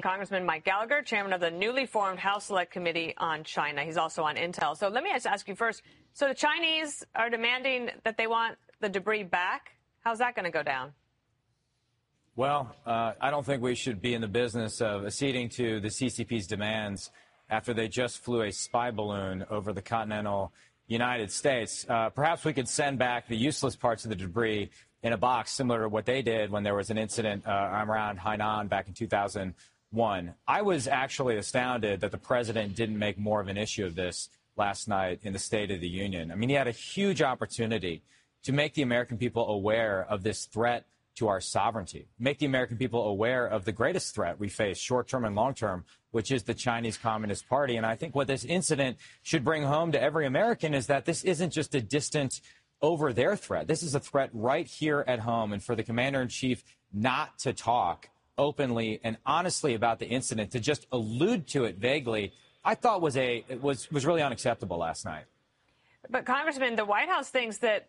Congressman Mike Gallagher, chairman of the newly formed House Select Committee on China. He's also on Intel. So let me ask you first. So the Chinese are demanding that they want the debris back. How's that going to go down? Well, uh, I don't think we should be in the business of acceding to the CCP's demands after they just flew a spy balloon over the continental United States. Uh, perhaps we could send back the useless parts of the debris in a box, similar to what they did when there was an incident uh, around Hainan back in 2001. I was actually astounded that the president didn't make more of an issue of this last night in the State of the Union. I mean, he had a huge opportunity to make the American people aware of this threat to our sovereignty, make the American people aware of the greatest threat we face, short term and long term, which is the Chinese Communist Party. And I think what this incident should bring home to every American is that this isn't just a distant over their threat. This is a threat right here at home. And for the commander in chief not to talk openly and honestly about the incident, to just allude to it vaguely, I thought was a was was really unacceptable last night. But Congressman, the White House thinks that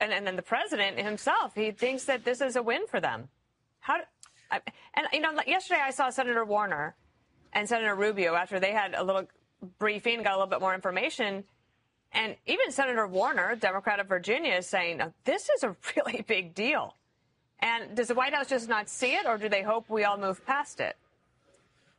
and, and then the president himself, he thinks that this is a win for them. How? I, and you know, yesterday I saw Senator Warner and Senator Rubio after they had a little briefing, got a little bit more information. And even Senator Warner, Democrat of Virginia, is saying this is a really big deal. And does the White House just not see it, or do they hope we all move past it?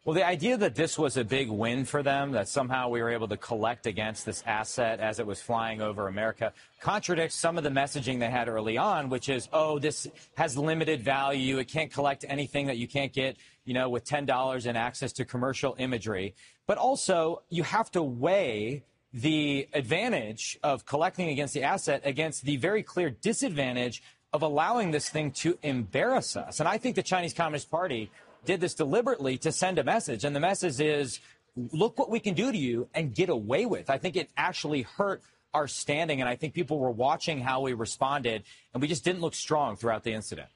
Well, the idea that this was a big win for them, that somehow we were able to collect against this asset as it was flying over America, contradicts some of the messaging they had early on, which is, oh, this has limited value. It can't collect anything that you can't get, you know, with $10 and access to commercial imagery. But also, you have to weigh the advantage of collecting against the asset against the very clear disadvantage of allowing this thing to embarrass us. And I think the Chinese Communist Party did this deliberately to send a message. And the message is, look what we can do to you and get away with. I think it actually hurt our standing. And I think people were watching how we responded, and we just didn't look strong throughout the incident.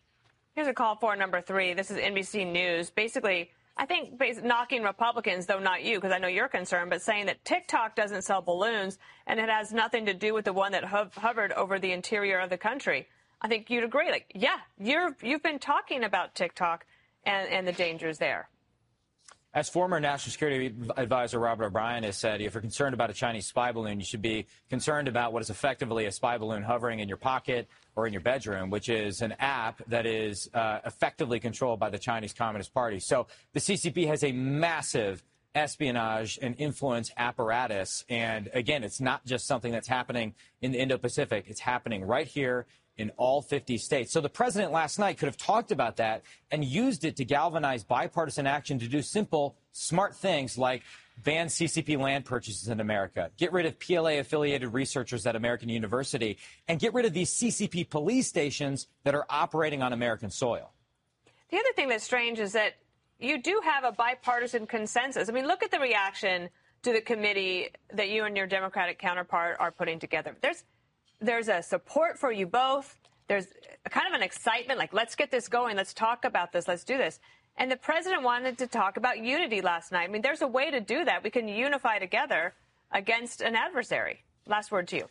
Here's a call for number three. This is NBC News. Basically, I think knocking Republicans, though not you, because I know you're concerned, but saying that TikTok doesn't sell balloons and it has nothing to do with the one that ho- hovered over the interior of the country. I think you'd agree. Like, yeah, you're, you've been talking about TikTok and, and the dangers there. As former National Security Advisor Robert O'Brien has said, if you're concerned about a Chinese spy balloon, you should be concerned about what is effectively a spy balloon hovering in your pocket or in your bedroom, which is an app that is uh, effectively controlled by the Chinese Communist Party. So the CCP has a massive espionage and influence apparatus. And again, it's not just something that's happening in the Indo Pacific, it's happening right here in all 50 states. So the president last night could have talked about that and used it to galvanize bipartisan action to do simple, smart things like ban CCP land purchases in America, get rid of PLA affiliated researchers at American University, and get rid of these CCP police stations that are operating on American soil. The other thing that's strange is that you do have a bipartisan consensus. I mean, look at the reaction to the committee that you and your Democratic counterpart are putting together. There's there's a support for you both. There's kind of an excitement, like, let's get this going. Let's talk about this. Let's do this. And the president wanted to talk about unity last night. I mean, there's a way to do that. We can unify together against an adversary. Last word to you.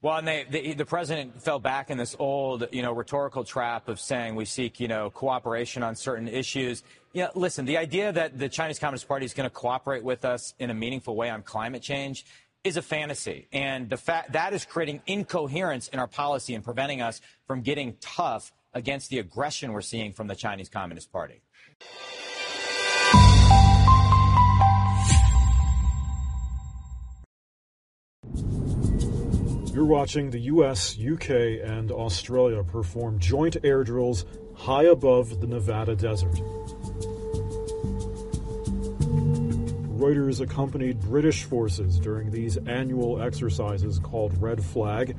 Well, and they, the, the president fell back in this old, you know, rhetorical trap of saying we seek, you know, cooperation on certain issues. Know, listen, the idea that the Chinese Communist Party is going to cooperate with us in a meaningful way on climate change is a fantasy. And the fact that is creating incoherence in our policy and preventing us from getting tough against the aggression we're seeing from the Chinese Communist Party. You're watching the US, UK, and Australia perform joint air drills high above the Nevada desert. Reuters accompanied British forces during these annual exercises called Red Flag.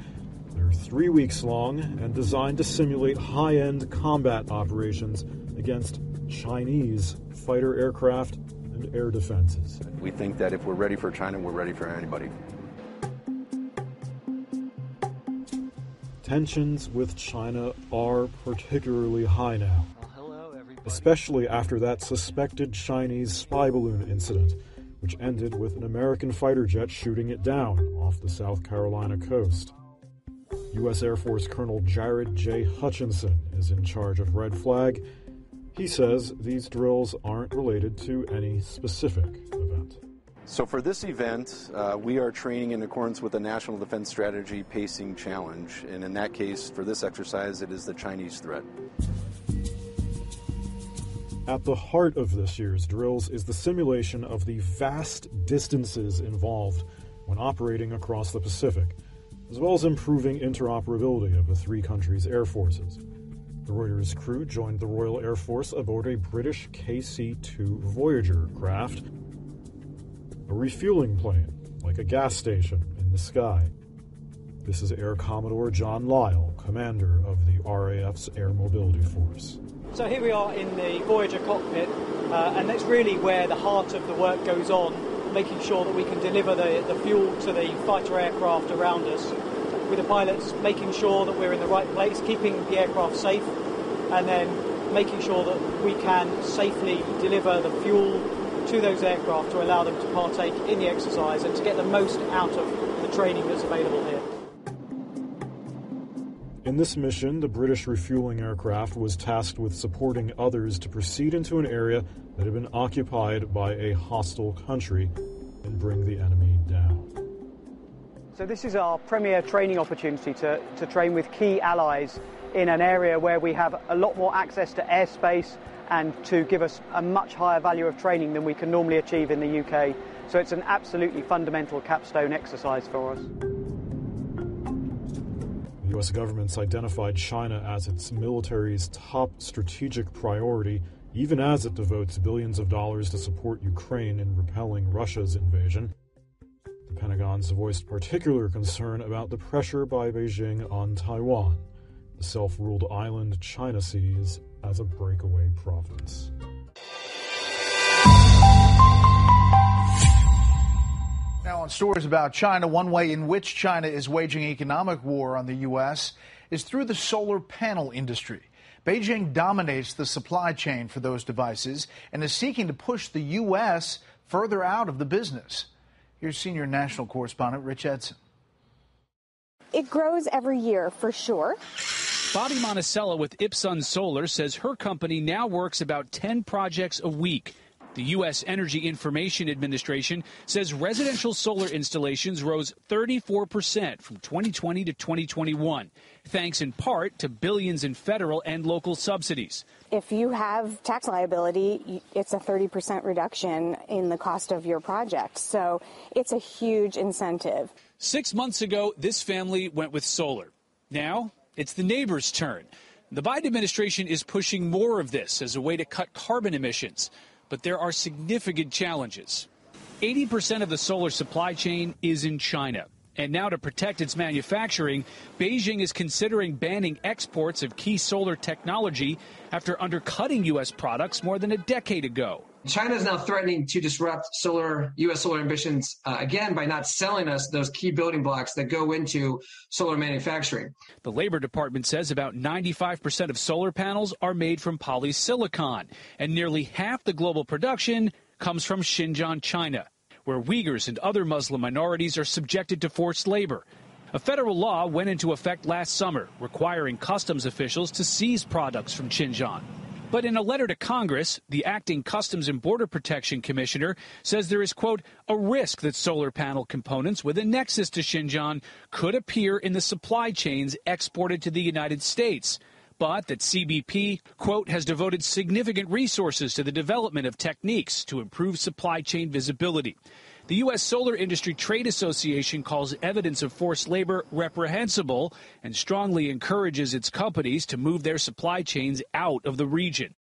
They're three weeks long and designed to simulate high end combat operations against Chinese fighter aircraft and air defenses. We think that if we're ready for China, we're ready for anybody. Tensions with China are particularly high now, especially after that suspected Chinese spy balloon incident which ended with an American fighter jet shooting it down off the South Carolina coast. U.S. Air Force Colonel Jared J. Hutchinson is in charge of Red Flag, He says these drills aren't related to any specific event. So, for this event, uh, we are training in accordance with the National Defense Strategy Pacing Challenge. And in that case, for this exercise, it is the Chinese threat. At the heart of this year's drills is the simulation of the vast distances involved when operating across the Pacific, as well as improving interoperability of the three countries' air forces. The Reuters crew joined the Royal Air Force aboard a British KC 2 Voyager craft, a refueling plane, like a gas station in the sky. This is Air Commodore John Lyle, commander of the RAF's Air Mobility Force. So here we are in the Voyager cockpit, uh, and that's really where the heart of the work goes on, making sure that we can deliver the, the fuel to the fighter aircraft around us. With the pilots making sure that we're in the right place, keeping the aircraft safe, and then making sure that we can safely deliver the fuel to those aircraft to allow them to partake in the exercise and to get the most out of the training that's available here. In this mission, the British refueling aircraft was tasked with supporting others to proceed into an area that had been occupied by a hostile country and bring the enemy down. So, this is our premier training opportunity to, to train with key allies in an area where we have a lot more access to airspace and to give us a much higher value of training than we can normally achieve in the UK. So, it's an absolutely fundamental capstone exercise for us. U.S. government's identified China as its military's top strategic priority, even as it devotes billions of dollars to support Ukraine in repelling Russia's invasion. The Pentagon's voiced particular concern about the pressure by Beijing on Taiwan, the self ruled island China sees as a breakaway province. Now, on stories about China, one way in which China is waging economic war on the U.S. is through the solar panel industry. Beijing dominates the supply chain for those devices and is seeking to push the U.S. further out of the business. Here's senior national correspondent Rich Edson. It grows every year for sure. Bobby Monticello with Ipsun Solar says her company now works about 10 projects a week. The U.S. Energy Information Administration says residential solar installations rose 34% from 2020 to 2021, thanks in part to billions in federal and local subsidies. If you have tax liability, it's a 30% reduction in the cost of your project. So it's a huge incentive. Six months ago, this family went with solar. Now it's the neighbor's turn. The Biden administration is pushing more of this as a way to cut carbon emissions but there are significant challenges. 80% of the solar supply chain is in China. And now, to protect its manufacturing, Beijing is considering banning exports of key solar technology after undercutting U.S. products more than a decade ago. China is now threatening to disrupt solar U.S. solar ambitions uh, again by not selling us those key building blocks that go into solar manufacturing. The Labor Department says about 95% of solar panels are made from polysilicon, and nearly half the global production comes from Xinjiang, China, where Uyghurs and other Muslim minorities are subjected to forced labor. A federal law went into effect last summer requiring customs officials to seize products from Xinjiang. But in a letter to Congress, the acting Customs and Border Protection Commissioner says there is, quote, a risk that solar panel components with a nexus to Xinjiang could appear in the supply chains exported to the United States. But that CBP, quote, has devoted significant resources to the development of techniques to improve supply chain visibility. The U.S. Solar Industry Trade Association calls evidence of forced labor reprehensible and strongly encourages its companies to move their supply chains out of the region.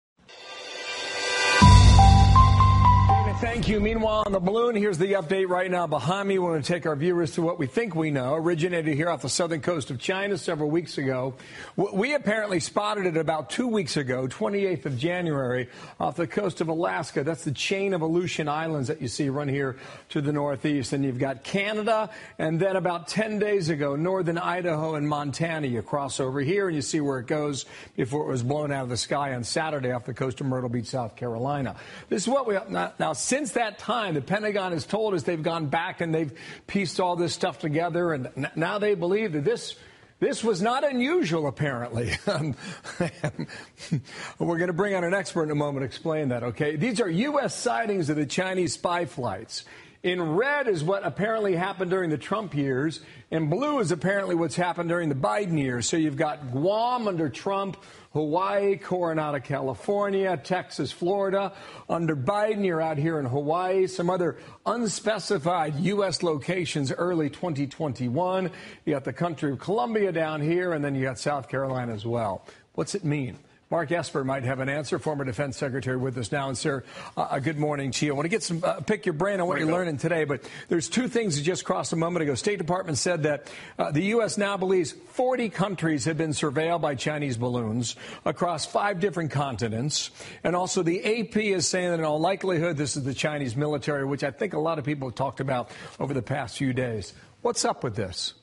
Thank you. Meanwhile, on the balloon, here's the update right now behind me. We want to take our viewers to what we think we know. Originated here off the southern coast of China several weeks ago. We apparently spotted it about two weeks ago, 28th of January, off the coast of Alaska. That's the chain of Aleutian Islands that you see run here to the northeast. And you've got Canada, and then about 10 days ago, northern Idaho and Montana. You cross over here and you see where it goes before it was blown out of the sky on Saturday off the coast of Myrtle Beach, South Carolina. This is what we now, now since that time, the Pentagon has told us they've gone back and they've pieced all this stuff together, and now they believe that this This was not unusual, apparently. Um, we're going to bring on an expert in a moment to explain that, okay? These are U.S. sightings of the Chinese spy flights. In red is what apparently happened during the Trump years. and blue is apparently what's happened during the Biden years. So you've got Guam under Trump, Hawaii, Coronado, California, Texas, Florida. Under Biden, you're out here in Hawaii, some other unspecified U.S. locations early 2021. You got the country of Colombia down here, and then you got South Carolina as well. What's it mean? Mark Esper might have an answer, former defense secretary with us now. And, sir, uh, good morning to you. I want to get some, uh, pick your brain on what you're go. learning today, but there's two things that just crossed a moment ago. State Department said that uh, the U.S. now believes 40 countries have been surveilled by Chinese balloons across five different continents. And also the AP is saying that in all likelihood, this is the Chinese military, which I think a lot of people have talked about over the past few days. What's up with this?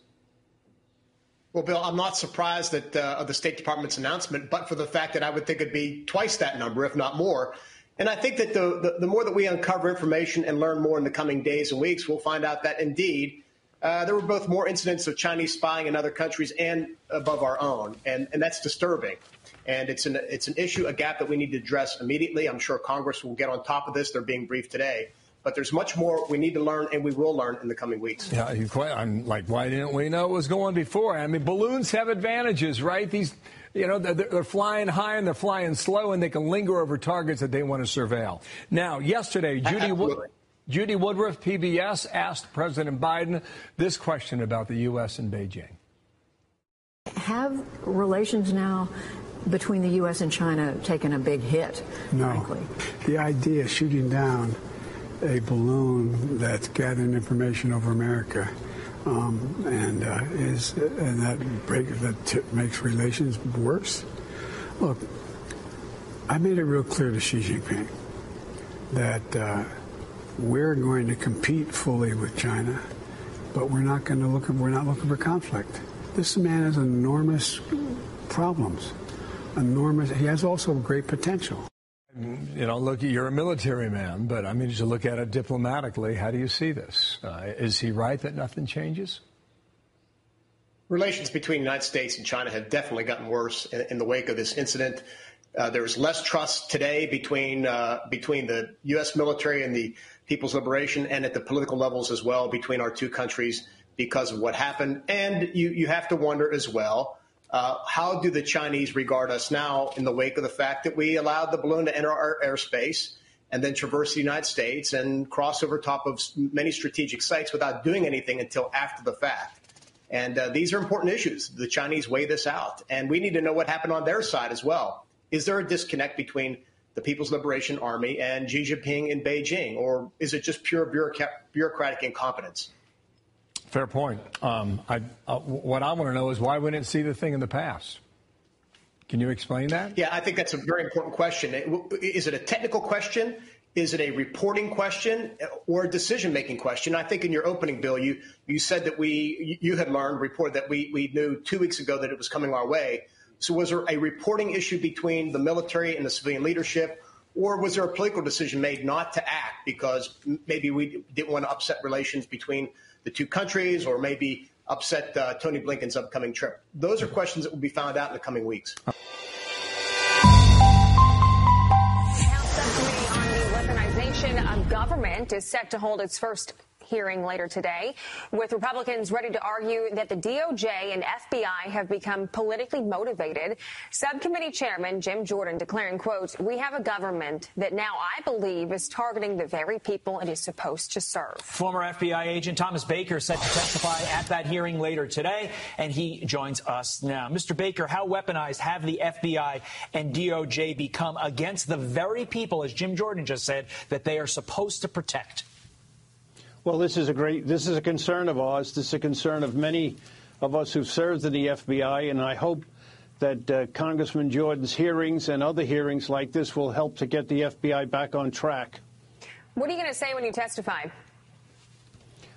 Well, Bill, I'm not surprised that uh, the State Department's announcement, but for the fact that I would think it'd be twice that number, if not more. And I think that the, the, the more that we uncover information and learn more in the coming days and weeks, we'll find out that indeed uh, there were both more incidents of Chinese spying in other countries and above our own, and, and that's disturbing. And it's an it's an issue, a gap that we need to address immediately. I'm sure Congress will get on top of this. They're being briefed today but there's much more we need to learn and we will learn in the coming weeks. Yeah, quite, I'm like, why didn't we know it was going before? I mean, balloons have advantages, right? These, you know, they're, they're flying high and they're flying slow and they can linger over targets that they want to surveil. Now, yesterday, Judy, Wood, Judy Woodruff, PBS, asked President Biden this question about the U.S. and Beijing. Have relations now between the U.S. and China taken a big hit, no. frankly? The idea of shooting down a balloon that's gathering information over America. Um, and uh, is and that break that makes relations worse. Look, I made it real clear to Xi Jinping that uh, we're going to compete fully with China, but we're not going to look. We're not looking for conflict. This man has enormous problems. Enormous. He has also great potential. You know, look, you're a military man, but I mean, to look at it diplomatically, how do you see this? Uh, is he right that nothing changes? Relations between the United States and China have definitely gotten worse in, in the wake of this incident. Uh, there's less trust today between uh, between the U.S. military and the People's Liberation, and at the political levels as well between our two countries because of what happened. And you you have to wonder as well uh, how do the Chinese regard us now in the wake of the fact that we allowed the balloon to enter our airspace and then traverse the United States and cross over top of many strategic sites without doing anything until after the fact? And uh, these are important issues. The Chinese weigh this out, and we need to know what happened on their side as well. Is there a disconnect between the People's Liberation Army and Xi Jinping in Beijing, or is it just pure bureaucratic incompetence? Fair point. Um, I, uh, what I want to know is why we didn't see the thing in the past. Can you explain that? Yeah, I think that's a very important question. Is it a technical question? Is it a reporting question or a decision-making question? I think in your opening, Bill, you you said that we you had learned reported that we we knew two weeks ago that it was coming our way. So was there a reporting issue between the military and the civilian leadership, or was there a political decision made not to act because maybe we didn't want to upset relations between the two countries or maybe upset uh, Tony Blinken's upcoming trip? Those are questions that will be found out in the coming weeks. House Subcommittee on the Weaponization of Government is set to hold its first hearing later today, with Republicans ready to argue that the DOJ and FBI have become politically motivated. Subcommittee Chairman Jim Jordan declaring, quote, we have a government that now I believe is targeting the very people it is supposed to serve. Former FBI agent Thomas Baker set to testify at that hearing later today, and he joins us now. Mr. Baker, how weaponized have the FBI and DOJ become against the very people, as Jim Jordan just said, that they are supposed to protect? Well, this is a great, this is a concern of ours. This is a concern of many of us who've served in the FBI, and I hope that uh, Congressman Jordan's hearings and other hearings like this will help to get the FBI back on track. What are you going to say when you testify?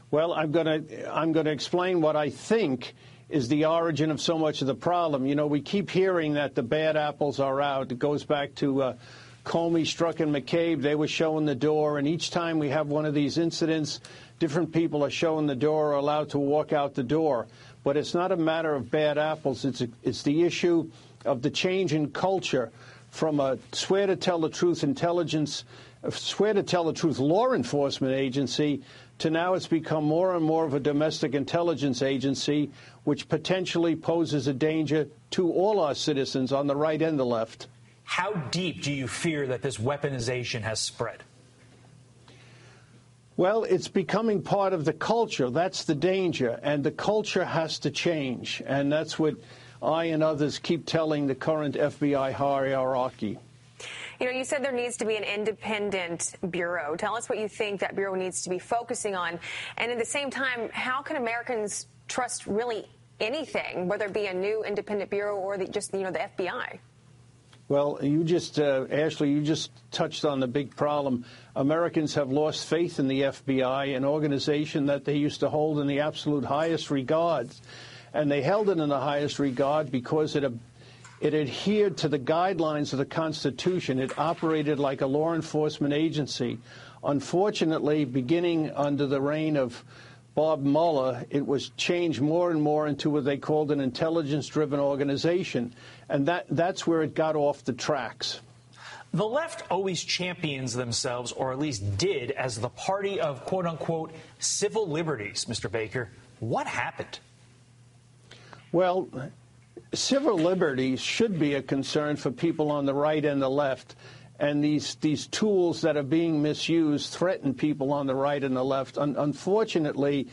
Well, I'm going to I'm going to explain what I think is the origin of so much of the problem. You know, we keep hearing that the bad apples are out. It goes back to uh, Comey, Strzok, and McCabe, they were showing the door. And each time we have one of these incidents, different people are showing the door or allowed to walk out the door. But it's not a matter of bad apples. It's, a, it's the issue of the change in culture from a swear to tell the truth intelligence, swear to tell the truth law enforcement agency to now it's become more and more of a domestic intelligence agency, which potentially poses a danger to all our citizens on the right and the left. How deep do you fear that this weaponization has spread? Well, it's becoming part of the culture. That's the danger. And the culture has to change. And that's what I and others keep telling the current FBI hierarchy. You know, you said there needs to be an independent bureau. Tell us what you think that bureau needs to be focusing on. And at the same time, how can Americans trust really anything, whether it be a new independent bureau or the, just, you know, the FBI? Well, you just, uh, Ashley, you just touched on the big problem. Americans have lost faith in the FBI, an organization that they used to hold in the absolute highest regard. And they held it in the highest regard because it, it adhered to the guidelines of the Constitution. It operated like a law enforcement agency. Unfortunately, beginning under the reign of Bob Mueller, it was changed more and more into what they called an intelligence driven organization. And that, that's where it got off the tracks. The left always champions themselves, or at least did, as the party of quote unquote civil liberties, Mr. Baker. What happened? Well, civil liberties should be a concern for people on the right and the left. And these, these tools that are being misused threaten people on the right and the left. Un unfortunately,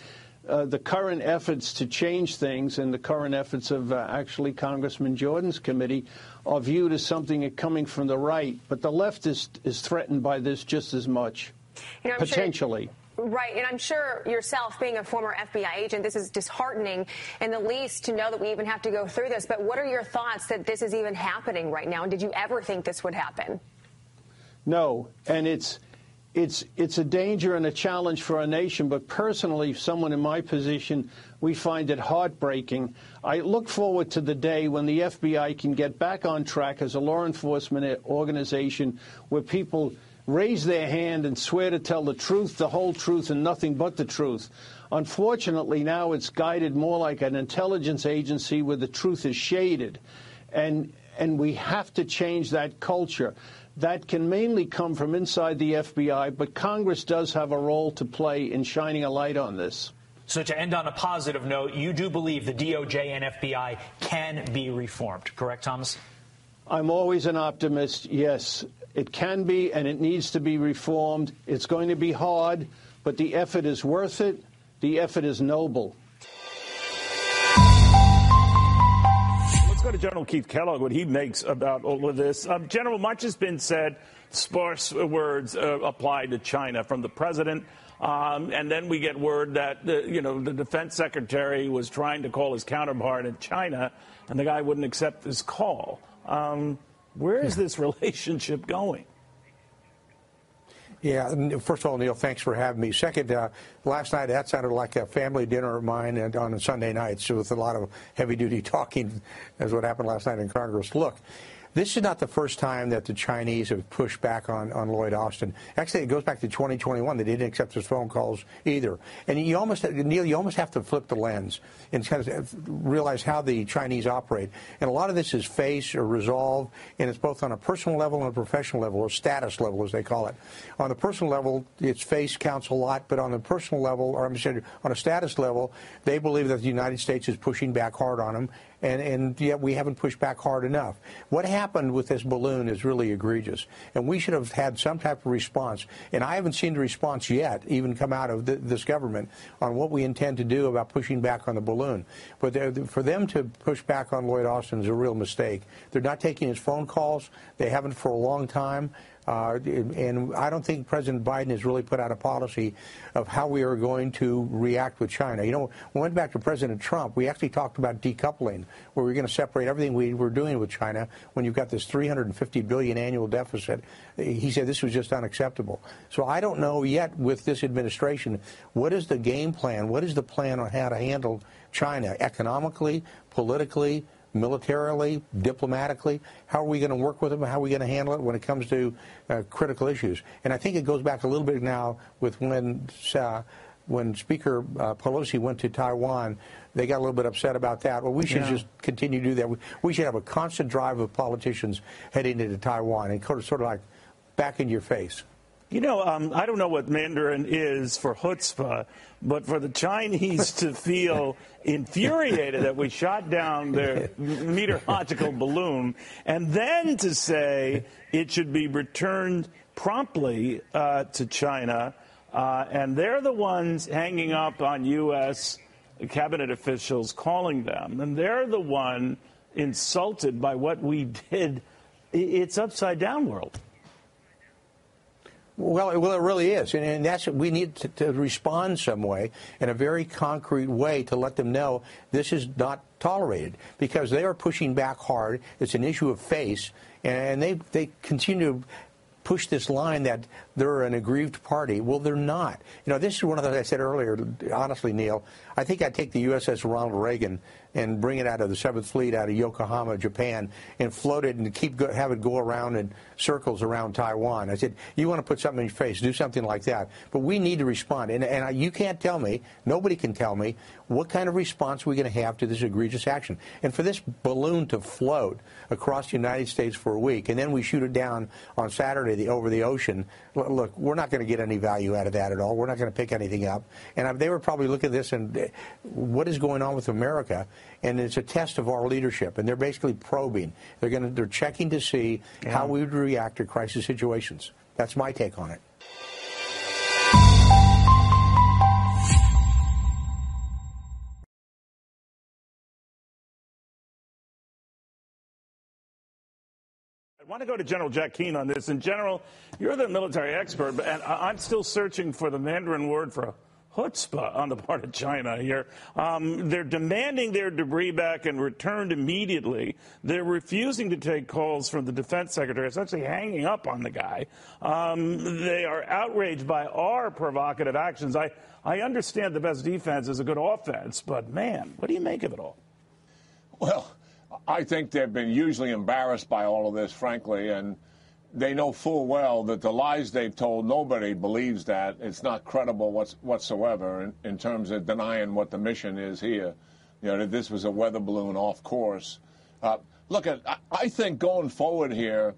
uh, the current efforts to change things and the current efforts of uh, actually Congressman Jordan's committee are viewed as something coming from the right. But the left is, is threatened by this just as much, you know, potentially. Sure Right, and I'm sure yourself, being a former FBI agent, this is disheartening in the least to know that we even have to go through this. But what are your thoughts that this is even happening right now? And did you ever think this would happen? No, and it's it's it's a danger and a challenge for our nation. But personally, someone in my position, we find it heartbreaking. I look forward to the day when the FBI can get back on track as a law enforcement organization where people raise their hand and swear to tell the truth, the whole truth, and nothing but the truth. Unfortunately, now it's guided more like an intelligence agency where the truth is shaded. And, and we have to change that culture. That can mainly come from inside the FBI, but Congress does have a role to play in shining a light on this. So, to end on a positive note, you do believe the DOJ and FBI can be reformed, correct, Thomas? I'm always an optimist, yes. It can be and it needs to be reformed. It's going to be hard, but the effort is worth it. The effort is noble. Let's go to General Keith Kellogg, what he makes about all of this. Um, General, much has been said, sparse words uh, applied to China from the president. Um, and then we get word that the, you know the defense secretary was trying to call his counterpart in China, and the guy wouldn't accept his call. Um, where is this relationship going? Yeah, first of all, Neil, thanks for having me. Second, uh, last night that sounded like a family dinner of mine and on Sunday nights with a lot of heavy duty talking, as what happened last night in Congress. Look, this is not the first time that the Chinese have pushed back on, on Lloyd Austin. Actually, it goes back to 2021. They didn't accept his phone calls either. And you almost, Neil, you almost have to flip the lens and kind of realize how the Chinese operate. And a lot of this is face or resolve, and it's both on a personal level and a professional level, or status level, as they call it. On the personal level, its face counts a lot, but on the personal level, or I'm sorry, on a status level, they believe that the United States is pushing back hard on them, and, and yet we haven't pushed back hard enough. What happened with this balloon is really egregious, and we should have had some type of response. And I haven't seen the response yet, even come out of this government, on what we intend to do about pushing back on the balloon. But for them to push back on Lloyd Austin is a real mistake. They're not taking his phone calls. They haven't for a long time. Uh, and I don't think President Biden has really put out a policy of how we are going to react with China. You know, we went back to President Trump. We actually talked about decoupling, where we're going to separate everything we were doing with China when you've got this 350 billion annual deficit. He said this was just unacceptable. So I don't know yet with this administration what is the game plan? What is the plan on how to handle China economically, politically, militarily, diplomatically? How are we going to work with them? How are we going to handle it when it comes to uh, critical issues? And I think it goes back a little bit now with when uh, when Speaker uh, Pelosi went to Taiwan, they got a little bit upset about that. Well, we should Yeah. just continue to do that. We, we should have a constant drive of politicians heading into Taiwan and sort of, sort of like back in your face. You know, um, I don't know what Mandarin is for chutzpah, but for the Chinese to feel infuriated that we shot down their meteorological balloon, and then to say it should be returned promptly uh, to China, uh, and they're the ones hanging up on U.S. cabinet officials, calling them, and they're the one insulted by what we did. It's upside down world. Well, it- well, it really is, and, and that's we need to, to respond some way in a very concrete way to let them know this is not tolerated because they are pushing back hard. It's an issue of face, and they they continue to push this line that they're an aggrieved party. Well, they're not. You know, this is one of the things I said earlier. Honestly, Neil, I think I'd take the USS Ronald Reagan and bring it out of the Seventh Fleet out of Yokohama, Japan, and float it and keep go, have it go around in circles around Taiwan. I said, you want to put something in your face, do something like that. But we need to respond, and, and I, you can't tell me, nobody can tell me, what kind of response are we're going to have to this egregious action. And for this balloon to float across the United States for a week, and then we shoot it down on Saturday the, over the ocean. Look, we're not going to get any value out of that at all. We're not going to pick anything up. And they were probably looking at this and uh, what is going on with America? And it's a test of our leadership. And they're basically probing. They're going to, they're checking to see how we would react to crisis situations. That's my take on it. Want to go to General Jack Keane on this. And General, you're the military expert, and I- I'm still searching for the Mandarin word for chutzpah on the part of China here. Um, they're demanding their debris back and returned immediately. They're refusing to take calls from the defense secretary, essentially hanging up on the guy. Um, they are outraged by our provocative actions. I, I understand the best defense is a good offense, but man, what do you make of it all? Well, I think they've been hugely embarrassed by all of this, frankly, and they know full well that the lies they've told, nobody believes that. It's not credible whatsoever in, in terms of denying what the mission is here. You know, that this was a weather balloon off course. Uh, look, at, I, I think going forward here,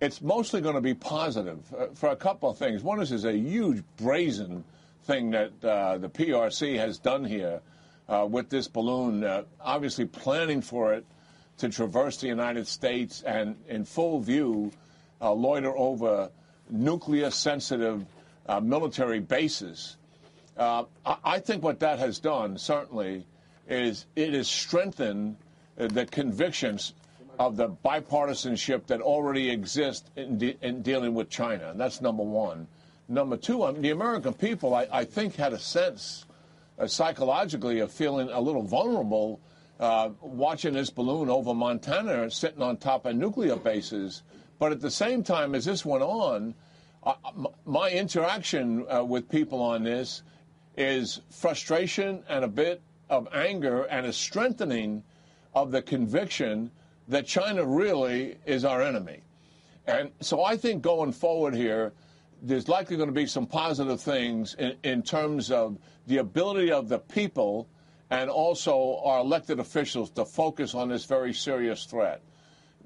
it's mostly going to be positive uh, for a couple of things. One is, is a huge brazen thing that uh, the PRC has done here uh, with this balloon, uh, obviously planning for it to traverse the United States and, in full view, uh, loiter over nuclear sensitive uh, military bases. Uh, I, I think what that has done, certainly, is it has strengthened the convictions of the bipartisanship that already exists in, de- in dealing with China. And that's number one. Number two, I mean, the American people, I, I think, had a sense uh, psychologically of feeling a little vulnerable uh, watching this balloon over Montana sitting on top of nuclear bases. But at the same time, as this went on, uh, my interaction uh, with people on this is frustration and a bit of anger and a strengthening of the conviction that China really is our enemy. And so I think going forward here, there's likely going to be some positive things in, in terms of the ability of the people and also our elected officials to focus on this very serious threat.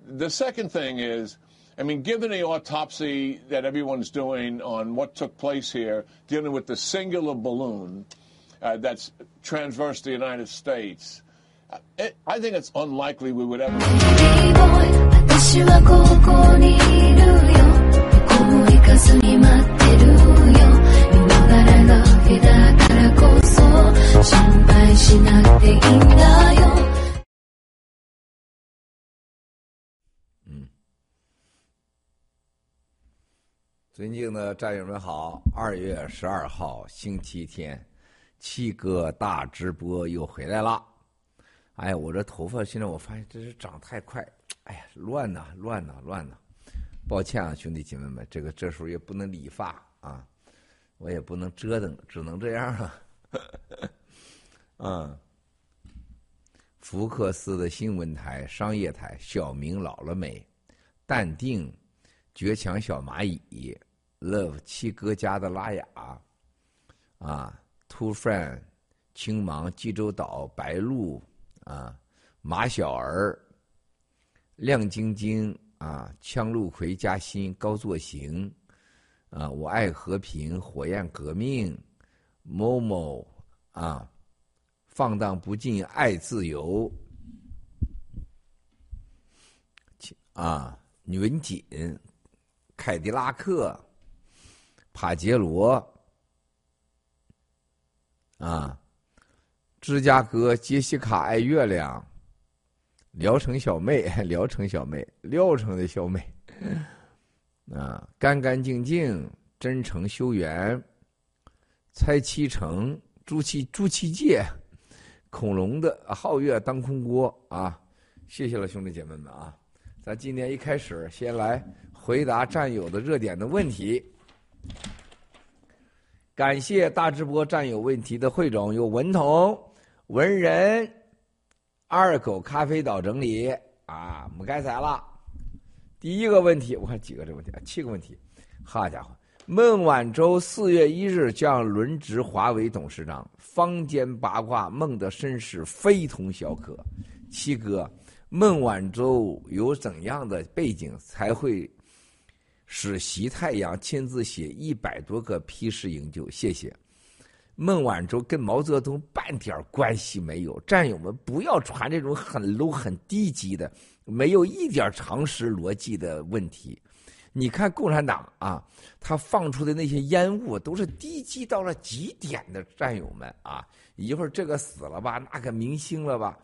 The second thing is, I mean, given the autopsy that everyone's doing on what took place here, dealing with the singular balloon uh, that's transversed the United States, it, I think it's unlikely we would ever. 私はここにいるよどこも行かずに待ってるよ見逃れがけだからこそ心配しなくていいんだよ尊敬的战友们好，二月十二号星期天，七哥大直播又回来了。哎呀，我这头发现在我发现真是长太快，哎呀，乱呐，乱呐，乱呐！抱歉啊，兄弟姐妹们，这个这时候也不能理发啊，我也不能折腾，只能这样了。 嗯，福克斯的新闻台、商业台，小明老了没？淡定，绝强小蚂蚁，Love 七哥家的拉雅，啊，突犯、青芒、济州岛、白鹿啊、马小儿、亮晶晶啊、枪路葵、加薪、高作行。啊，我爱和平、火焰革命、某某啊，放荡不羁、爱自由。啊，女文锦、凯迪拉克、帕杰罗。啊，芝加哥杰西卡爱月亮，聊城小妹，聊城小妹，聊城的小妹，啊，干干净净，真诚修缘，猜七成，朱七朱七戒，恐龙的皓月当空锅啊！谢谢了，兄弟姐妹们啊！咱今天一开始先来回答战友的热点的问题。感谢大直播战友问题的汇总有文同、文人、二狗咖啡岛整理啊，我们该才了。第一个问题，我看几个这问题啊，七个问题。好家伙，孟晚舟四月一日将轮值华为董事长，坊间八卦，孟的身世非同小可。七哥，孟晚舟有怎样的背景才会？使习太阳亲自写一百多个批示营救，谢谢。孟晚舟跟毛泽东半点关系没有，战友们不要传这种很 low、很低级的、没有一点常识逻辑的问题。你看共产党啊，他放出的那些烟雾都是低级到了极点的，战友们啊，一会儿这个死了吧，那个明星了吧。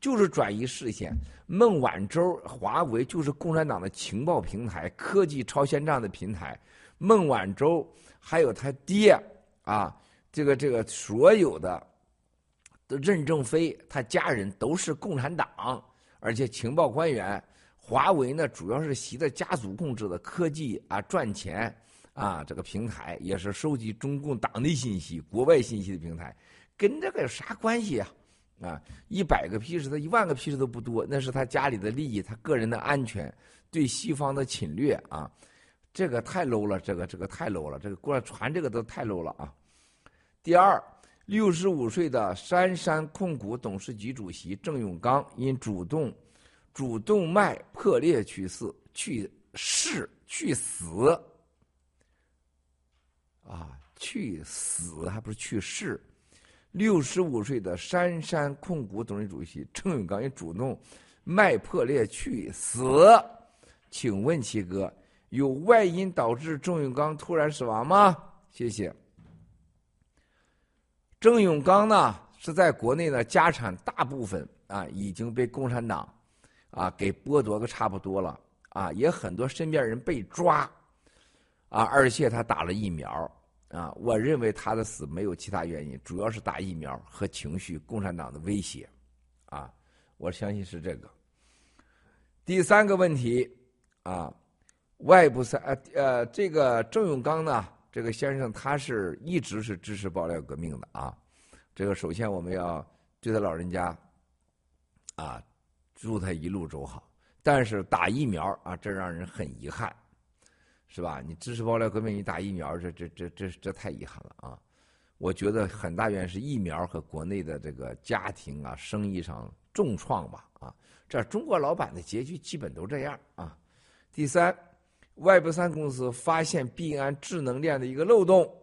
就是转移视线，孟晚舟、华为就是共产党的情报平台、科技超先战的平台。孟晚舟还有他爹啊，这个这个所有的任正非他家人都是共产党，而且情报官员。华为呢，主要是习的家族控制的科技啊，赚钱啊，这个平台也是收集中共党内信息、国外信息的平台，跟这个有啥关系啊？啊，一百个批示，他一万个批示都不多，那是他家里的利益，他个人的安全，对西方的侵略啊，这个太 low 了，这个这个太 low 了，这个过来传这个都太 low 了啊。第二，六十五岁的杉杉控股董事局主席郑永刚因主动主动脉破裂去世，去世去死啊，去死还不是去世。六十五岁的杉杉控股董事主席郑永刚也主动脉破裂去死，请问七哥，有外因导致郑永刚突然死亡吗？谢谢。郑永刚呢是在国内呢家产大部分啊已经被共产党啊给剥夺个差不多了啊，也很多身边人被抓啊，而且他打了疫苗。啊，我认为他的死没有其他原因，主要是打疫苗和情绪，共产党的威胁，啊，我相信是这个。第三个问题，啊，外部三呃呃，这个郑永刚呢，这个先生他是一直是支持爆料革命的啊，这个首先我们要对他老人家，啊，祝他一路走好，但是打疫苗啊，这让人很遗憾。是吧？你支持爆料革命，你打疫苗，这这这这这太遗憾了啊！我觉得很大原因是疫苗和国内的这个家庭啊、生意上重创吧啊！这中国老板的结局基本都这样啊。第三，Web 三公司发现币安智能链的一个漏洞，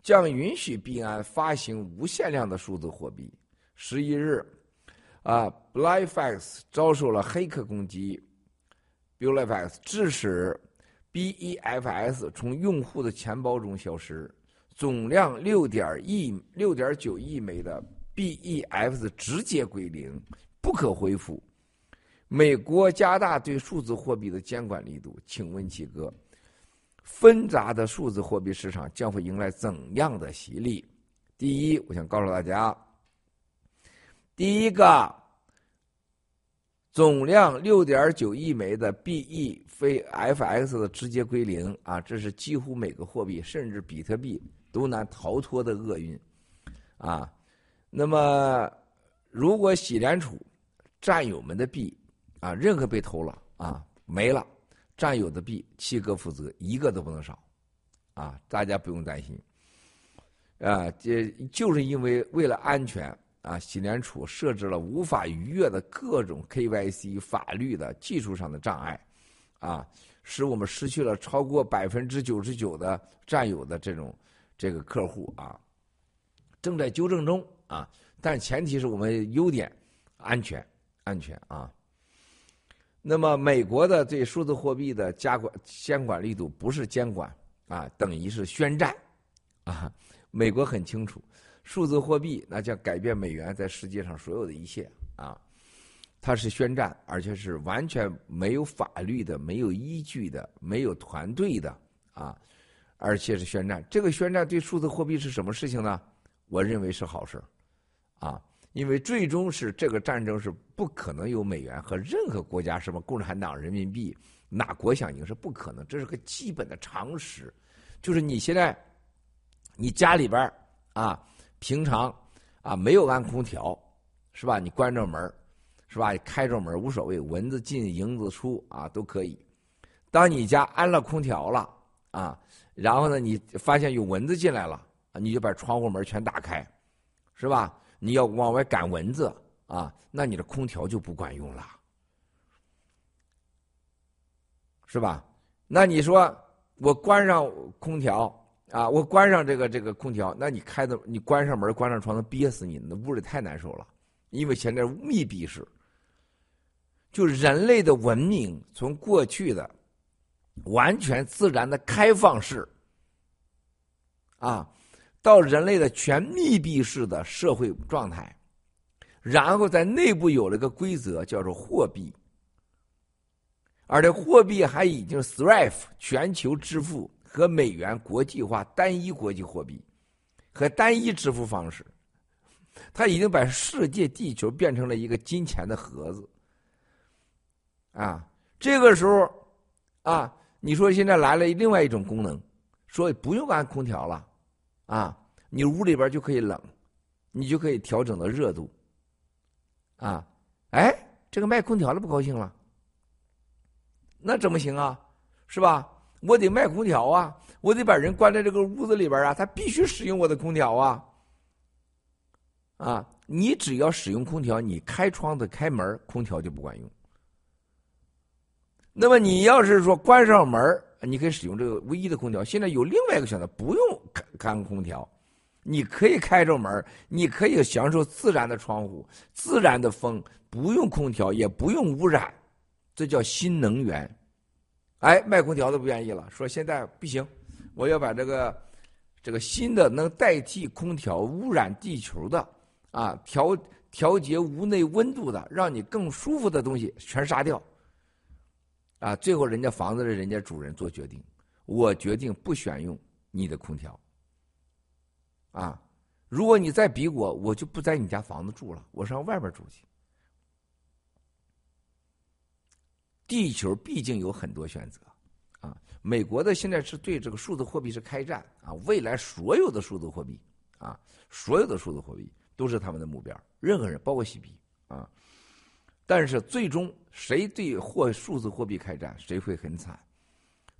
将允许币安发行无限量的数字货币。十一日，啊 b l i f a x 遭受了黑客攻击 b l i f a x 致使。BEFS 从用户的钱包中消失，总量六点亿、六点九亿枚的 BEFS 直接归零，不可恢复。美国加大对数字货币的监管力度，请问七哥，纷杂的数字货币市场将会迎来怎样的洗礼？第一，我想告诉大家，第一个。总量六点九亿枚的 BE 非 FX 的直接归零啊，这是几乎每个货币，甚至比特币都难逃脱的厄运，啊，那么如果洗联储战友们的币啊，任何被偷了啊没了，战友的币七哥负责，一个都不能少，啊，大家不用担心。啊，这就是因为为了安全啊，美联储设置了无法逾越的各种 KYC 法律的技术上的障碍，啊，使我们失去了超过百分之九十九的占有的这种这个客户啊，正在纠正中啊，但前提是我们优点安全安全啊。那么，美国的对数字货币的加管监管力度不是监管啊，等于是宣战啊。美国很清楚，数字货币那将改变美元在世界上所有的一切啊。它是宣战，而且是完全没有法律的、没有依据的、没有团队的啊，而且是宣战。这个宣战对数字货币是什么事情呢？我认为是好事啊。因为最终是这个战争是不可能有美元和任何国家什么共产党人民币哪国想赢是不可能，这是个基本的常识。就是你现在你家里边啊，平常啊没有安空调是吧？你关着门是吧？开着门无所谓，蚊子进蝇子出啊都可以。当你家安了空调了啊，然后呢你发现有蚊子进来了，你就把窗户门全打开，是吧？你要往外赶蚊子啊，那你的空调就不管用了，是吧？那你说我关上空调啊，我关上这个这个空调，那你开的你关上门关上窗，子憋死你，那屋里太难受了。因为现在密闭式，就人类的文明从过去的完全自然的开放式啊。到人类的全密闭式的社会状态，然后在内部有了个规则，叫做货币，而这货币还已经 SWIFT 全球支付和美元国际化单一国际货币和单一支付方式，它已经把世界地球变成了一个金钱的盒子。啊，这个时候，啊，你说现在来了另外一种功能，说不用安空调了。啊，你屋里边就可以冷，你就可以调整的热度。啊，哎，这个卖空调的不高兴了，那怎么行啊？是吧？我得卖空调啊，我得把人关在这个屋子里边啊，他必须使用我的空调啊。啊，你只要使用空调，你开窗子开门，空调就不管用。那么你要是说关上门你可以使用这个唯一的空调。现在有另外一个选择，不用开开空调，你可以开着门你可以享受自然的窗户、自然的风，不用空调，也不用污染，这叫新能源。哎，卖空调的不愿意了，说现在不行，我要把这个这个新的能代替空调污染地球的啊调调节屋内温度的，让你更舒服的东西全杀掉。啊！最后人家房子的人家主人做决定，我决定不选用你的空调。啊！如果你再逼我，我就不在你家房子住了，我上外边住去。地球毕竟有很多选择，啊！美国的现在是对这个数字货币是开战啊！未来所有的数字货币啊，所有的数字货币都是他们的目标，任何人包括西皮啊。但是最终谁对货数字货币开战，谁会很惨。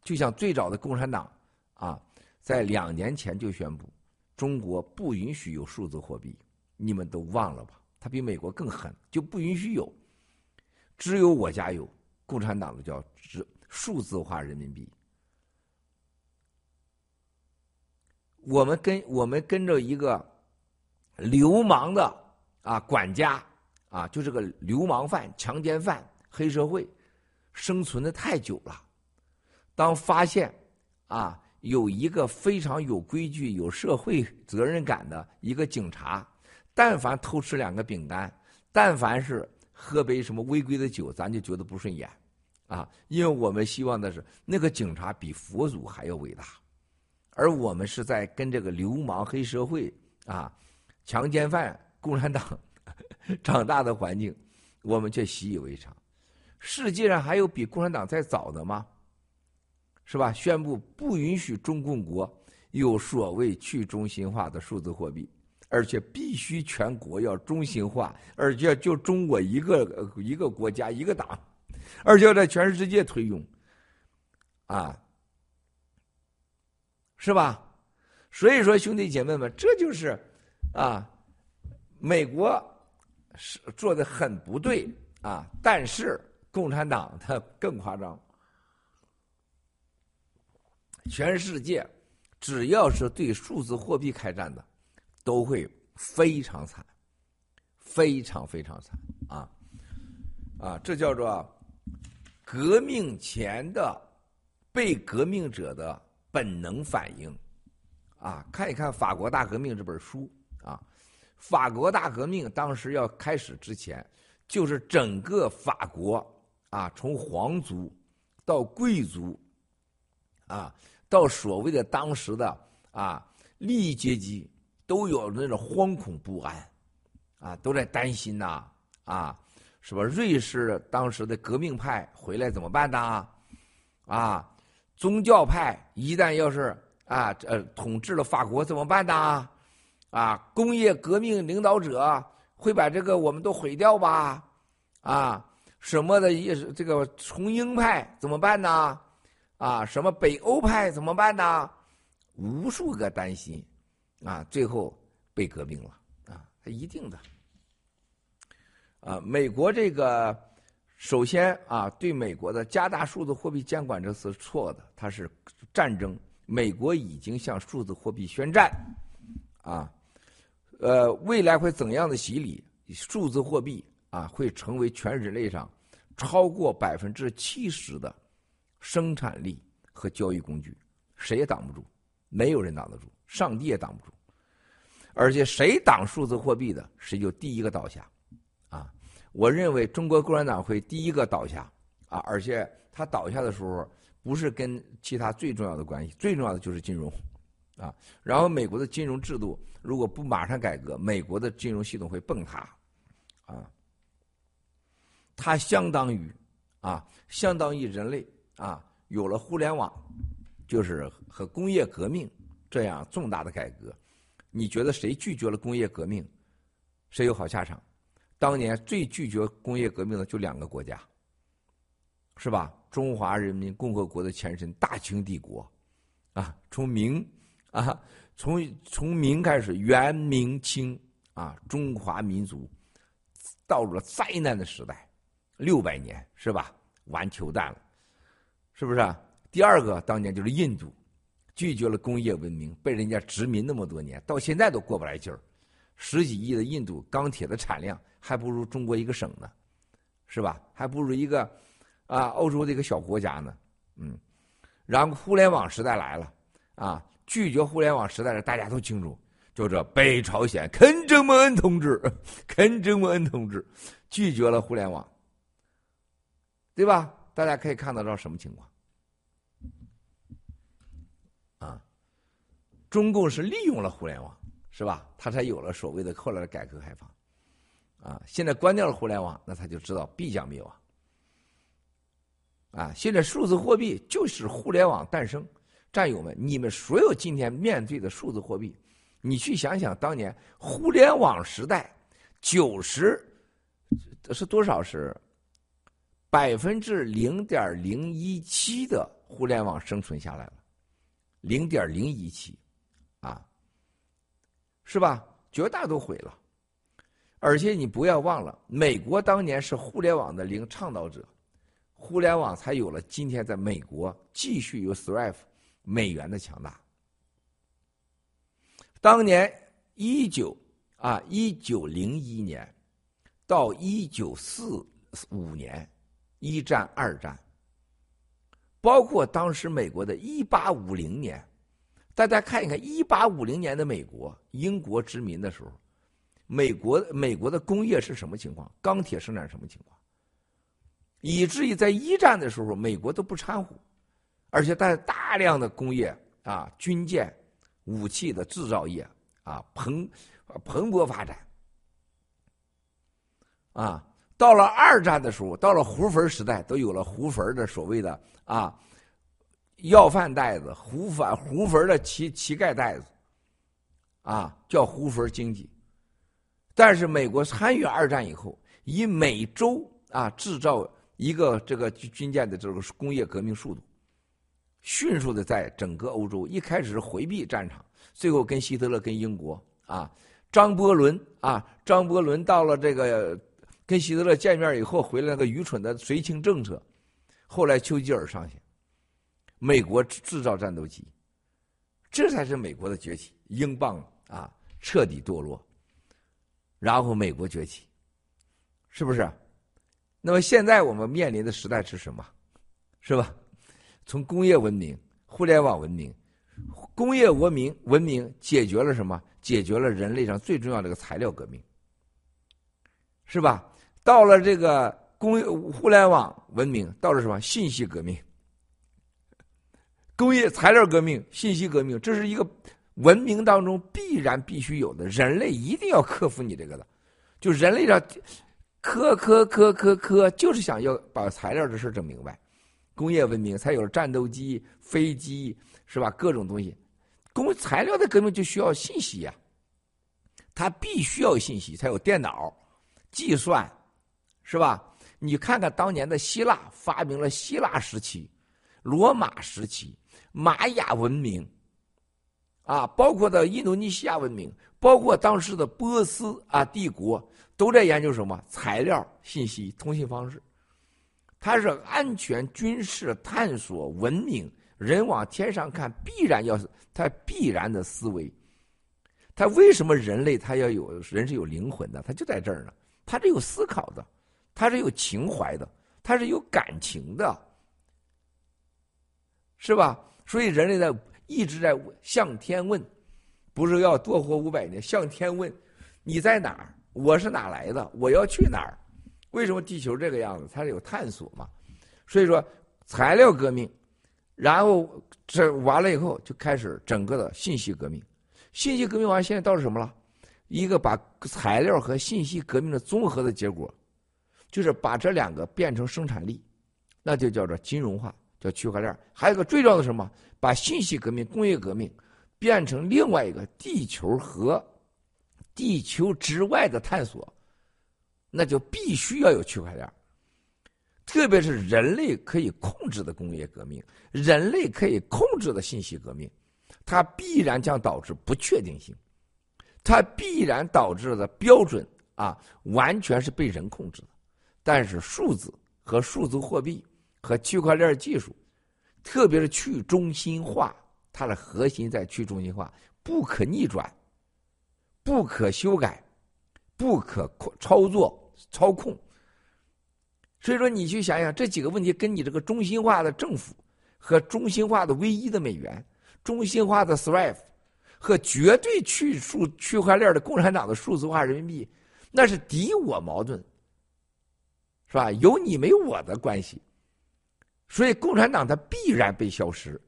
就像最早的共产党啊，在两年前就宣布中国不允许有数字货币，你们都忘了吧？他比美国更狠，就不允许有，只有我家有。共产党的叫数数字化人民币。我们跟我们跟着一个流氓的啊管家。啊，就这个流氓犯、强奸犯、黑社会，生存的太久了。当发现啊，有一个非常有规矩、有社会责任感的一个警察，但凡偷吃两个饼干，但凡是喝杯什么违规的酒，咱就觉得不顺眼啊。因为我们希望的是那个警察比佛祖还要伟大，而我们是在跟这个流氓、黑社会啊、强奸犯、共产党。长大的环境，我们却习以为常。世界上还有比共产党再早的吗？是吧？宣布不允许中共国有所谓去中心化的数字货币，而且必须全国要中心化，而且就中国一个一个国家一个党，而且要在全世界推用，啊，是吧？所以说，兄弟姐妹们，这就是啊，美国是做的很不对啊，但是共产党它更夸张。全世界只要是对数字货币开战的，都会非常惨，非常非常惨啊啊！这叫做革命前的被革命者的本能反应啊！看一看法国大革命这本书啊，法国大革命当时要开始之前，就是整个法国啊，从皇族到贵族啊。到所谓的当时的啊利益阶级都有那种惶恐不安，啊都在担心呐啊，是吧？瑞士当时的革命派回来怎么办呢？啊，宗教派一旦要是啊呃统治了法国怎么办呢？啊，工业革命领导者会把这个我们都毁掉吧？啊，什么的也是这个崇英派怎么办呢？啊，什么北欧派怎么办呢？无数个担心，啊，最后被革命了，啊，他一定的。啊，美国这个首先啊，对美国的加大数字货币监管这是错的，它是战争。美国已经向数字货币宣战，啊，呃，未来会怎样的洗礼？数字货币啊，会成为全人类上超过百分之七十的。生产力和交易工具，谁也挡不住，没有人挡得住，上帝也挡不住。而且谁挡数字货币的，谁就第一个倒下。我认为中国共产党会第一个倒下。啊，而且他倒下的时候，不是跟其他最重要的关系，最重要的就是金融。啊，然后美国的金融制度如果不马上改革，美国的金融系统会崩塌。啊，它相当于，啊，相当于人类。啊，有了互联网，就是和工业革命这样重大的改革，你觉得谁拒绝了工业革命，谁有好下场？当年最拒绝工业革命的就两个国家，是吧？中华人民共和国的前身大清帝国，啊，从明啊，从从明开始，元明清啊，中华民族到了灾难的时代，六百年是吧？完球蛋了。是不是啊？第二个当年就是印度，拒绝了工业文明，被人家殖民那么多年，到现在都过不来劲儿。十几亿的印度钢铁的产量还不如中国一个省呢，是吧？还不如一个啊欧洲的一个小国家呢。嗯，然后互联网时代来了，啊，拒绝互联网时代的大家都清楚，就这北朝鲜肯正木恩同志，肯正木恩同志拒绝了互联网，对吧？大家可以看得到什么情况？啊，中共是利用了互联网，是吧？他才有了所谓的后来的改革开放。啊，现在关掉了互联网，那他就知道必将灭亡。啊，现在数字货币就是互联网诞生。战友们，你们所有今天面对的数字货币，你去想想，当年互联网时代，九十是多少是？百分之零点零一七的互联网生存下来了，零点零一七，啊，是吧？绝大都毁了。而且你不要忘了，美国当年是互联网的零倡导者，互联网才有了今天在美国继续有 thrive 美元的强大。当年一九啊一九零一年到一九四五年。一战、二战，包括当时美国的1850年，大家看一看1850年的美国，英国殖民的时候，美国美国的工业是什么情况？钢铁生产什么情况？以至于在一战的时候，美国都不掺和，而且带大量的工业啊，军舰、武器的制造业啊，蓬蓬勃发展，啊。到了二战的时候，到了胡佛时代，都有了胡佛的所谓的啊要饭袋子、胡粉胡粉的乞乞丐袋子，啊叫胡粉经济。但是美国参与二战以后，以每周啊制造一个这个军舰的这个工业革命速度，迅速的在整个欧洲，一开始是回避战场，最后跟希特勒、跟英国啊，张伯伦啊，张伯伦到了这个跟希特勒见面以后，回来那个愚蠢的绥靖政策，后来丘吉尔上线，美国制造战斗机，这才是美国的崛起，英镑啊彻底堕落，然后美国崛起，是不是？那么现在我们面临的时代是什么？是吧？从工业文明、互联网文明、工业文明文明解决了什么？解决了人类上最重要的一个材料革命，是吧？到了这个工业互联网文明，到了什么？信息革命、工业材料革命、信息革命，这是一个文明当中必然必须有的，人类一定要克服你这个的。就人类上磕磕磕磕磕，就是想要把材料这事整明白。工业文明才有了战斗机、飞机，是吧？各种东西，工材料的革命就需要信息呀，它必须要信息，才有电脑、计算，是吧？你看看当年的希腊，发明了希腊时期、罗马时期、玛雅文明，啊，包括的印度尼西亚文明，包括当时的波斯啊帝国，都在研究什么材料、信息、通信方式。它是安全、军事、探索、文明，人往天上看，必然要它必然的思维。它为什么人类他要有人是有灵魂的？它就在这儿呢。它是有思考的，它是有情怀的，它是有感情的，是吧？所以人类在一直在向天问，不是要多活五百年，向天问：你在哪儿？我是哪来的？我要去哪儿？为什么地球这个样子？它是有探索嘛？所以说，材料革命，然后这完了以后，就开始整个的信息革命。信息革命完，现在到了什么了？一个把材料和信息革命的综合的结果，就是把这两个变成生产力，那就叫做金融化，叫区块链。还有个最重要的什么？把信息革命、工业革命变成另外一个地球和地球之外的探索。那就必须要有区块链，特别是人类可以控制的工业革命，人类可以控制的信息革命，它必然将导致不确定性，它必然导致的标准啊，完全是被人控制的。但是数字和数字货币和区块链技术，特别是去中心化，它的核心在去中心化，不可逆转，不可修改，不可操作。操控，所以说你去想想这几个问题，跟你这个中心化的政府和中心化的唯一的美元、中心化的 SWIFT 和绝对去数区块链的共产党的数字化人民币，那是敌我矛盾，是吧？有你没我的关系，所以共产党它必然被消失，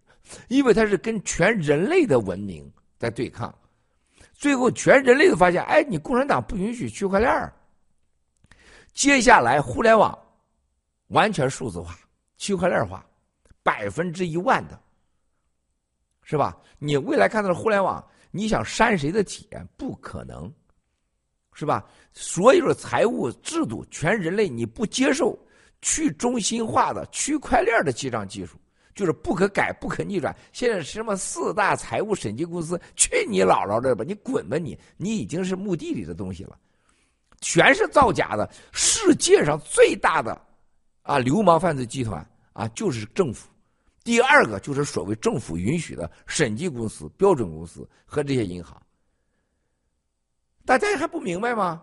因为它是跟全人类的文明在对抗，最后全人类都发现，哎，你共产党不允许区块链接下来，互联网完全数字化、区块链化，百分之一万的，是吧？你未来看到的互联网，你想删谁的体验不可能，是吧？所有的财务制度，全人类你不接受去中心化的区块链的记账技术，就是不可改、不可逆转。现在什么四大财务审计公司，去你姥姥的吧！你滚吧你！你已经是墓地里的东西了。全是造假的，世界上最大的啊流氓犯罪集团啊就是政府，第二个就是所谓政府允许的审计公司、标准公司和这些银行。大家还不明白吗？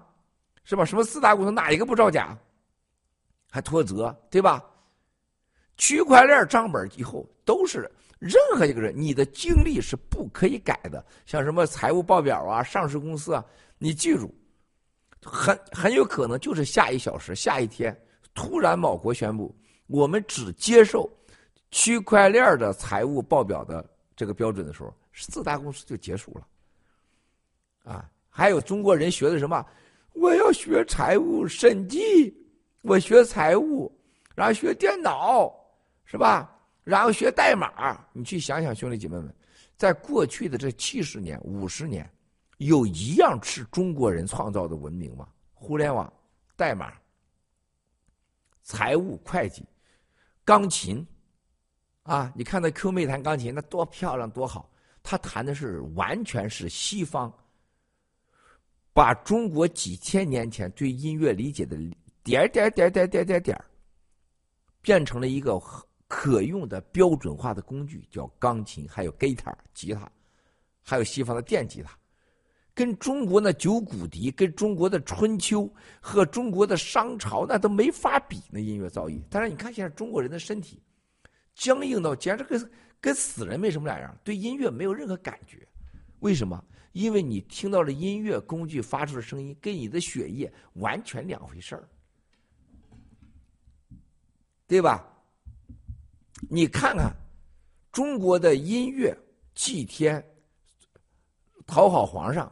是吧？什么四大公司哪一个不造假？还脱责，对吧？区块链账本以后都是任何一个人，你的经历是不可以改的。像什么财务报表啊、上市公司啊，你记住。很很有可能就是下一小时、下一天，突然某国宣布，我们只接受区块链的财务报表的这个标准的时候，四大公司就结束了。啊，还有中国人学的什么？我要学财务审计，我学财务，然后学电脑，是吧？然后学代码。你去想想，兄弟姐妹们，在过去的这七十年、五十年。有一样是中国人创造的文明吗？互联网、代码、财务、会计、钢琴，啊，你看那 Q 妹弹钢琴，那多漂亮多好。他弹的是完全是西方把中国几千年前对音乐理解的点点点点点点点变成了一个可用的标准化的工具，叫钢琴，还有 guitar 吉他，还有西方的电吉他，跟中国那九谷笛、跟中国的春秋和中国的商朝那都没法比。那音乐造诣，但是你看现在中国人的身体僵硬到简直跟跟死人没什么两样，对音乐没有任何感觉。为什么？因为你听到了音乐工具发出的声音，跟你的血液完全两回事儿，对吧？你看看中国的音乐祭天、讨好皇上，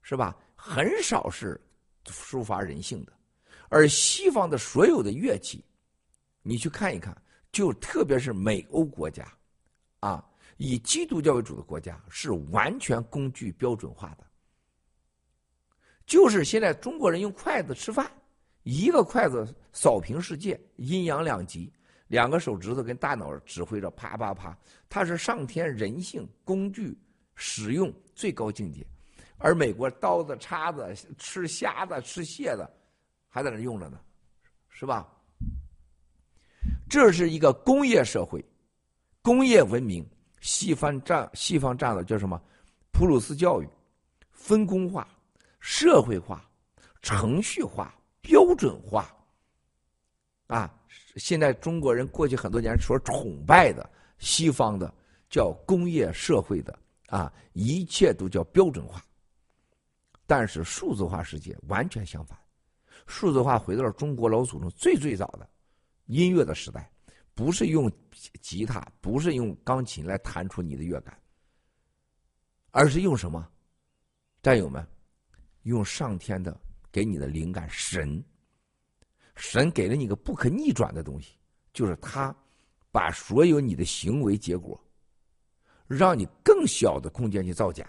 是吧？很少是抒发人性的，而西方的所有的乐器，你去看一看，就特别是美欧国家，啊，以基督教为主的国家是完全工具标准化的，就是现在中国人用筷子吃饭，一个筷子扫平世界，阴阳两极。两个手指头跟大脑指挥着啪啪啪，它是上天人性工具使用最高境界，而美国刀子叉子吃虾子吃蟹子，还在那用着呢，是吧？这是一个工业社会，工业文明，西方占西方占的叫什么？普鲁斯教育，分工化、社会化、程序化、标准化，啊。现在中国人过去很多年所崇拜的西方的叫工业社会的啊，一切都叫标准化。但是数字化世界完全相反，数字化回到了中国老祖宗最最早的音乐的时代，不是用吉他，不是用钢琴来弹出你的乐感，而是用什么？战友们，用上天的给你的灵感神。神给了你个不可逆转的东西，就是他把所有你的行为结果，让你更小的空间去造假，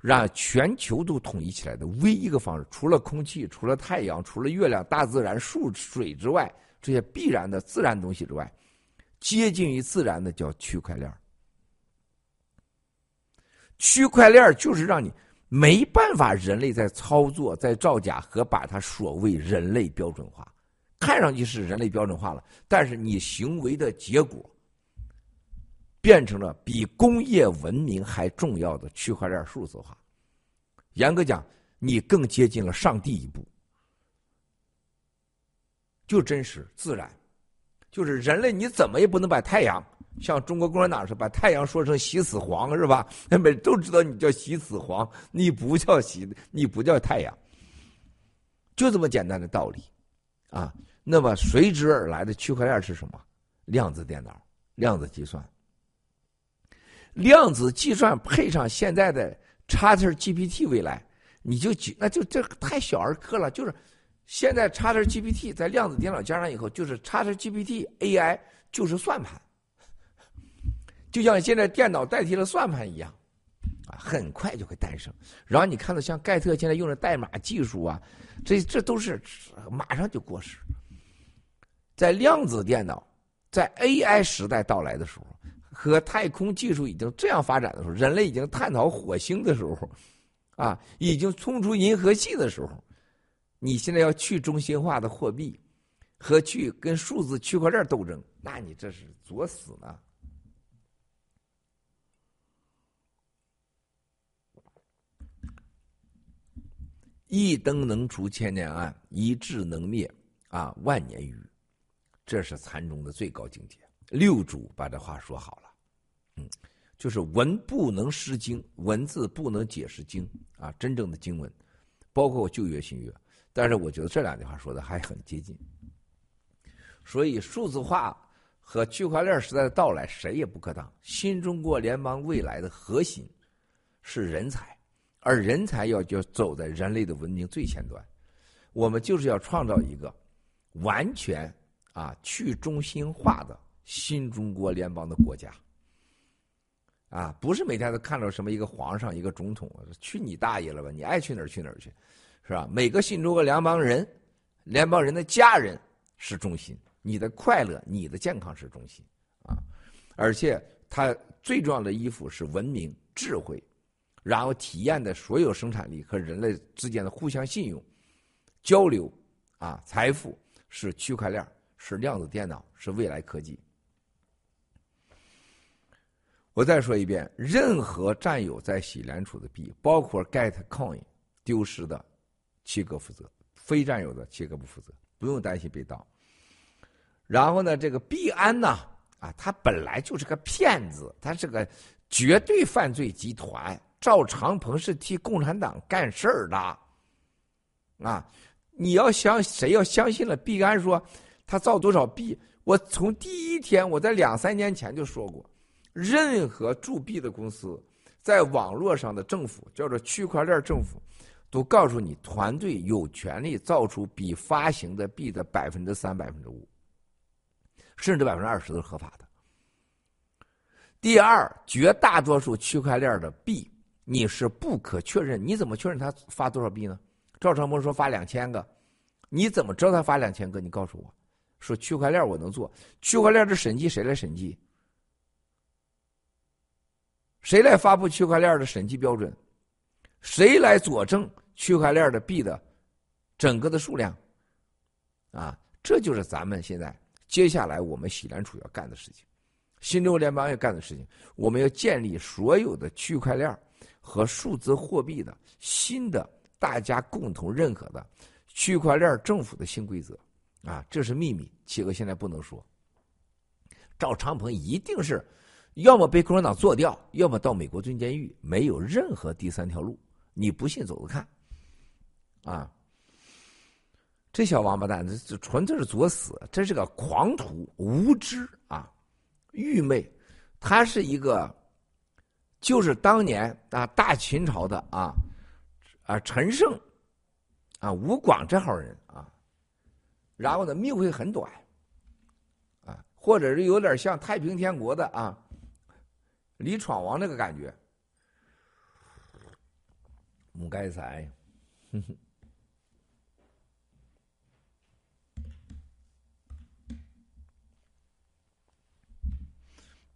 让全球都统一起来的唯一一个方式，除了空气、除了太阳、除了月亮、大自然、树、水之外，这些必然的自然东西之外，接近于自然的叫区块链。区块链就是让你。没办法，人类在操作、在造假和把它所谓人类标准化，看上去是人类标准化了，但是你行为的结果变成了比工业文明还重要的区块链数字化。严格讲，你更接近了上帝一步，就真实自然，就是人类，你怎么也不能把太阳。像中国共产党是把太阳说成习死黄是吧？那 每都知道你叫习死黄，你不叫习，你不叫太阳，就这么简单的道理，啊，那么随之而来的区块链是什么？量子电脑、量子计算、量子计算配上现在的 ChatGPT，未来你就那就这太小儿科了。就是现在 ChatGPT 在量子电脑加上以后，就是 ChatGPT AI 就是算盘。就像现在电脑代替了算盘一样，啊，很快就会诞生。然后你看到像盖特现在用的代码技术啊，这这都是马上就过时。在量子电脑在 AI 时代到来的时候，和太空技术已经这样发展的时候，人类已经探讨火星的时候，啊，已经冲出银河系的时候，你现在要去中心化的货币和去跟数字区块链斗争，那你这是作死呢？一灯能除千年暗，一智能灭啊万年愚，这是禅宗的最高境界。六祖把这话说好了，嗯，就是文不能失经，文字不能解释经啊，真正的经文，包括旧约新约。但是我觉得这两句话说的还很接近。所以数字化和区块链时代的到来，谁也不可挡。新中国联邦未来的核心是人才。而人才要就走在人类的文明最前端，我们就是要创造一个完全啊去中心化的新中国联邦的国家，啊，不是每天都看到什么一个皇上一个总统，去你大爷了吧！你爱去哪儿去哪儿去，是吧？每个新中国联邦人，联邦人的家人是中心，你的快乐、你的健康是中心，啊，而且它最重要的衣服是文明、智慧，然后体验的所有生产力和人类之间的互相信用、交流啊，财富是区块链，是量子电脑，是未来科技。我再说一遍，任何占有在洗联储的币，包括 Getcoin 丢失的，七哥负责；非占有的，七哥不负责，不用担心被盗。然后呢，这个币安呢，啊，他本来就是个骗子，他是个绝对犯罪集团。赵长鹏是替共产党干事儿的，啊，你要相谁要相信了币安说他造多少币？我从第一天，我在两三年前就说过。任何铸币的公司，在网络上的政府叫做区块链政府，都告诉你团队有权利造出比发行的币的百分之三、百分之五，甚至百分之二十都是合法的。第二，绝大多数区块链的币你是不可确认，你怎么确认他发多少币呢？赵长鹏说发两千个，你怎么知道他发两千个？你告诉我，说区块链我能做，区块链的审计谁来审计？谁来发布区块链的审计标准？谁来佐证区块链的币的整个的数量？啊，这就是咱们现在接下来我们喜联储要干的事情，新中国联邦要干的事情。我们要建立所有的区块链和数字货币的新的大家共同认可的区块链政府的新规则。啊，这是秘密，企鹅现在不能说。赵长鹏一定是。要么被共产党做掉，要么到美国蹲监狱，没有任何第三条路。你不信，走着看。啊，这小王八蛋，这这纯粹是作死，这是个狂徒，无知啊，愚昧。他是一个，就是当年啊大秦朝的啊啊陈胜啊吴广这号人啊，然后呢命会很短啊，或者是有点像太平天国的啊。李闯王那个感觉，母该仔。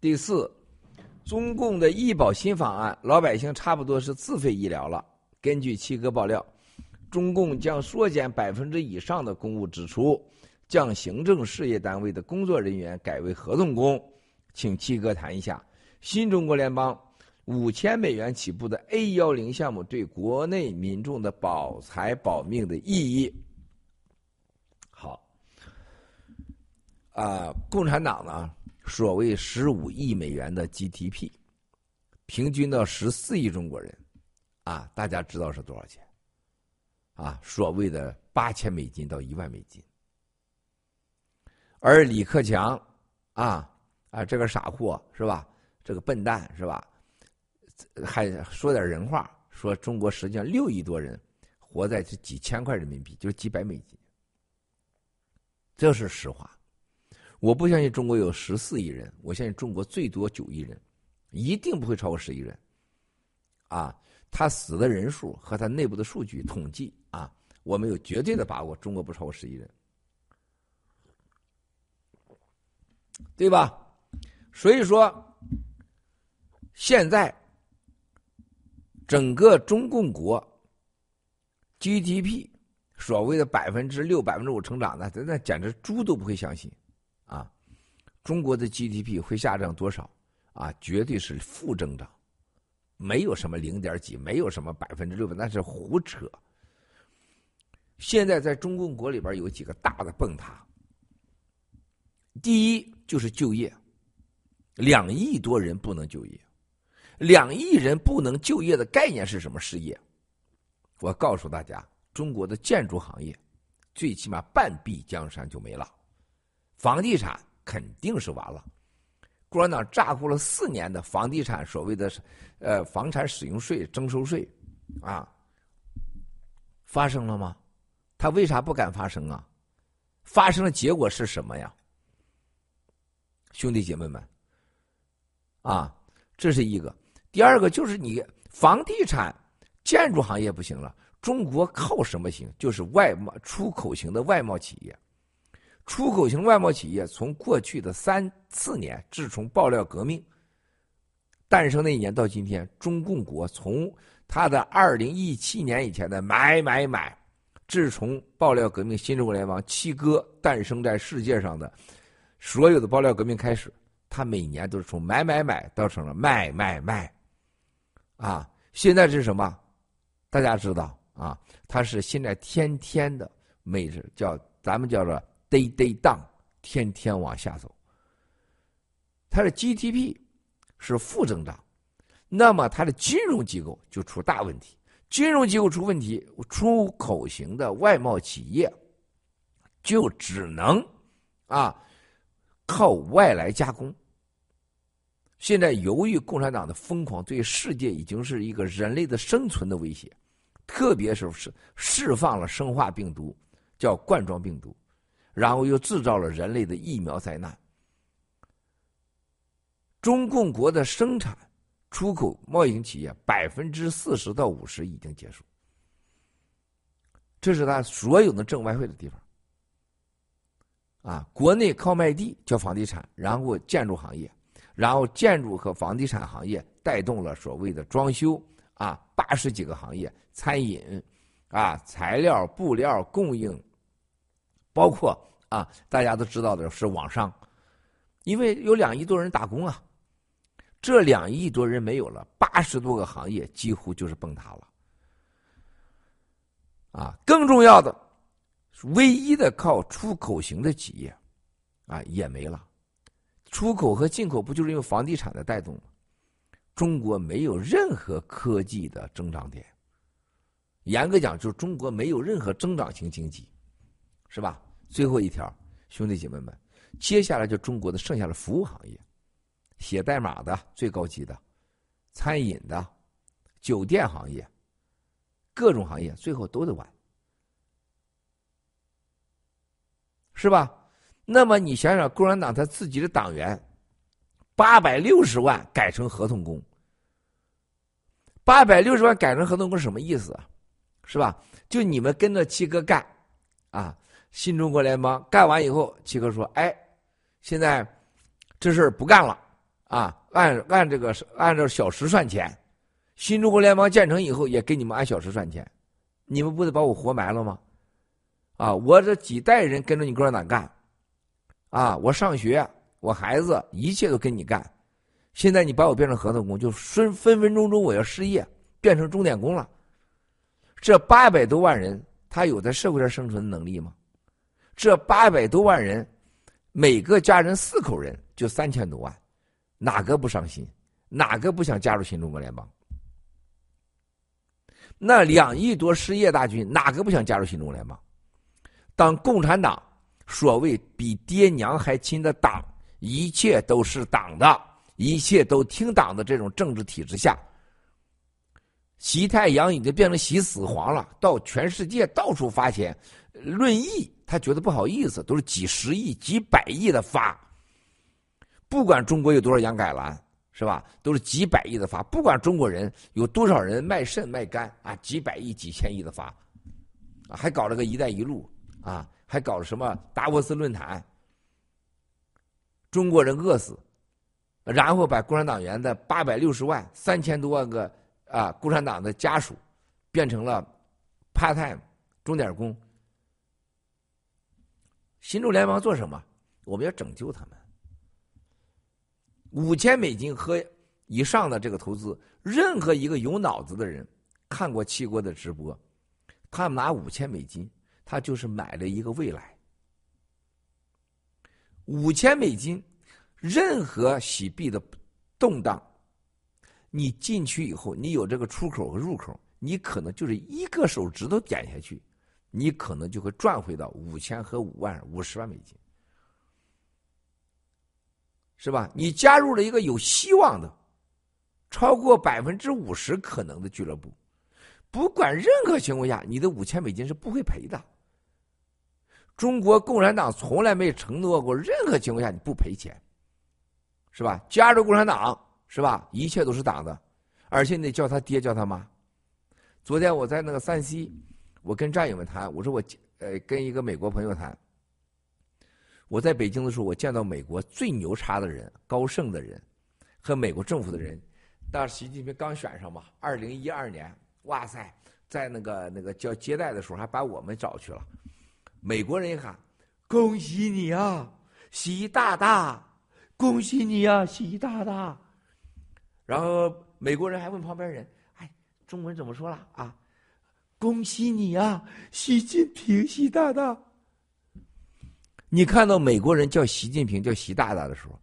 第四，中共的医保新方案，老百姓差不多是自费医疗了。根据七哥爆料，中共将缩减百分之以上的公务支出，将行政事业单位的工作人员改为合同工，请七哥谈一下。新中国联邦五千美元起步的 A 幺零项目对国内民众的保财保命的意义。好，啊，共产党呢，所谓十五亿美元的 GDP，平均到十四亿中国人，啊，大家知道是多少钱？啊，所谓的八千美金到一万美金。而李克强，啊啊，这个傻货是吧？这个笨蛋是吧？还说点人话，说中国实际上六亿多人活在这几千块人民币，就是几百美金，这是实话。我不相信中国有十四亿人，我相信中国最多九亿人，一定不会超过十亿人。啊，他死的人数和他内部的数据统计啊，我们有绝对的把握，中国不超过十亿人，对吧？所以说。现在，整个中共国 GDP 所谓的百分之六、百分之五成长的，那简直猪都不会相信！中国的 GDP 会下降多少啊？绝对是负增长，没有什么零点几，没有什么百分之六，那是胡扯。现在在中共国里边有几个大的崩塌，第一就是就业，两亿多人不能就业。两亿人不能就业的概念是什么？失业？我告诉大家，中国的建筑行业，最起码半壁江山就没了，房地产肯定是完了。共产党炸呼了四年的房地产所谓的呃房产使用税征收税，啊，发生了吗？他为啥不敢发生啊？发生的结果是什么呀？兄弟姐妹们，啊，这是一个。第二个就是你房地产、建筑行业不行了，中国靠什么行？就是外贸出口型的外贸企业，出口型外贸企业从过去的三四年，自从爆料革命诞生那一年到今天，中共国从它的二零一七年以前的买买买，自从爆料革命新中国联邦七哥诞生在世界上的所有的爆料革命开始，它每年都是从买买买到成了卖卖卖，啊，现在是什么？大家知道啊，它是现在天天的每日叫咱们叫做。Day day down，天天往下走。它的 GDP 是负增长，那么它的金融机构就出大问题。金融机构出问题，出口型的外贸企业就只能啊靠外来加工。现在由于共产党的疯狂，对世界已经是一个人类的生存的威胁，特别是是释放了生化病毒，叫冠状病毒。然后又制造了人类的疫苗灾难。中共国的生产、出口贸易企业百分之四十到五十已经结束，这是他所有的挣外汇的地方。啊，国内靠卖地叫房地产，然后建筑行业，然后建筑和房地产行业带动了所谓的装修啊，八十几个行业，餐饮啊，材料、布料供应。包括啊，大家都知道的是网上，因为有两亿多人打工啊，这两亿多人没有了，八十多个行业几乎就是崩塌了。啊，更重要的，唯一的靠出口型的企业，啊也没了。出口和进口不就是因为房地产的带动吗？中国没有任何科技的增长点，严格讲，就是中国没有任何增长型经济，是吧？最后一条，兄弟姐妹们，接下来就中国的剩下的服务行业，写代码的最高级的，餐饮的，酒店行业，各种行业最后都得完，是吧？那么你想想，共产党他自己的党员，八百六十万改成合同工，八百六十万改成合同工什么意思啊？是吧？就你们跟着七哥干，啊。新中国联邦干完以后，齐哥说：“哎，现在这事儿不干了啊！按按这个按照小时算钱。新中国联邦建成以后，也给你们按小时算钱。你们不得把我活埋了吗？啊！我这几代人跟着你共产党干，啊！我上学，我孩子一切都跟你干。现在你把我变成合同工，就分分分钟钟我要失业，变成钟点工了。这八百多万人，他有在社会上生存的能力吗？”这八百多万人，每个家人四口人就三千多万，哪个不伤心？哪个不想加入新中国联邦？那两亿多失业大军，哪个不想加入新中国联邦？当共产党所谓比爹娘还亲的党，一切都是党的，一切都听党的这种政治体制下，习太阳已经变成习死皇了，到全世界到处发钱，论亿。他觉得不好意思，都是几十亿、几百亿的发。不管中国有多少洋改蓝，是吧？都是几百亿的发。不管中国人有多少人卖肾卖肝啊，几百亿、几千亿的发，还搞了个“一带一路”，啊，还搞了什么达沃斯论坛？中国人饿死，然后把共产党员的八百六十万、三千多万个啊共产党的家属变成了 part time 钟点工。新中联邦做什么？我们要拯救他们。五千美金和以上的这个投资，任何一个有脑子的人看过七国的直播，他们拿五千美金，他就是买了一个未来。五千美金，任何洗币的动荡，你进去以后，你有这个出口和入口，你可能就是一个手指头点下去。你可能就会赚回到五千和五万五十万美金，是吧？你加入了一个有希望的，超过百分之五十可能的俱乐部，不管任何情况下，你的五千美金是不会赔的。中国共产党从来没承诺过任何情况下你不赔钱，是吧？加入共产党是吧？一切都是党的，而且你得叫他爹叫他妈。昨天我在那个山西。我跟战友们谈，我说我呃跟一个美国朋友谈，我在北京的时候，我见到美国最牛叉的人、高盛的人和美国政府的人。当时习近平刚选上嘛，二零一二年，哇塞，在那个那个叫接待的时候，还把我们找去了。美国人一喊：“恭喜你啊，习大大！恭喜你啊，习大大！”然后美国人还问旁边人：“哎，中文怎么说了啊？”“恭喜你啊，习近平，习大大！”你看到美国人叫习近平叫习大大的时候，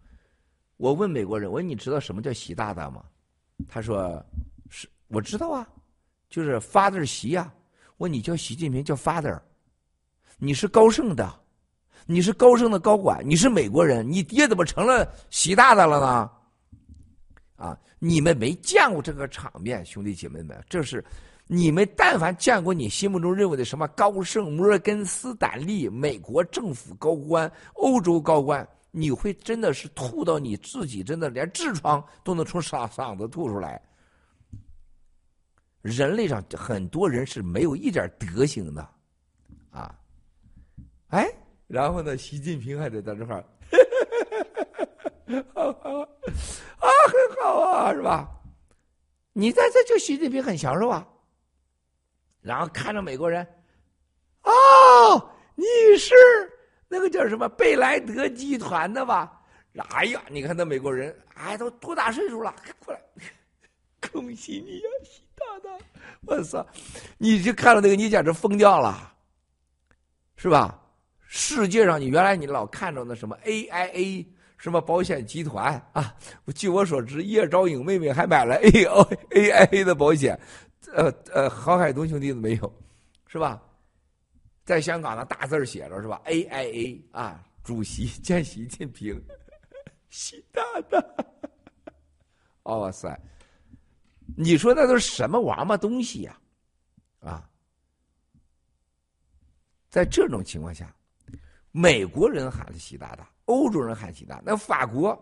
我问美国人：“我说你知道什么叫习大大吗？”他说：“是，我知道啊，就是 father 习呀。我你叫习近平叫 father，你是高盛的，你是高盛的高管，你是美国人，你爹怎么成了习大大了呢？啊，你们没见过这个场面，兄弟姐妹们，这是你们但凡见过你心目中认为的什么高盛、摩根斯坦利、美国政府高官、欧洲高官。”你会真的是吐到你自己，真的连痔疮都能从嗓嗓子吐出来。人类上很多人是没有一点德行的，啊，哎，然后呢，习近平还得在这块儿，啊，很好啊，是吧？你在这就习近平很享受啊，然后看着美国人，哦，你是。那个叫什么贝莱德集团的吧？哎呀，你看那美国人，哎，都多大岁数了？过来，恭喜你呀，习大大！我操，你就看了那个，你简直疯掉了，是吧？世界上，你原来你老看着那什么 AIA 什么保险集团啊？据我所知，叶昭颖妹妹还买了 A O AIA 的保险，呃呃，郝海东兄弟没有，是吧？在香港的大字写着是吧？AIA 啊，主席见习近平，习大大。哇塞，你说那都是什么王八东西呀？啊，在这种情况下，美国人喊的习大大，欧洲人喊习大，那法国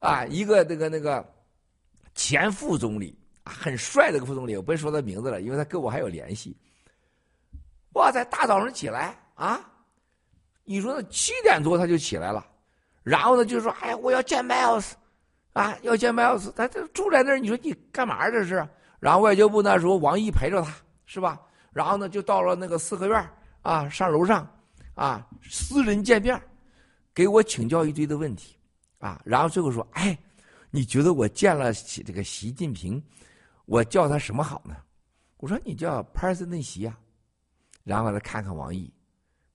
啊，一个那个那个前副总理，很帅的个副总理，我不说他名字了，因为他跟我还有联系。哇塞！大早上起来啊，你说那七点多他就起来了，然后呢就说：“哎，我要见 Miles，啊，要见 Miles。”他这住在那儿，你说你干嘛这是？然后外交部那时候王毅陪着他，是吧？然后呢就到了那个四合院啊，上楼上啊，私人见面，给我请教一堆的问题啊。然后最后说：“哎，你觉得我见了这个习近平，我叫他什么好呢？”我说：“你叫 President 习啊。”然后他看看王毅，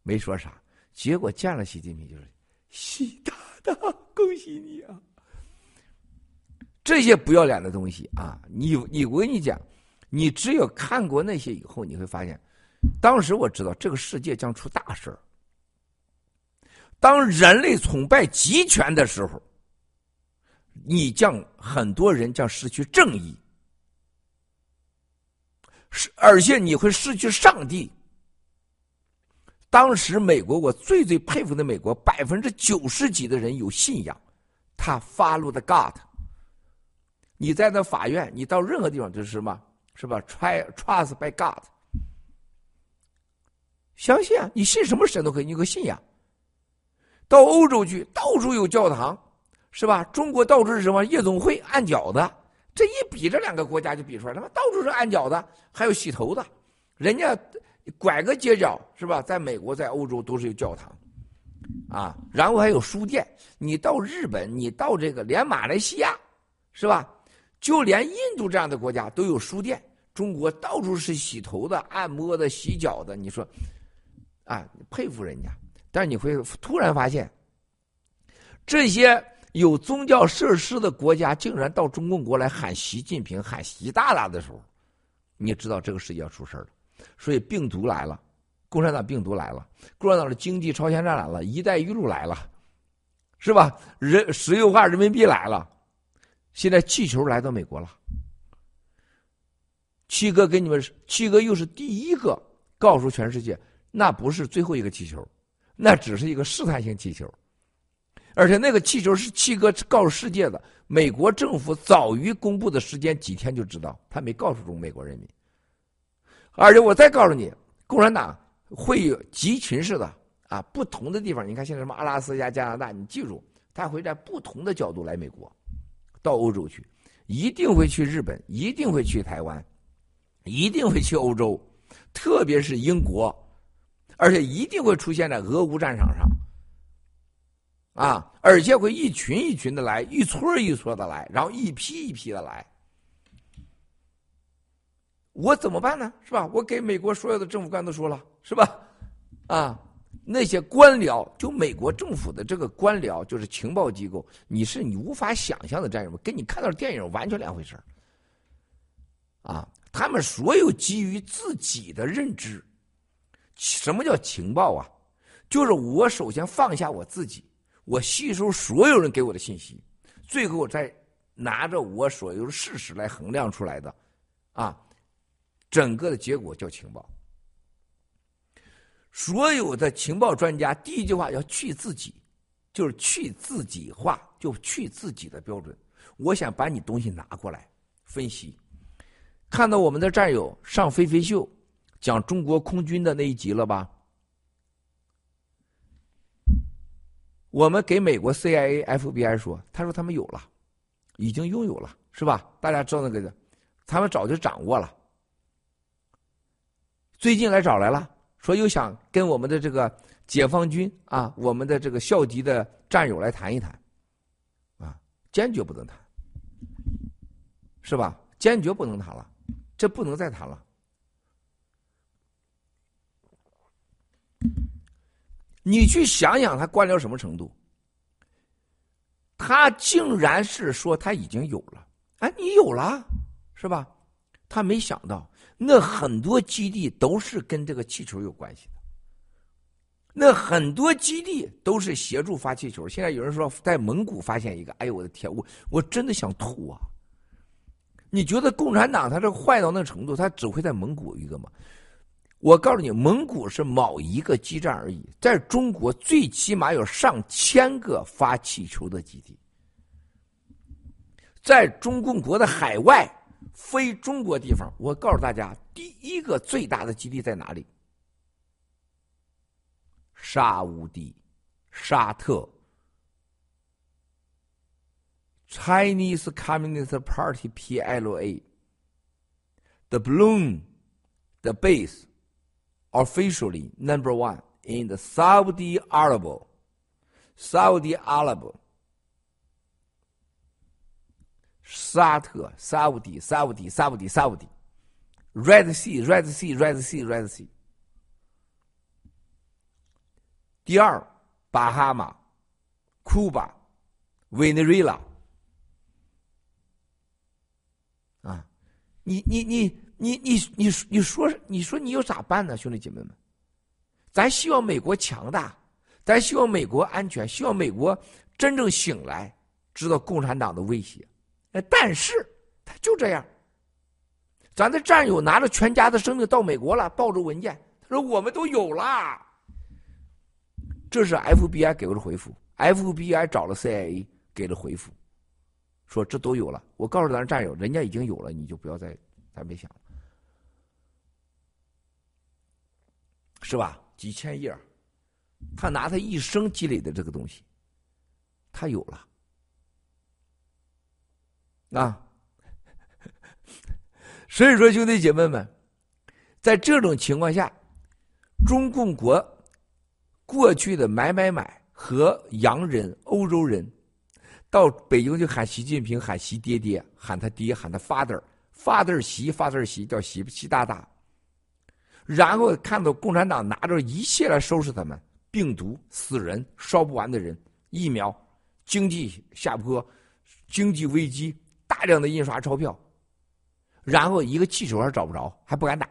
没说啥。结果见了习近平，就是习大大，恭喜你啊！这些不要脸的东西啊，你你我跟你讲，你只有看过那些以后，你会发现，当时我知道这个世界将出大事儿。当人类崇拜集权的时候，你将很多人将失去正义，而且你会失去上帝。当时美国，我最最佩服的美国，百分之九十几的人有信仰，他 follow the God。你在那法院，你到任何地方就是什么，是吧？Try trust by God，相信啊，你信什么神都可以，你有个信仰。到欧洲去，到处有教堂，是吧？中国到处是什么夜总会，按脚的，这一比，这两个国家就比出来，他妈到处是按脚的，还有洗头的，人家。拐个街角是吧？在美国，在欧洲都是有教堂，啊，然后还有书店。你到日本，你到这个连马来西亚，是吧？就连印度这样的国家都有书店。中国到处是洗头的、按摩的、洗脚的。你说，啊，佩服人家。但是你会突然发现，这些有宗教设施的国家，竟然到中共国来喊习近平、喊习大大的时候，你知道这个世界要出事了。所以病毒来了，共产党病毒来了，共产党的经济超前战来了，一带一路来了，是吧？人石油化人民币来了，现在气球来到美国了。七哥给你们，七哥又是第一个告诉全世界，那不是最后一个气球，那只是一个试探性气球，而且那个气球是七哥告诉世界的。美国政府早于公布的时间几天就知道，他没告诉中美国人民。而且我再告诉你，共产党会有集群式的啊，不同的地方，你看现在什么阿拉斯加、加拿大，你记住，他会在不同的角度来美国，到欧洲去，一定会去日本，一定会去台湾，一定会去欧洲，特别是英国，而且一定会出现在俄乌战场上，啊，而且会一群一群的来，一撮一撮的来，然后一批一批的来。我怎么办呢？是吧？我给美国所有的政府官都说了，是吧？啊，那些官僚，就美国政府的这个官僚，就是情报机构，你是你无法想象的战友，跟你看到电影完全两回事啊，他们所有基于自己的认知，什么叫情报啊？就是我首先放下我自己，我吸收所有人给我的信息，最后再拿着我所有的事实来衡量出来的，啊。整个的结果叫情报。所有的情报专家第一句话要去自己，就是去自己化，就去自己的标准。我想把你东西拿过来分析。看到我们的战友上飞飞秀讲中国空军的那一集了吧？我们给美国 CIA、FBI 说，他说他们有了，已经拥有了，是吧？大家知道那个，他们早就掌握了。最近来找来了，说又想跟我们的这个解放军啊，我们的这个校级的战友来谈一谈，啊，坚决不能谈，是吧？坚决不能谈了，这不能再谈了。你去想想，他官僚什么程度？他竟然是说他已经有了，哎，你有了，是吧？他没想到。那很多基地都是跟这个气球有关系的，那很多基地都是协助发气球。现在有人说在蒙古发现一个，哎呦我的天，我我真的想吐啊！你觉得共产党他这坏到那程度，他只会在蒙古一个吗？我告诉你，蒙古是某一个基站而已，在中国最起码有上千个发气球的基地，在中共国的海外。非中国地方，我告诉大家，第一个最大的基地在哪里？沙乌地、沙特、Chinese Communist Party PLA，the balloon, the base, officially number one in the Saudi Arab, Saudi Arab. 沙特、沙乌地、沙乌地、沙乌地、沙乌地，Red Sea、Red Sea、Red Sea、Red Sea。第二，巴哈马、库巴、委内瑞拉。啊，你你你 你你你你说你说你又咋办呢，兄弟姐妹们？咱希望美国强大，咱希望美国安全，希望美国真正醒来，知道共产党的威胁。但是他就这样，咱的战友拿着全家的生命到美国了，抱着文件，他说我们都有了。这是 FBI 给我的回复，FBI 找了 CIA 给了回复，说这都有了。我告诉咱战友，人家已经有了，你就不要再再别想了，是吧？几千页，他拿他一生积累的这个东西，他有了。啊，所以说兄弟姐妹们，在这种情况下，中共国过去的买买买和洋人、欧洲人到北京就喊习近平，喊习爹爹，喊他爹，喊他 father，father 习 father 习叫习习大大，然后看到共产党拿着一切来收拾他们，病毒、死人、烧不完的人、疫苗、经济下坡、经济危机。大量的印刷钞票，然后一个气球还找不着，还不敢打，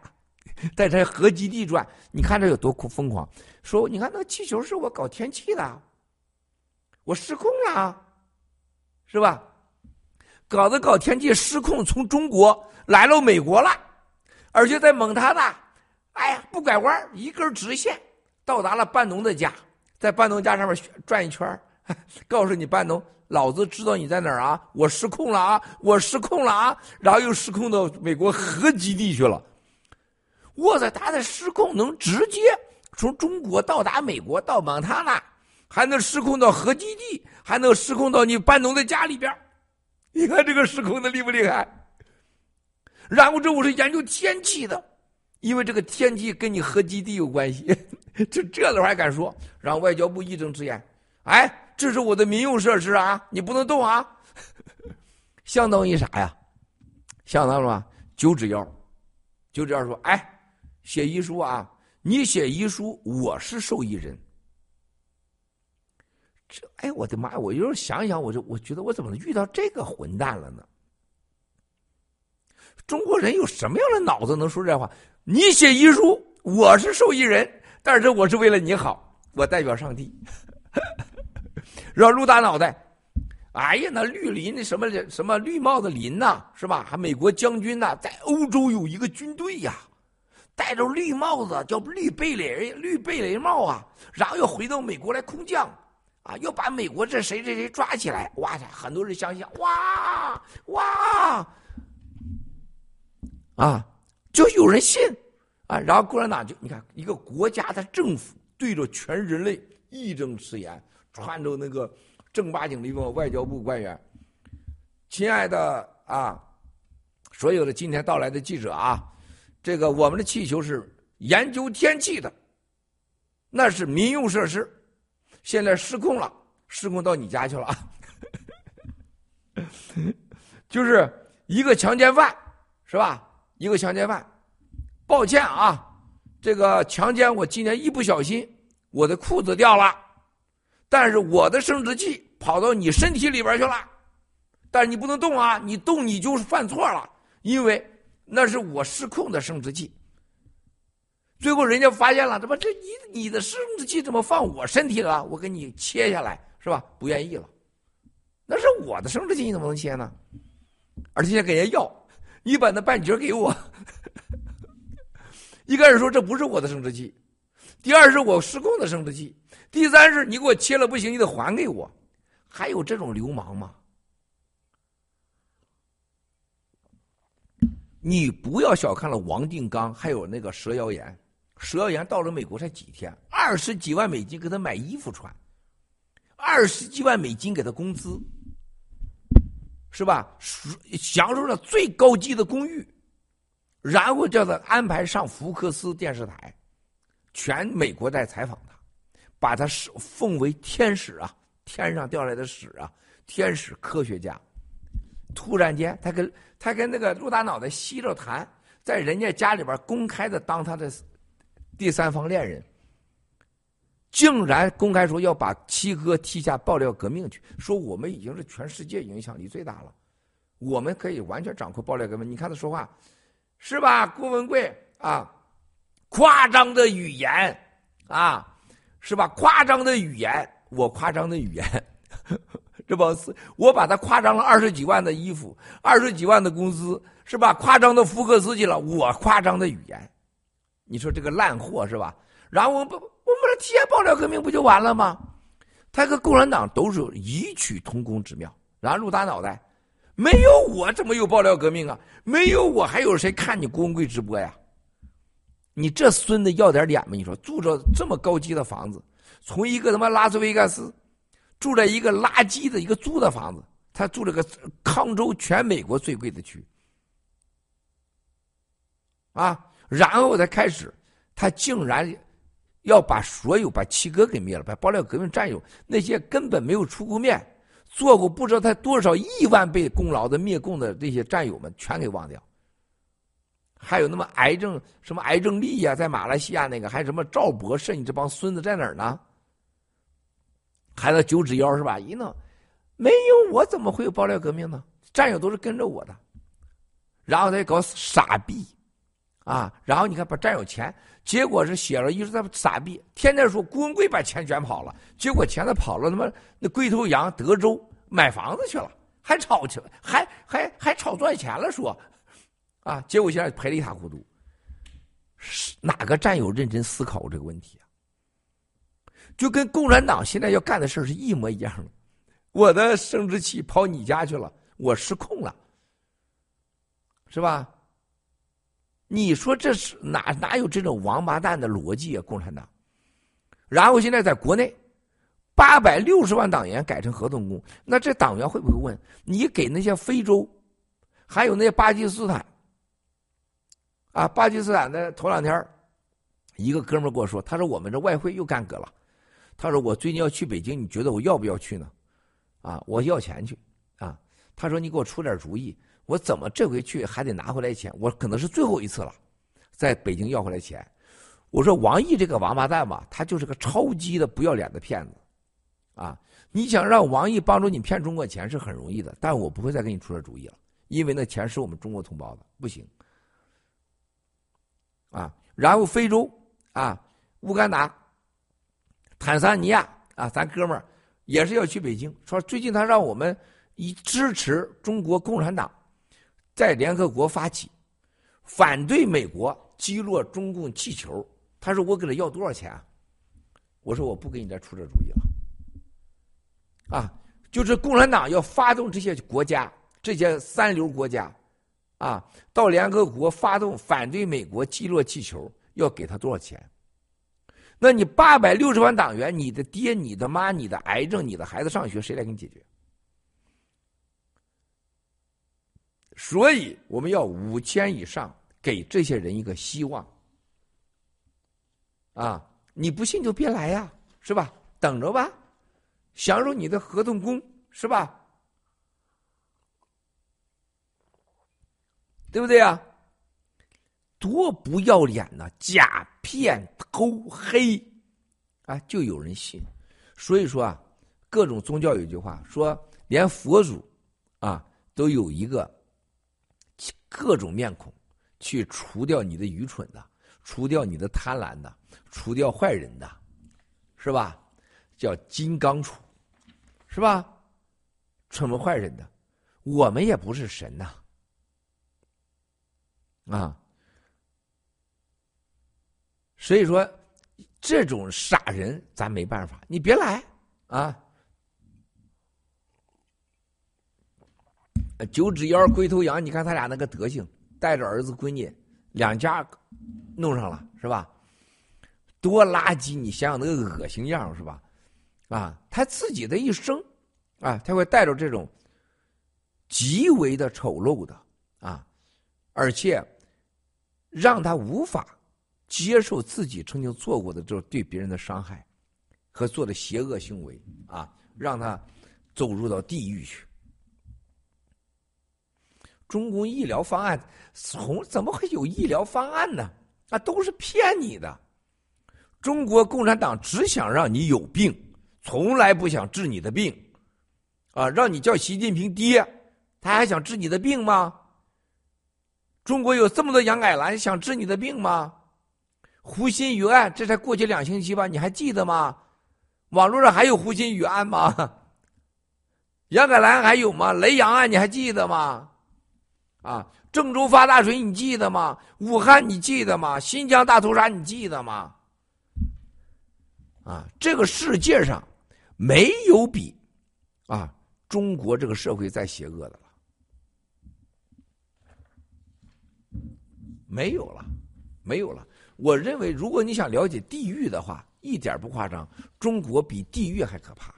在这核基地转。你看这有多疯狂？说你看那个气球是我搞天气的，我失控了，是吧？搞着搞天气失控，从中国来了美国了，而且在蒙塔纳，哎呀不拐弯，一根直线到达了半农的家，在半农家上面转一圈，告诉你半农。老子知道你在哪儿啊！我失控了啊！我失控了啊！然后又失控到美国核基地去了。我塞，他的失控能直接从中国到达美国到蒙塔纳，还能失控到核基地，还能失控到你班农的家里边你看这个失控的厉不厉害？然后这我是研究天气的，因为这个天气跟你核基地有关系。这这都还敢说？让外交部义正辞严，哎，这是我的民用设施啊，你不能动啊！相当于啥呀？相当于什么？九指妖，九指妖说：“哎，写遗书啊，你写遗书，我是受益人。”这，哎，我的妈呀！我有时候想想，我就我觉得我怎么遇到这个混蛋了呢？中国人有什么样的脑子能说这话？你写遗书，我是受益人，但是我是为了你好，我代表上帝。然后露大脑袋，哎呀，那绿林那什么什么绿帽子林呐，是吧？还美国将军呐，在欧洲有一个军队呀，戴着绿帽子，叫绿贝雷绿贝雷帽啊，然后又回到美国来空降，啊，要把美国这谁谁谁抓起来，哇塞，很多人相信，哇哇。啊，就有人信，啊，然后共产党就你看一个国家的政府对着全人类义正辞严，穿着那个正八经的一个外交部官员，亲爱的啊，所有的今天到来的记者啊，这个我们的气球是研究天气的，那是民用设施，现在失控了，失控到你家去了，就是一个强奸犯，是吧？一个强奸犯，抱歉啊，这个强奸我今天一不小心，我的裤子掉了，但是我的生殖器跑到你身体里边去了，但是你不能动啊，你动你就是犯错了，因为那是我失控的生殖器。最后人家发现了，怎么这你你的生殖器怎么放我身体了？我给你切下来是吧？不愿意了，那是我的生殖器，你怎么能切呢？而且给人家要。你把那半截给我。一开始说这不是我的生殖器，第二是我失控的生殖器，第三是你给我切了不行，你得还给我。还有这种流氓吗？你不要小看了王定刚，还有那个蛇妖炎。蛇妖炎到了美国才几天，二十几万美金给他买衣服穿，二十几万美金给他工资。是吧？享受了最高级的公寓，然后叫他安排上福克斯电视台，全美国在采访他，把他奉为天使啊，天上掉下来的屎啊，天使科学家。突然间，他跟他跟那个陆大脑袋吸着痰，在人家家里边公开的当他的第三方恋人。竟然公开说要把七哥踢下爆料革命去，说我们已经是全世界影响力最大了，我们可以完全掌控爆料革命。你看他说话，是吧？郭文贵啊，夸张的语言啊，是吧？夸张的语言，我夸张的语言，这不是，我把他夸张了二十几万的衣服，二十几万的工资，是吧？夸张的福克斯去了，我夸张的语言，你说这个烂货是吧？然后我不。我们这提前爆料革命不就完了吗？他和共产党都是异曲同工之妙。然后陆大脑袋，没有我怎么有爆料革命啊？没有我还有谁看你郭文贵直播呀？你这孙子要点脸吗？你说住着这么高级的房子，从一个他妈拉斯维加斯，住在一个垃圾的一个租的房子，他住了个康州全美国最贵的区，啊，然后才开始，他竟然。要把所有把七哥给灭了，把爆料革命战友那些根本没有出过面、做过不知道他多少亿万倍功劳的灭共的这些战友们全给忘掉。还有那么癌症什么癌症力呀，在马来西亚那个，还有什么赵博士，你这帮孙子在哪儿呢？还有九指妖是吧？一弄没有我怎么会有爆料革命呢？战友都是跟着我的，然后他搞傻逼。啊，然后你看把战友钱，结果是写了一直在傻逼，天天说郭文贵把钱卷跑了，结果钱他跑了他妈那龟头羊德州买房子去了，还炒去了，还还还炒赚钱了说，啊，结果现在赔的一塌糊涂。是哪个战友认真思考过这个问题啊？就跟共产党现在要干的事是一模一样的，我的生殖器跑你家去了，我失控了，是吧？你说这是哪哪有这种王八蛋的逻辑啊？共产党，然后现在在国内，八百六十万党员改成合同工，那这党员会不会问你给那些非洲，还有那些巴基斯坦，啊，巴基斯坦的头两天，一个哥们跟我说，他说我们这外汇又干戈了，他说我最近要去北京，你觉得我要不要去呢？啊，我要钱去，啊，他说你给我出点主意，我怎么这回去还得拿回来钱？我可能是最后一次了，在北京要回来钱。我说王毅这个王八蛋吧，他就是个超级的不要脸的骗子，啊！你想让王毅帮助你骗中国钱是很容易的，但我不会再给你出这主意了，因为那钱是我们中国同胞的，不行。啊，然后非洲啊，乌干达、坦桑尼亚啊，咱哥们儿也是要去北京，说最近他让我们以支持中国共产党，在联合国发起反对美国击落中共气球。他说：“我给他要多少钱？”我说：“我不给你再出这主意了。”啊，就是共产党要发动这些国家、这些三流国家，啊，到联合国发动反对美国击落气球，要给他多少钱？那你八百六十万党员，你的爹、你的妈、你的癌症、你的孩子上学，谁来给你解决？所以我们要五千以上，给这些人一个希望。啊，你不信就别来呀，是吧？等着吧，享受你的合同工，是吧？对不对呀？多不要脸呐！假骗偷黑，啊，就有人信。所以说啊，各种宗教有句话说，连佛祖啊都有一个各种面孔去除掉你的愚蠢的，除掉你的贪婪的。除掉坏人的，是吧？叫金刚杵，是吧？惩罚坏人的，我们也不是神呐，啊！所以说，这种傻人咱没办法，你别来啊！九指妖龟头羊，你看他俩那个德行，带着儿子闺女，两家弄上了，是吧？多垃圾！你想想那个恶心样是吧？啊，他自己的一生，啊，他会带着这种极为的丑陋的啊，而且让他无法接受自己曾经做过的这种对别人的伤害和做的邪恶行为啊，让他走入到地狱去。中共医疗方案从怎么会有医疗方案呢？啊，都是骗你的。中国共产党只想让你有病，从来不想治你的病，啊，让你叫习近平爹，他还想治你的病吗？中国有这么多杨改兰想治你的病吗？胡鑫宇案这才过去两星期吧，你还记得吗？网络上还有胡鑫宇案吗？杨改兰还有吗？雷洋案你还记得吗？啊，郑州发大水你记得吗？武汉你记得吗？新疆大屠杀你记得吗？啊，这个世界上没有比啊中国这个社会再邪恶的了，没有了，没有了。我认为，如果你想了解地狱的话，一点不夸张，中国比地狱还可怕。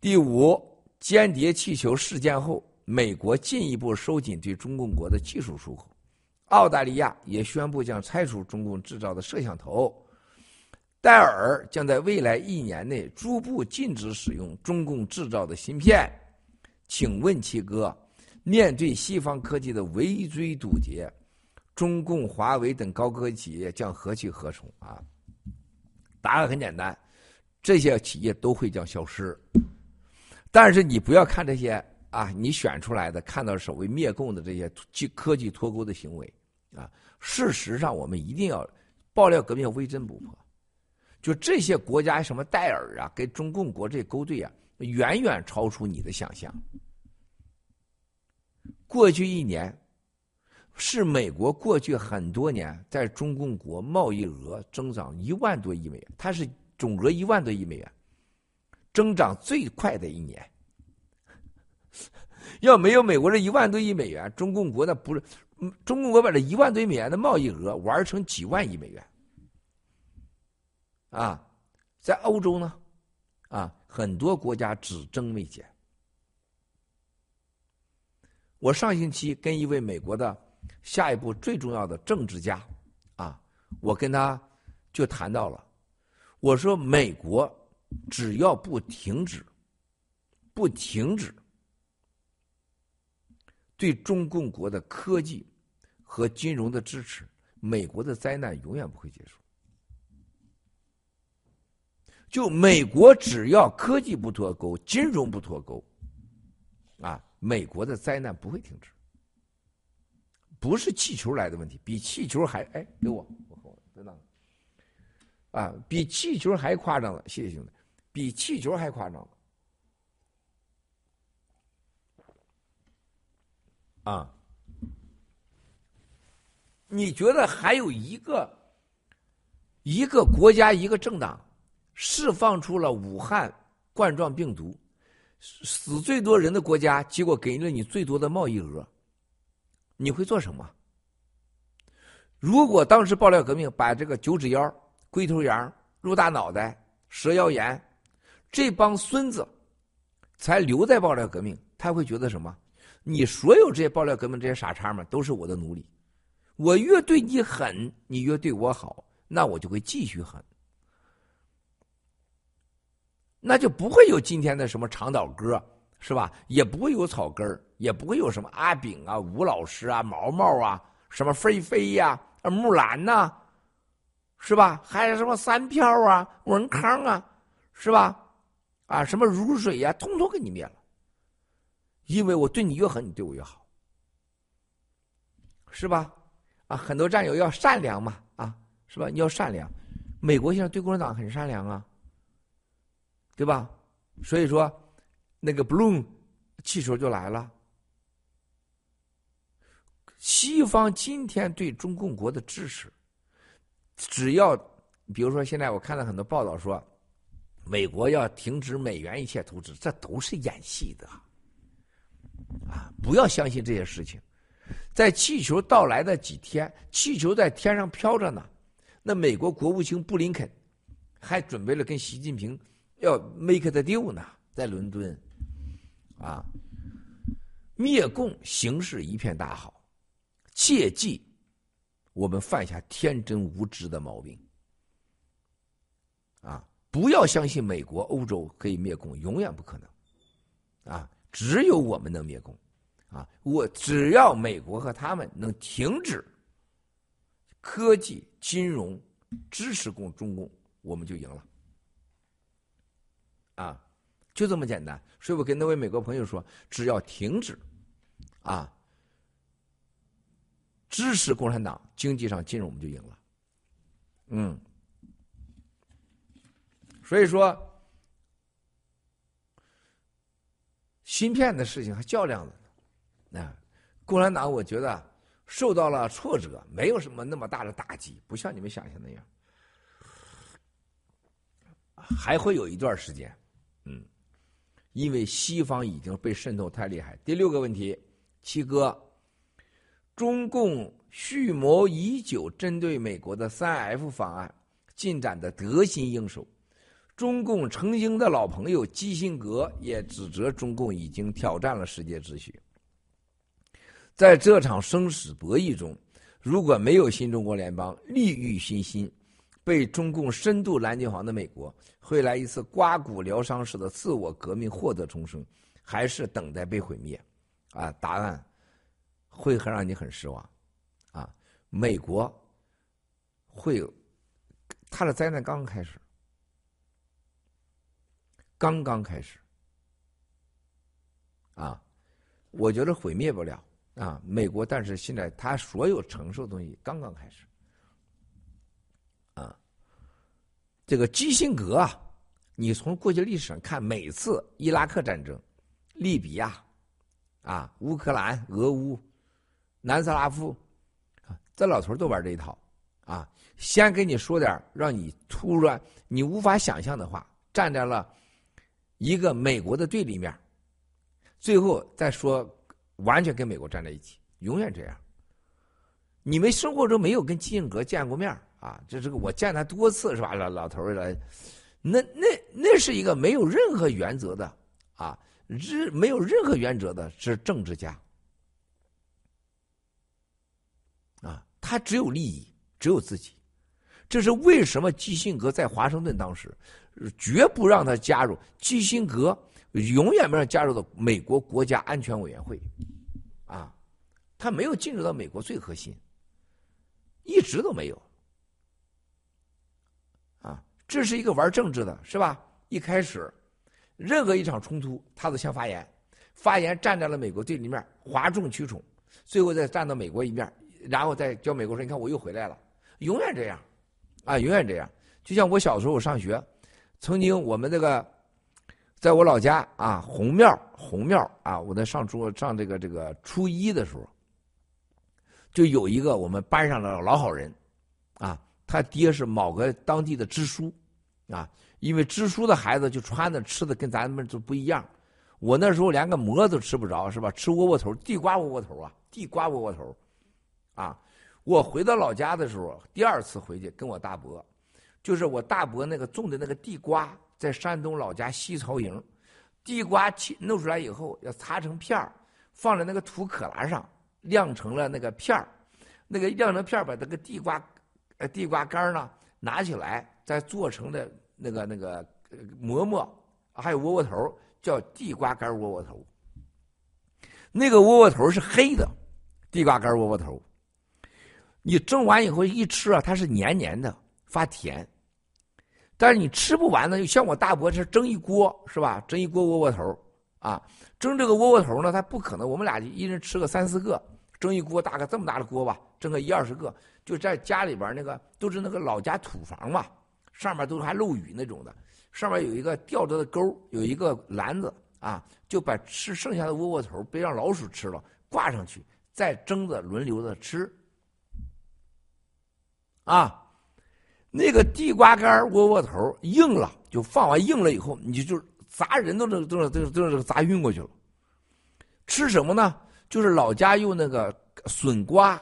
第五，间谍气球事件后，美国进一步收紧对中共国的技术出口，澳大利亚也宣布将拆除中共制造的摄像头。戴尔将在未来一年内逐步禁止使用中共制造的芯片。请问七哥，面对西方科技的围追堵截，中共、华为等高科技企业将何去何从啊？答案很简单，这些企业都会将消失。但是你不要看这些啊，你选出来的看到所谓灭共的这些科技脱钩的行为啊，事实上我们一定要爆料革命微针不破。就这些国家，什么戴尔啊，跟中共国这勾兑啊，远远超出你的想象。过去一年，是美国过去很多年在中共国贸易额增长一万多亿美元，它是总额一万多亿美元，增长最快的一年。要没有美国这一万多亿美元，中共国那不是，中共国把这一万多亿美元的贸易额玩成几万亿美元。啊，在欧洲呢，啊，很多国家只增未减。我上星期跟一位美国的下一步最重要的政治家，啊，我跟他就谈到了，我说美国只要不停止，不停止对中共国的科技和金融的支持，美国的灾难永远不会结束。就美国只要科技不脱钩，金融不脱钩，啊。美国的灾难不会停止，不是气球来的问题，比气球还哎，给我，我等等，啊，比气球还夸张了，谢谢兄弟，比气球还夸张了，啊，你觉得还有一个一个国家一个政党释放出了武汉冠状病毒？死最多人的国家，结果给了你最多的贸易额，你会做什么？如果当时爆料革命把这个九指妖、龟头羊、鹿大脑袋、蛇腰炎这帮孙子才留在爆料革命，他会觉得什么？你所有这些爆料革命这些傻叉们都是我的奴隶，我越对你狠，你越对我好，那我就会继续狠。那就不会有今天的什么长岛哥，是吧？也不会有草根，也不会有什么阿炳啊、吴老师啊、毛毛啊、什么菲菲呀、木兰呐，是吧？还有什么三票啊、文康啊，是吧？啊，什么如水呀，通通给你灭了。因为我对你越狠，你对我越好，是吧？啊，很多战友要善良嘛，啊，是吧？你要善良。美国现在对共产党很善良啊。对吧？所以说，那个 balloon 气球就来了。西方今天对中共国的支持，只要比如说现在我看到很多报道说，美国要停止美元一切投资，这都是演戏的。啊，不要相信这些事情。在气球到来的几天，气球在天上飘着呢。那美国国务卿布林肯还准备了跟习近平。要 make the deal 呢，在伦敦，啊，灭共形势一片大好，切记我们犯下天真无知的毛病，啊，不要相信美国、欧洲可以灭共，永远不可能，啊，只有我们能灭共，啊，我只要美国和他们能停止科技、金融支持共中共，我们就赢了。啊，就这么简单。所以我跟那位美国朋友说，只要停止，啊，支持共产党，经济上、金融我们就赢了。嗯，所以说，芯片的事情还较量呢。啊，共产党我觉得受到了挫折，没有什么那么大的打击，不像你们想象那样，还会有一段时间。嗯，因为西方已经被渗透太厉害。第六个问题，七哥，中共蓄谋已久，针对美国的三 F 方案进展的得心应手。中共曾经的老朋友基辛格也指责中共已经挑战了世界秩序。在这场生死博弈中，如果没有新中国联邦利欲熏心。被中共深度蓝金黄的美国会来一次刮骨疗伤式的自我革命获得重生，还是等待被毁灭？啊，答案会很让你很失望。啊，美国会，它的灾难刚刚开始，刚刚开始。啊，我觉得毁灭不了啊，美国，但是现在他所有承受的东西刚刚开始。啊这个基辛格啊，你从过去历史上看，每次伊拉克战争、利比亚、啊乌克兰、俄乌、南斯拉夫，这老头都玩这一套，啊，先给你说点让你突然你无法想象的话，站在了一个美国的对立面，最后再说完全跟美国站在一起，永远这样。你们生活中没有跟基辛格见过面啊，这这个我见他多次是吧？老老头儿来，那那那是一个没有任何原则的啊，是没有任何原则的是政治家啊，他只有利益，只有自己。这是为什么基辛格在华盛顿当时绝不让他加入？基辛格永远不让加入到美国国家安全委员会，啊，他没有进入到美国最核心，一直都没有。啊，这是一个玩政治的，是吧？一开始，任何一场冲突，他都先发言，发言站在了美国对立面，哗众取宠，最后再站到美国一面，然后再叫美国说：“你看，我又回来了。”永远这样。啊，永远这样。就像我小时候我上学，曾经我们这个，在我老家啊，红庙红庙啊，我在上初上这个这个初一的时候，就有一个我们班上的老好人，啊，他爹是某个当地的支书，啊，因为支书的孩子就穿的吃的跟咱们就不一样。我那时候连个馍都吃不着，是吧？吃窝窝头，地瓜窝窝头啊，地瓜窝窝头，啊。我回到老家的时候，第二次回去跟我大伯，就是我大伯那个种的那个地瓜，在山东老家西曹营，地瓜切弄出来以后要擦成片儿，放在那个土坷拉上晾成了那个片儿，那个晾成片儿把那个地瓜，呃地瓜干呢拿起来再做成的那个那个馍馍，还有窝窝头，叫地瓜干窝窝头。那个窝窝头是黑的，地瓜干窝窝头。你蒸完以后一吃啊，它是黏黏的，发甜。但是你吃不完呢，就像我大伯是蒸一锅是吧？蒸一锅窝窝头啊，蒸这个窝窝头呢，他不可能，我们俩一人吃个三四个，蒸一锅大概这么大的锅吧，蒸个一二十个，就在家里边那个都是那个老家土房嘛，上面都还漏雨那种的，上面有一个吊着的钩，有一个篮子啊，就把吃剩下的窝窝头别让老鼠吃了，挂上去，再蒸着轮流的吃。啊，那个地瓜干窝窝头硬了，就放完硬了以后，你就砸人都都都都都都砸晕过去了。吃什么呢？就是老家用那个笋瓜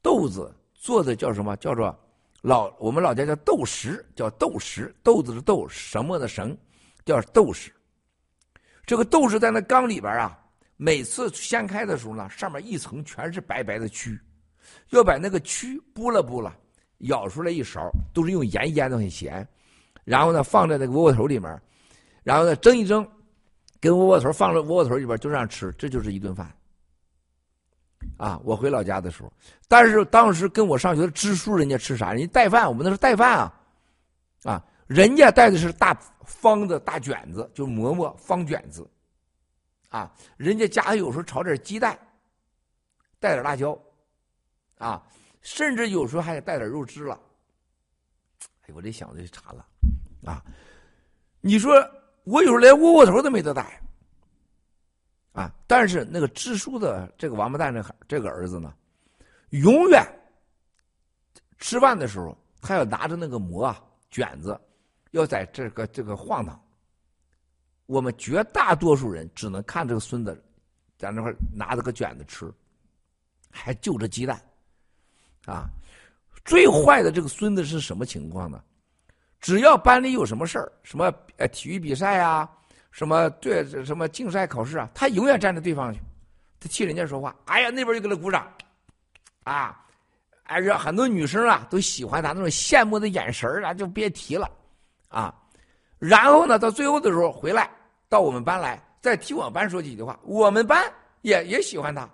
豆子做的，叫什么？叫做老我们老家叫豆豉，叫豆豉，豆子的豆，什么的什，叫豆豉。这个豆豉在那缸里边啊，每次掀开的时候呢，上面一层全是白白的蛆，要把那个蛆剥了剥了。舀出来一勺，都是用盐腌的很咸，然后呢放在那个窝窝头里面，然后呢蒸一蒸，跟窝窝头放在窝窝头里边就这样吃，这就是一顿饭。啊，我回老家的时候，但是当时跟我上学的支书人家吃啥？人家带饭，我们那是带饭啊，啊，人家带的是大方的大卷子，就馍馍方卷子，啊，人家家里有时候炒点鸡蛋，带点辣椒，啊。甚至有时候还得带点肉汁了。哎，我这想就馋了，啊！你说我有时候连窝窝头都没得带，啊！但是那个支书的这个王八蛋，这这个儿子呢，永远吃饭的时候，他要拿着那个馍啊卷子，要在这个这个晃荡。我们绝大多数人只能看这个孙子在那块拿着个卷子吃，还就着鸡蛋。啊，最坏的这个孙子是什么情况呢？只要班里有什么事儿，什么呃体育比赛啊，什么对什么竞赛考试啊，他永远站在对方去，他替人家说话。哎呀，那边就给他鼓掌，啊，哎呀，很多女生啊都喜欢他那种羡慕的眼神啊，就别提了，啊，然后呢，到最后的时候回来到我们班来，再替我们班说几句话，我们班也也喜欢他。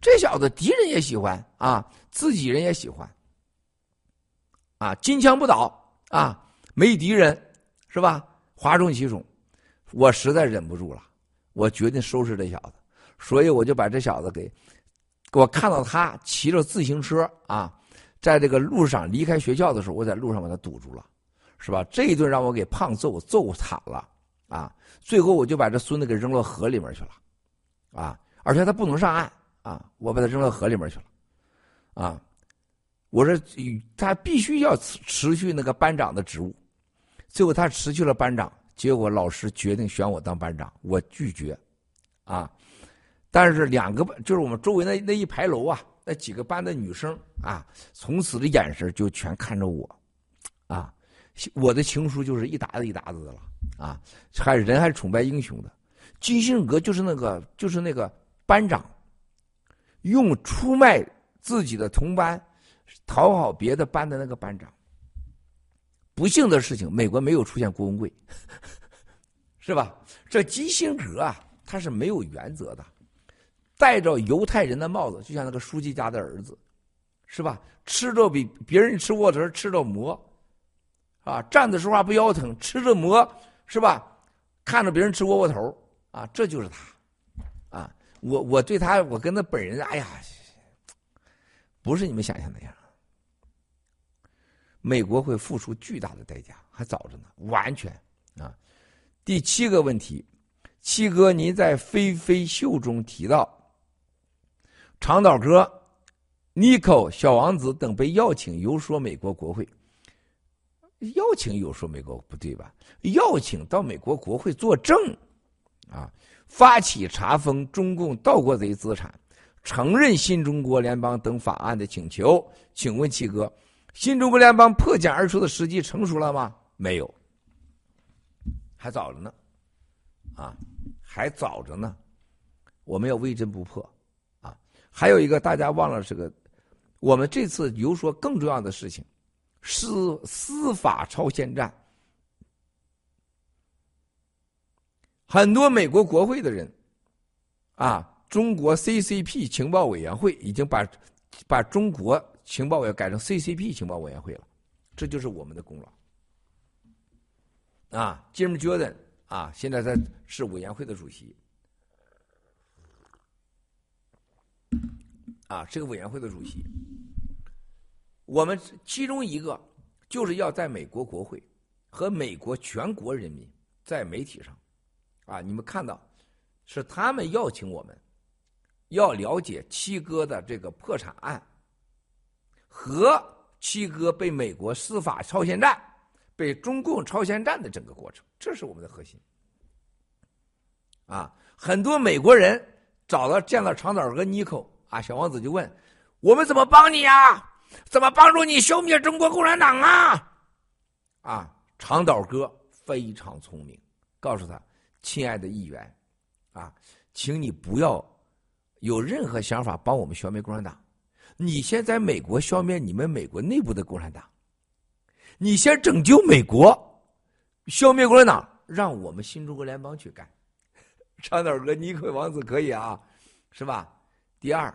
这小子敌人也喜欢啊，自己人也喜欢，啊，金枪不倒啊，没敌人是吧？哗众取宠，我实在忍不住了，我决定收拾这小子，所以我就把这小子给，我看到他骑着自行车啊，在这个路上离开学校的时候，我在路上把他堵住了，是吧？这一顿让我给胖揍，揍惨了啊！最后我就把这孙子给扔到河里面去了，啊，而且他不能上岸。啊！我把他扔到河里面去了，啊！我说他必须要辞辞去那个班长的职务，最后他辞去了班长，结果老师决定选我当班长，我拒绝，啊！但是两个就是我们周围那那一排楼啊，那几个班的女生啊，从此的眼神就全看着我，啊，我的情书就是一沓子一沓子的了啊，还人还是崇拜英雄的。基辛格就是那个就是那个班长，用出卖自己的同班，讨好别的班的那个班长。不幸的事情，美国没有出现郭文贵，是吧？这基辛格啊，他是没有原则的。戴着犹太人的帽子，就像那个书记家的儿子，是吧？吃着比别人吃窝头吃着馍，啊，站的时候还不腰疼，吃着馍，是吧？看着别人吃窝窝头，啊，这就是他，啊，我我对他，我跟他本人，哎呀，不是你们想象那样。美国会付出巨大的代价，还早着呢，完全啊。第七个问题，七哥，您在《飞飞秀》中提到。长岛哥、尼克、小王子等被邀请游说美国国会，邀请游说美国不对吧？邀请到美国国会作证，啊，发起查封中共盗国贼资产，承认新中国联邦等法案的请求。请问七哥，新中国联邦破茧而出的时机成熟了吗？没有，还早着呢，啊，还早着呢，我们要微针不破。啊还有一个大家忘了这个，我们这次游说更重要的事情，司司法超限战。很多美国国会的人，啊，中国 CCP 情报委员会已经把把中国情报委改成 CCP 情报委员会了，这就是我们的功劳。啊，Jim Jordan 啊，现在他是委员会的主席。啊，这个委员会的主席，我们其中一个就是要在美国国会和美国全国人民在媒体上，啊，你们看到是他们邀请我们，要了解七哥的这个破产案和七哥被美国司法超限战、被中共超限战的整个过程，这是我们的核心。啊，很多美国人找到见到长岛哥尼克。啊，小王子就问：“我们怎么帮你呀？怎么帮助你消灭中国共产党啊？”啊，长岛哥非常聪明，告诉他：“亲爱的议员，啊，请你不要有任何想法帮我们消灭共产党。你先在美国消灭你们美国内部的共产党，你先拯救美国，消灭共产党，让我们新中国联邦去干。”长岛哥，尼克王子可以啊，是吧？第二，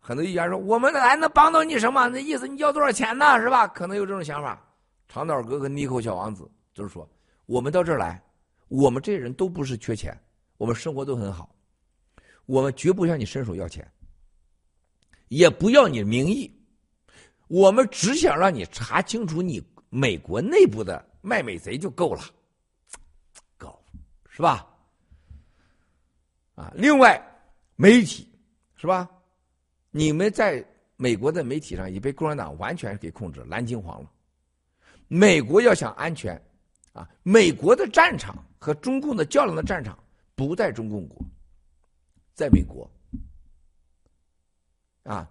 很多议员说：“我们还能帮到你什么？那意思你要多少钱呢？是吧？”可能有这种想法。长岛哥和尼克小王子就是说：“我们到这儿来，我们这些人都不是缺钱，我们生活都很好，我们绝不向你伸手要钱，也不要你名义，我们只想让你查清楚你美国内部的卖美贼就够了，够，是吧？啊，另外媒体。”是吧？你们在美国的媒体上已被共产党完全给控制，蓝金黄了。美国要想安全，啊，美国的战场和中共的较量的战场不在中共国，在美国。啊，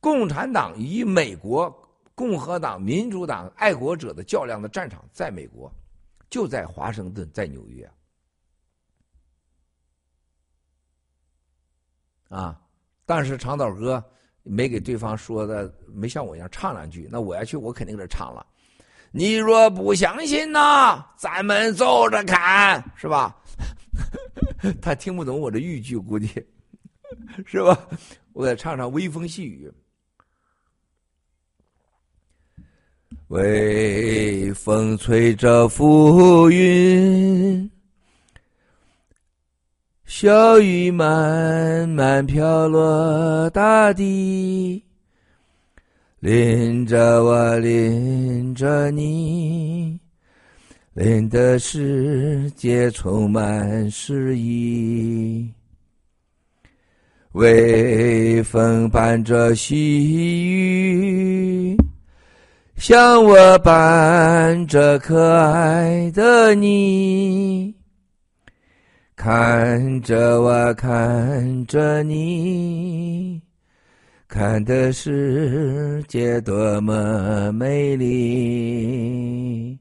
共产党与美国共和党、民主党、爱国者的较量的战场在美国，就在华盛顿，在纽约。啊！但是长岛哥没给对方说的，没像我一样唱两句。那我要去，我肯定给他唱了。你若不相信呐，咱们走着看，是吧？他听不懂我的豫剧，估计 是吧？我再唱唱微风细雨。微风吹着浮云。小雨慢慢飘落大地，淋着我，淋着你，淋的世界充满诗意。微风伴着细雨，像我伴着可爱的你。看着我，看着你，看的世界多么美丽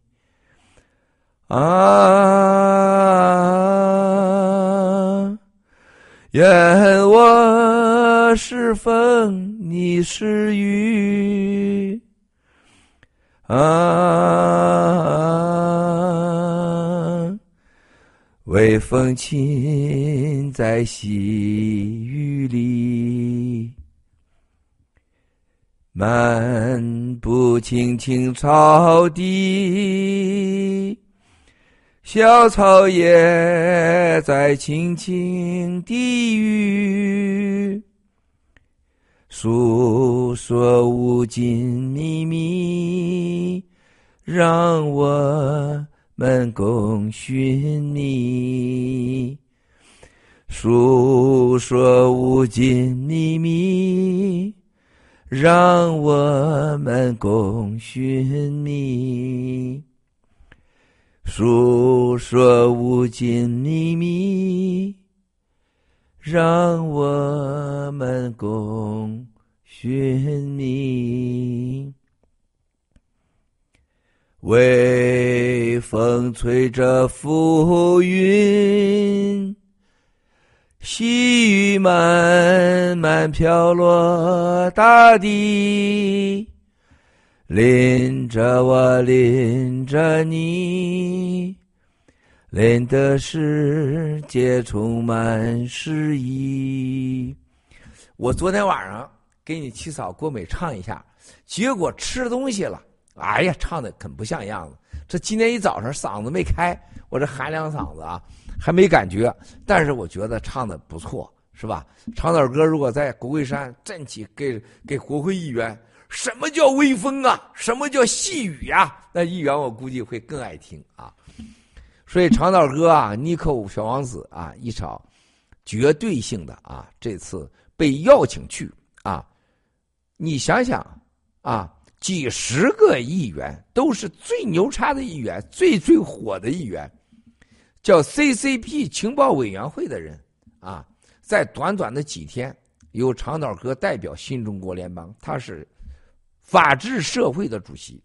啊！愿我是风，你是雨啊！微风轻在细雨里。漫步青青草地，小草也在轻轻低语，诉说无尽秘密，让我们共寻觅。诉说无尽秘密。让我们共寻觅，诉说无尽秘密。让我们共寻觅。微风吹着浮云。细雨慢慢飘落大地，淋着我，淋着你，淋的世界充满诗意。我昨天晚上给你七嫂郭美唱一下，结果吃东西了，哎呀，唱的可不像样子。这今天一早上嗓子没开，我这喊两嗓子啊。还没感觉，但是我觉得唱的不错，是吧？唱点歌，如果在国会山站起，给给国会议员，什么叫微风啊？什么叫细雨呀？那议员我估计会更爱听啊。所以长岛哥啊，尼克小王子啊，一场绝对性的啊，这次被邀请去啊，你想想啊，几十个议员都是最牛叉的议员，最最火的议员。叫 CCP 情报委员会的人啊，在短短的几天，由长岛哥代表新中国联邦，他是法治社会的主席，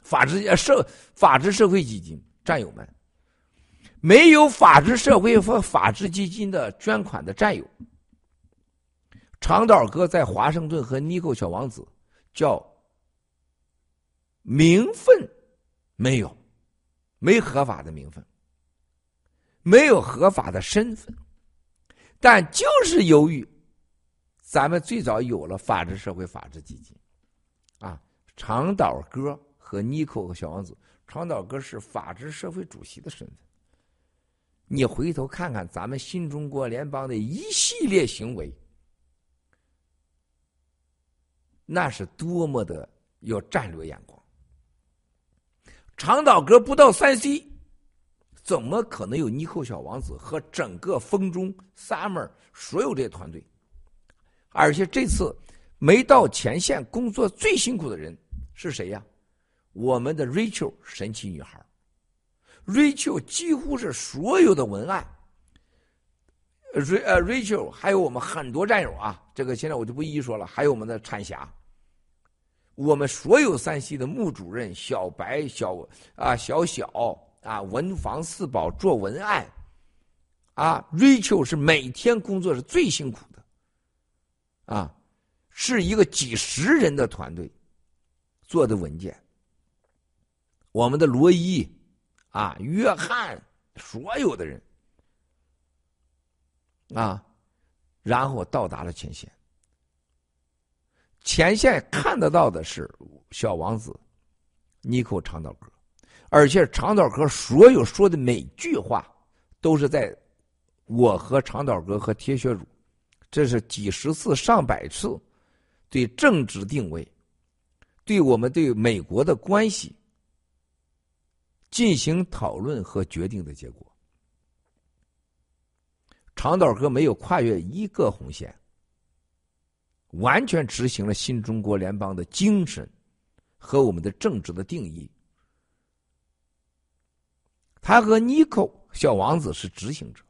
法治社法治社会基金战友们，没有法治社会和法治基金的捐款的战友，长岛哥在华盛顿和尼克小王子叫名分没有，没合法的名分。没有合法的身份，但就是由于咱们最早有了法治社会法治基金，啊，长岛哥和尼克和小王子，长岛哥是法治社会主席的身份。你回头看看咱们新中国联邦的一系列行为，那是多么的有战略眼光。长岛哥不到三 C。怎么可能有尼寇小王子和整个风中 summer 所有这些团队？而且这次没到前线工作最辛苦的人是谁呀？我们的 Rachel 神奇女孩，Rachel 几乎是所有的文案，R 呃 Rachel 还有我们很多战友啊，这个现在我就不一一说了，还有我们的产霞，我们所有山西的穆主任小白小啊小小。啊，文房四宝做文案，啊，Rachel 是每天工作是最辛苦的，啊，是一个几十人的团队做的文件。我们的罗伊，啊，约翰，所有的人，啊，然后到达了前线。前线看得到的是小王子，尼克唱的歌。而且长岛哥所有说的每句话，都是在我和长岛哥和铁血主，这是几十次、上百次对政治定位，对我们对美国的关系进行讨论和决定的结果。长岛哥没有跨越一个红线，完全执行了新中国联邦的精神和我们的政治的定义。他和尼寇小王子是执行者，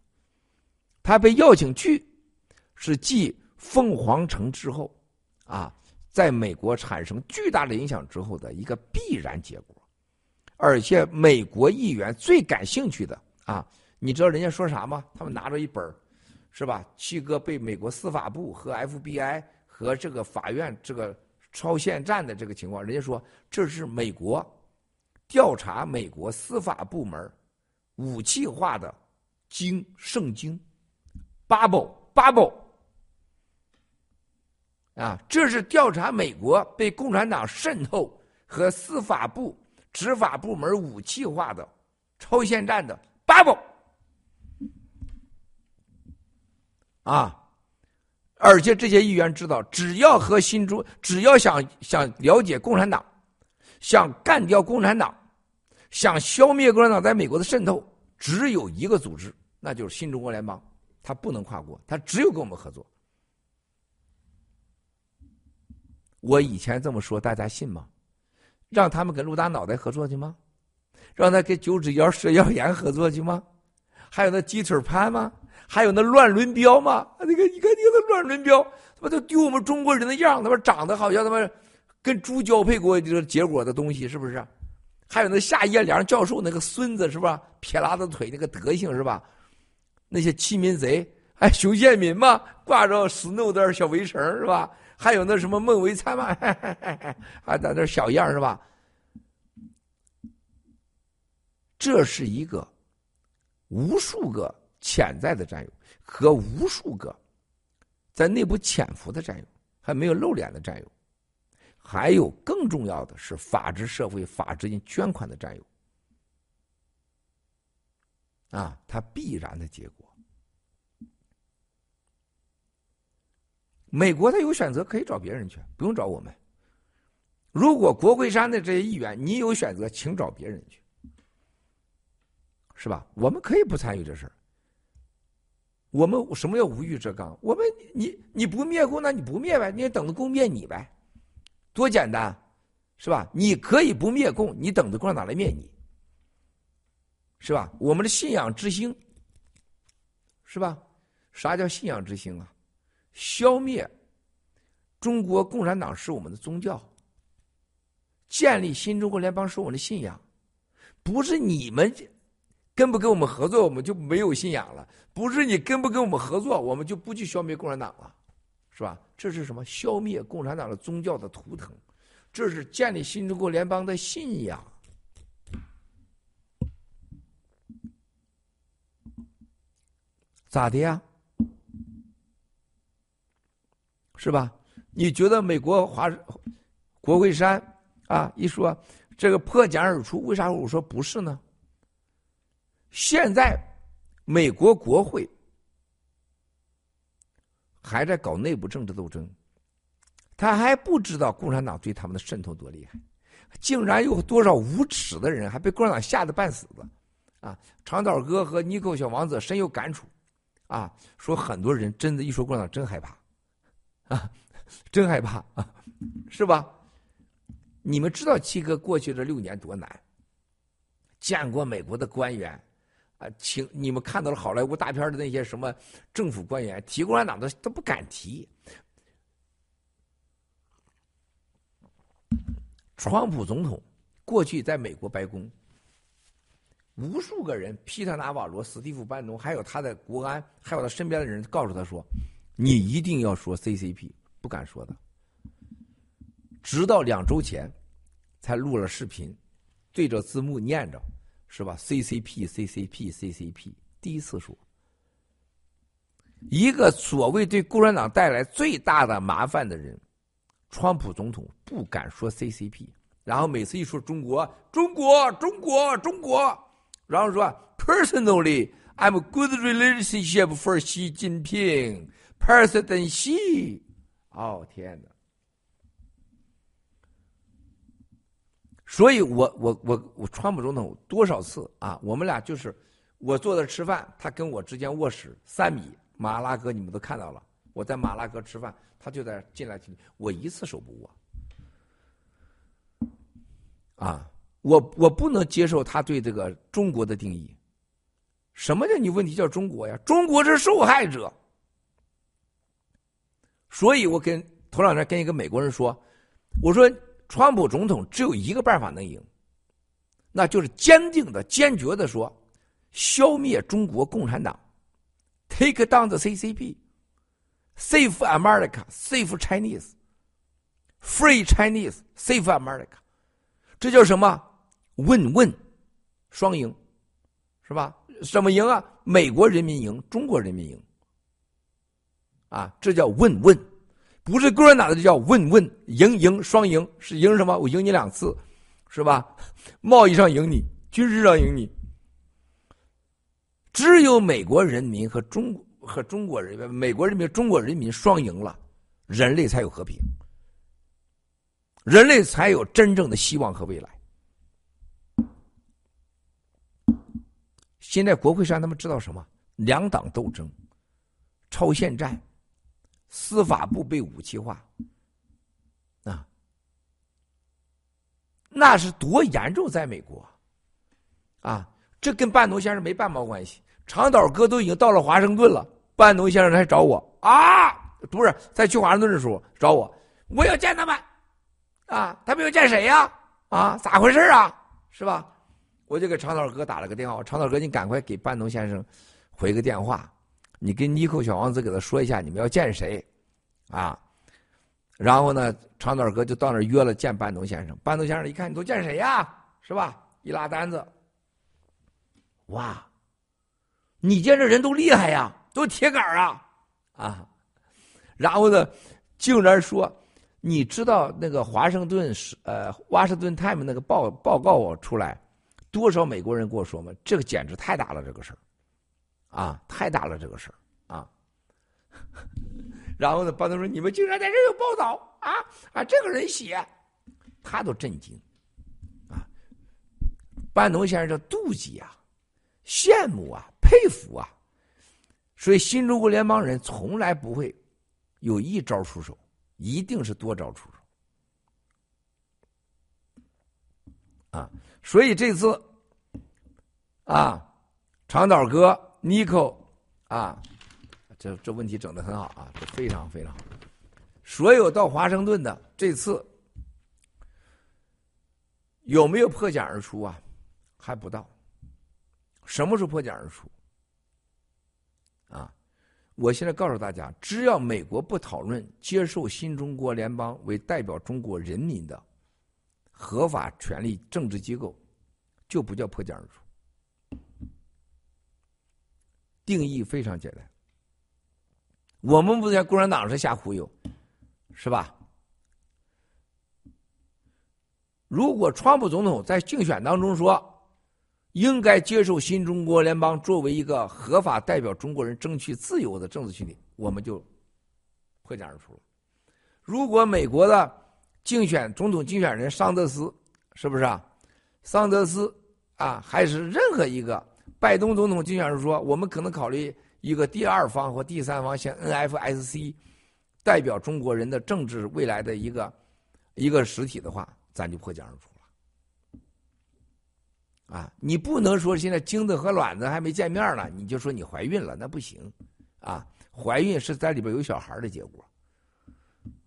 他被邀请去，是继凤凰城之后，啊，在美国产生巨大的影响之后的一个必然结果，而且美国议员最感兴趣的啊，你知道人家说啥吗？他们拿着一本是吧？七哥被美国司法部和 FBI 和这个法院这个超限战的这个情况，人家说这是美国调查美国司法部门武器化的经圣经，bubble bubble。啊，这是调查美国被共产党渗透和司法部、执法部门武器化的超限战的 Bible。啊，而且这些议员知道，只要和新中，只要想想了解共产党，想干掉共产党，想消灭共产党在美国的渗透，只有一个组织，那就是新中国联邦，他不能跨国，他只有跟我们合作。我以前这么说，大家信吗？让他们跟陆大脑袋合作去吗？让他跟九指妖蛇谣言合作去吗？还有那鸡腿潘吗？还有那乱伦标吗？那个你看，你看那乱伦标，他妈都丢我们中国人的样，他妈长得好像他妈跟猪交配过这个结果的东西，是不是？还有那夏叶良教授那个孙子是吧？撇拉子腿那个德行是吧？那些欺民贼，哎，熊建民嘛，挂着 snow 的小围绳是吧？还有那什么孟维灿嘛，还在那小样是吧？这是一个无数个潜在的战友和无数个在内部潜伏的战友，还没有露脸的战友，还有更重要的是法治社会、法治金捐款的占有啊，它必然的结果。美国他有选择，可以找别人去，不用找我们。如果国会山的这些议员，你有选择，请找别人去，是吧？我们可以不参与这事儿。我们什么叫无欲则刚？我们你你不灭共，那你不灭呗，你也等着共灭你呗，多简单，是吧？你可以不灭共，你等着共产党来灭你，是吧？我们的信仰之星，是吧？啥叫信仰之星啊？消灭中国共产党是我们的宗教，建立新中国联邦是我们的信仰，不是你们跟不跟我们合作，我们就没有信仰了；不是你跟不跟我们合作，我们就不去消灭共产党了，是吧？这是什么？消灭共产党的宗教的图腾，这是建立新中国联邦的信仰，咋的呀？是吧？你觉得美国华国会山啊一说这个破茧而出，为啥我说不是呢？现在美国国会还在搞内部政治斗争，他还不知道共产党对他们的渗透多厉害，竟然有多少无耻的人还被共产党吓得半死的啊！长岛哥和尼克小王子深有感触啊，说很多人真的，一说共产党真害怕。啊，真害怕啊，是吧？你们知道七哥过去这六年多难？见过美国的官员啊，请你们看到了好莱坞大片的那些什么政府官员提共产党的都不敢提。川普总统过去在美国白宫，无数个人，皮特纳瓦罗、史蒂夫班农，还有他的国安，还有他身边的人，告诉他说。你一定要说 CCP，不敢说的。直到两周前，才录了视频，对着字幕念着，是吧？CCP，CCP，CCP，第一次说，一个所谓对共产党带来最大的麻烦的人，川普总统不敢说 CCP，然后每次一说中国，中国，中国，中国，然后说 Personally，I'm good relationship for Xi Jinping。President Xi，哦天哪！所以我我我我川普总统多少次啊？我们俩就是我坐在吃饭，他跟我之间卧室三米，马拉哥你们都看到了。我在马拉哥吃饭，他就在进来进去，我一次手不握。啊，我我不能接受他对这个中国的定义。什么叫你问题叫中国呀？中国是受害者。所以我跟头两天跟一个美国人说，我说川普总统只有一个办法能赢，那就是坚定的、坚决的说，消灭中国共产党，take down the CCP，save America，save Chinese，free Chinese，save America，这叫什么？win-win，双赢，是吧？怎么赢啊？美国人民赢，中国人民赢。啊，这叫问问，不是共产党的就，叫问问，赢赢双赢是赢什么？我赢你两次，是吧？贸易上赢你，军事上赢你。只有美国人民和中和中国人民，美国人民、中国人民双赢了，人类才有和平，人类才有真正的希望和未来。现在国会上他们知道什么？两党斗争，超限战。司法部被武器化，啊，那是多严重！在美国，啊，这跟半农先生没半毛关系。长岛哥都已经到了华盛顿了，半农先生来找我啊，不是在去华盛顿的时候找我，我要见他们，啊，他们要见谁呀？啊，咋回事啊？是吧？我就给长岛哥打了个电话，长岛哥，你赶快给半农先生回个电话。你跟尼寇小王子给他说一下，你们要见谁，啊？然后呢，长短哥就到那儿约了见班农先生。班农先生一看，你都见谁呀？是吧？一拉单子，哇！你见这人都厉害呀，都铁杆啊，啊！然后呢，竟然说，你知道那个华盛顿是呃华盛顿 time 那个报报告出来，多少美国人跟我说吗？这个简直太大了，这个事儿。啊，太大了这个事儿啊！然后呢，班农说：“你们竟然在这有报道啊啊！这个人写，他都震惊啊！班农先生叫妒忌啊，羡慕啊，佩服啊！所以新中国联邦人从来不会有一招出手，一定是多招出手啊！所以这次啊，长岛哥。”尼克，啊，这这问题整的很好啊，这非常非常好。所有到华盛顿的这次有没有破茧而出啊？还不到。什么时候破茧而出？啊，我现在告诉大家，只要美国不讨论接受新中国联邦为代表中国人民的合法权利政治机构，就不叫破茧而出。定义非常简单，我们不在共产党是瞎忽悠，是吧？如果川普总统在竞选当中说，应该接受新中国联邦作为一个合法代表中国人争取自由的政治群体，我们就破茧而出了。如果美国的竞选总统竞选人桑德斯，是不是啊？桑德斯啊，还是任何一个？拜登总统竞选时说：“我们可能考虑一个第二方或第三方，像 NFSC 代表中国人的政治未来的一个一个实体的话，咱就破茧而出了。啊，你不能说现在精子和卵子还没见面呢，你就说你怀孕了，那不行。啊，怀孕是在里边有小孩的结果。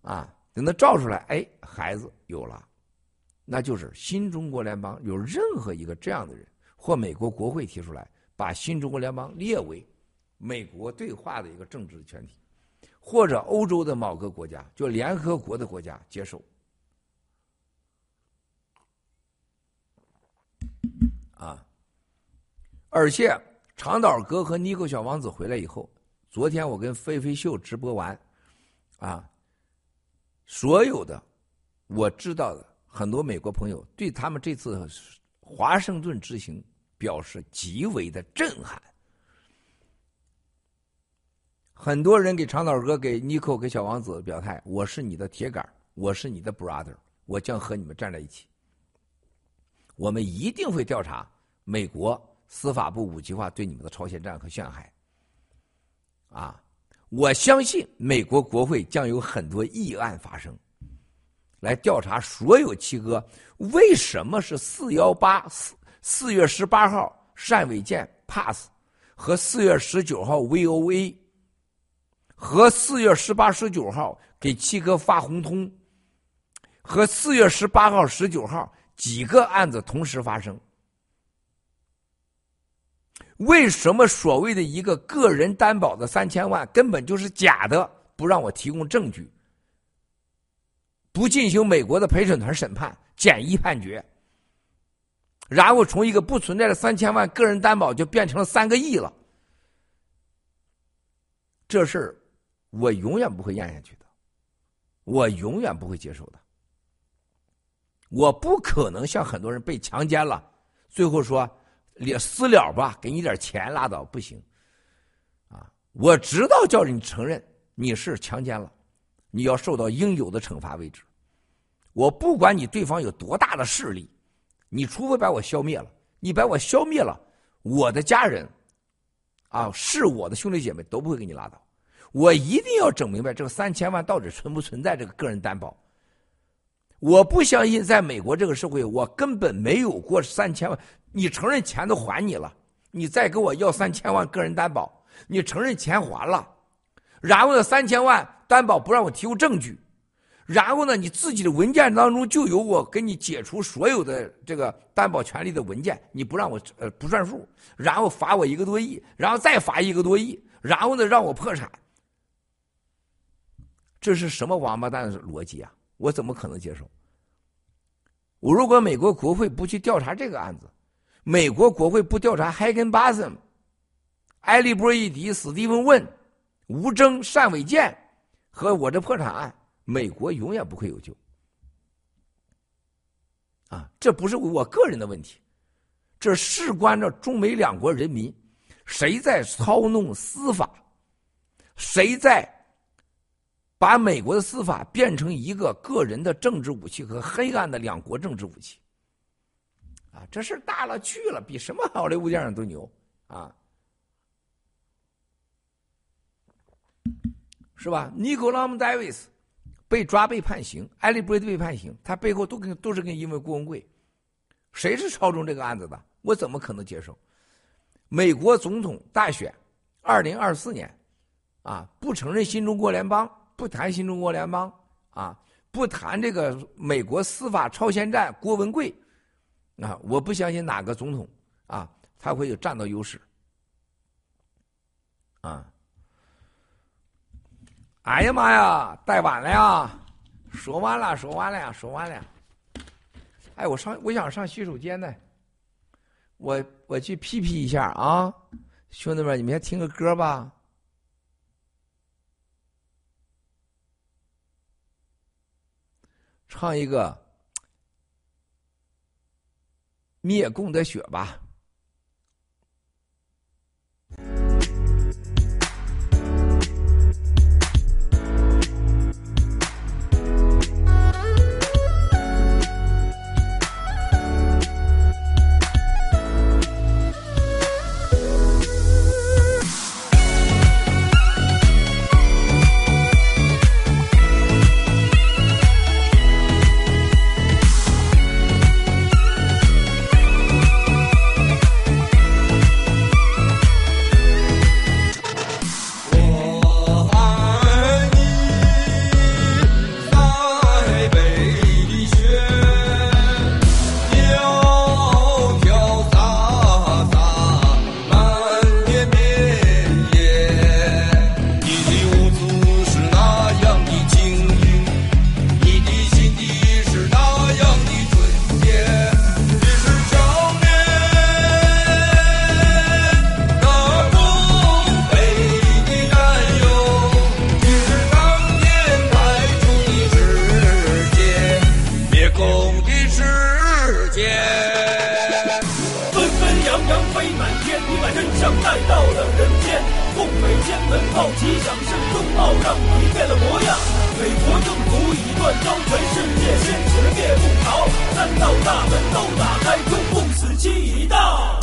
啊，等他照出来，哎，孩子有了，那就是新中国联邦有任何一个这样的人。”或美国国会提出来，把新中国联邦列为美国对话的一个政治的全体，或者欧洲的某个国家，就联合国的国家接受。啊，而且长岛哥和尼克小王子回来以后，昨天我跟飞飞秀直播完，啊，所有的我知道的很多美国朋友对他们这次华盛顿之行。表示极为的震撼。很多人给长岛哥、给尼克、给小王子表态：“我是你的铁杆，我是你的 brother，我将和你们站在一起。我们一定会调查美国司法部五级化对你们的朝鲜战和陷害。”啊，我相信美国国会将有很多议案发生，来调查所有七哥为什么是四幺八四。四月十八号，单伟建 pass 和四月十九号 VOA 和四月十八、十九号给七哥发红通，和四月十八号、十九号几个案子同时发生。为什么所谓的一个个人担保的三千万根本就是假的？不让我提供证据，不进行美国的陪审团审判、简易判决，然后从一个不存在的三千万个人担保就变成了三个亿了。这事儿我永远不会咽下去的，我永远不会接受的。我不可能像很多人被强奸了，最后说。了私了吧，给你点钱拉倒，不行。啊，我知道叫你承认你是强奸了，你要受到应有的惩罚为止。我不管你对方有多大的势力，你除非把我消灭了，你把我消灭了，我的家人，啊，是我的兄弟姐妹都不会给你拉倒。我一定要整明白这个三千万到底存不存在这个个人担保。我不相信，在美国这个社会，我根本没有过三千万。你承认钱都还你了，你再给我要三千万个人担保，你承认钱还了，然后呢，三千万担保不让我提供证据，然后呢，你自己的文件当中就有我给你解除所有的这个担保权利的文件，你不让我呃不算数，然后罚我一个多亿，然后再罚一个多亿，然后呢让我破产，这是什么王八蛋的逻辑啊？我怎么可能接受？我如果美国国会不去调查这个案子，美国国会不调查海根巴森、埃利波伊迪、史蒂文问、吴征、单伟建和我这破产案，美国永远不会有救。啊，这不是我个人的问题，这事关着中美两国人民，谁在操弄司法，谁在。把美国的司法变成一个个人的政治武器和黑暗的两国政治武器，啊，这事大了去了，比什么好莱坞电影都牛啊，是吧？尼古拉姆·戴维斯被抓被判刑，艾利布雷德被判刑，他背后都跟都是跟因为郭文贵，谁是操纵这个案子的？我怎么可能接受？美国总统大选，二零二四年，啊，不承认新中国联邦。不谈新中国联邦啊，不谈这个美国司法超限战，郭文贵啊，我不相信哪个总统啊，他会有占到优势啊！哎呀妈呀，带晚了呀！说完了，说完了呀，说完了。哎，我上，我想上洗手间呢，我我去屁屁一下啊！兄弟们，你们先听个歌吧。唱一个灭共的雪吧。夜间只灭不逃三道大门都打开中共时期已到？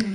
自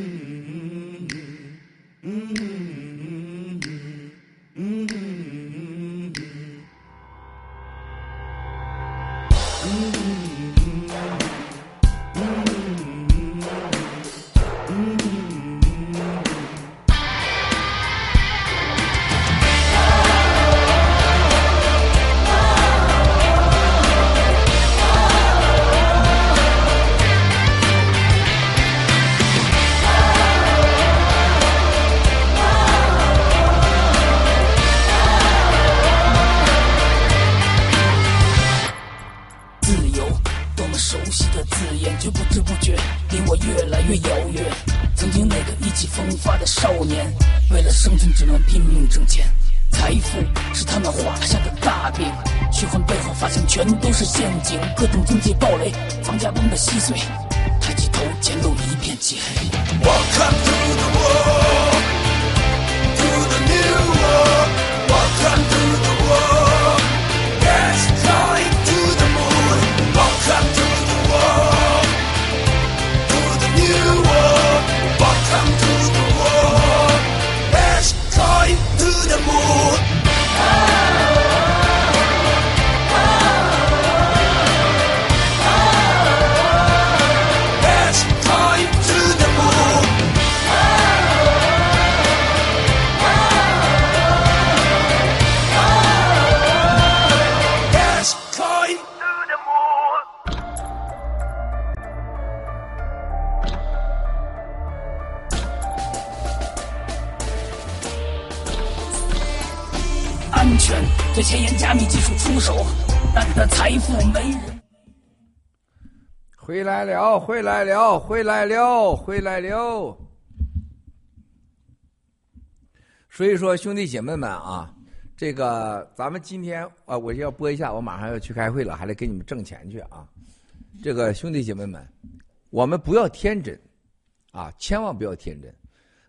回来了，回来了，回来了。所以说，兄弟姐妹们啊，这个咱们今天啊，我就要播一下，我马上要去开会了，还得给你们挣钱去啊。这个兄弟姐妹们，我们不要天真啊，千万不要天真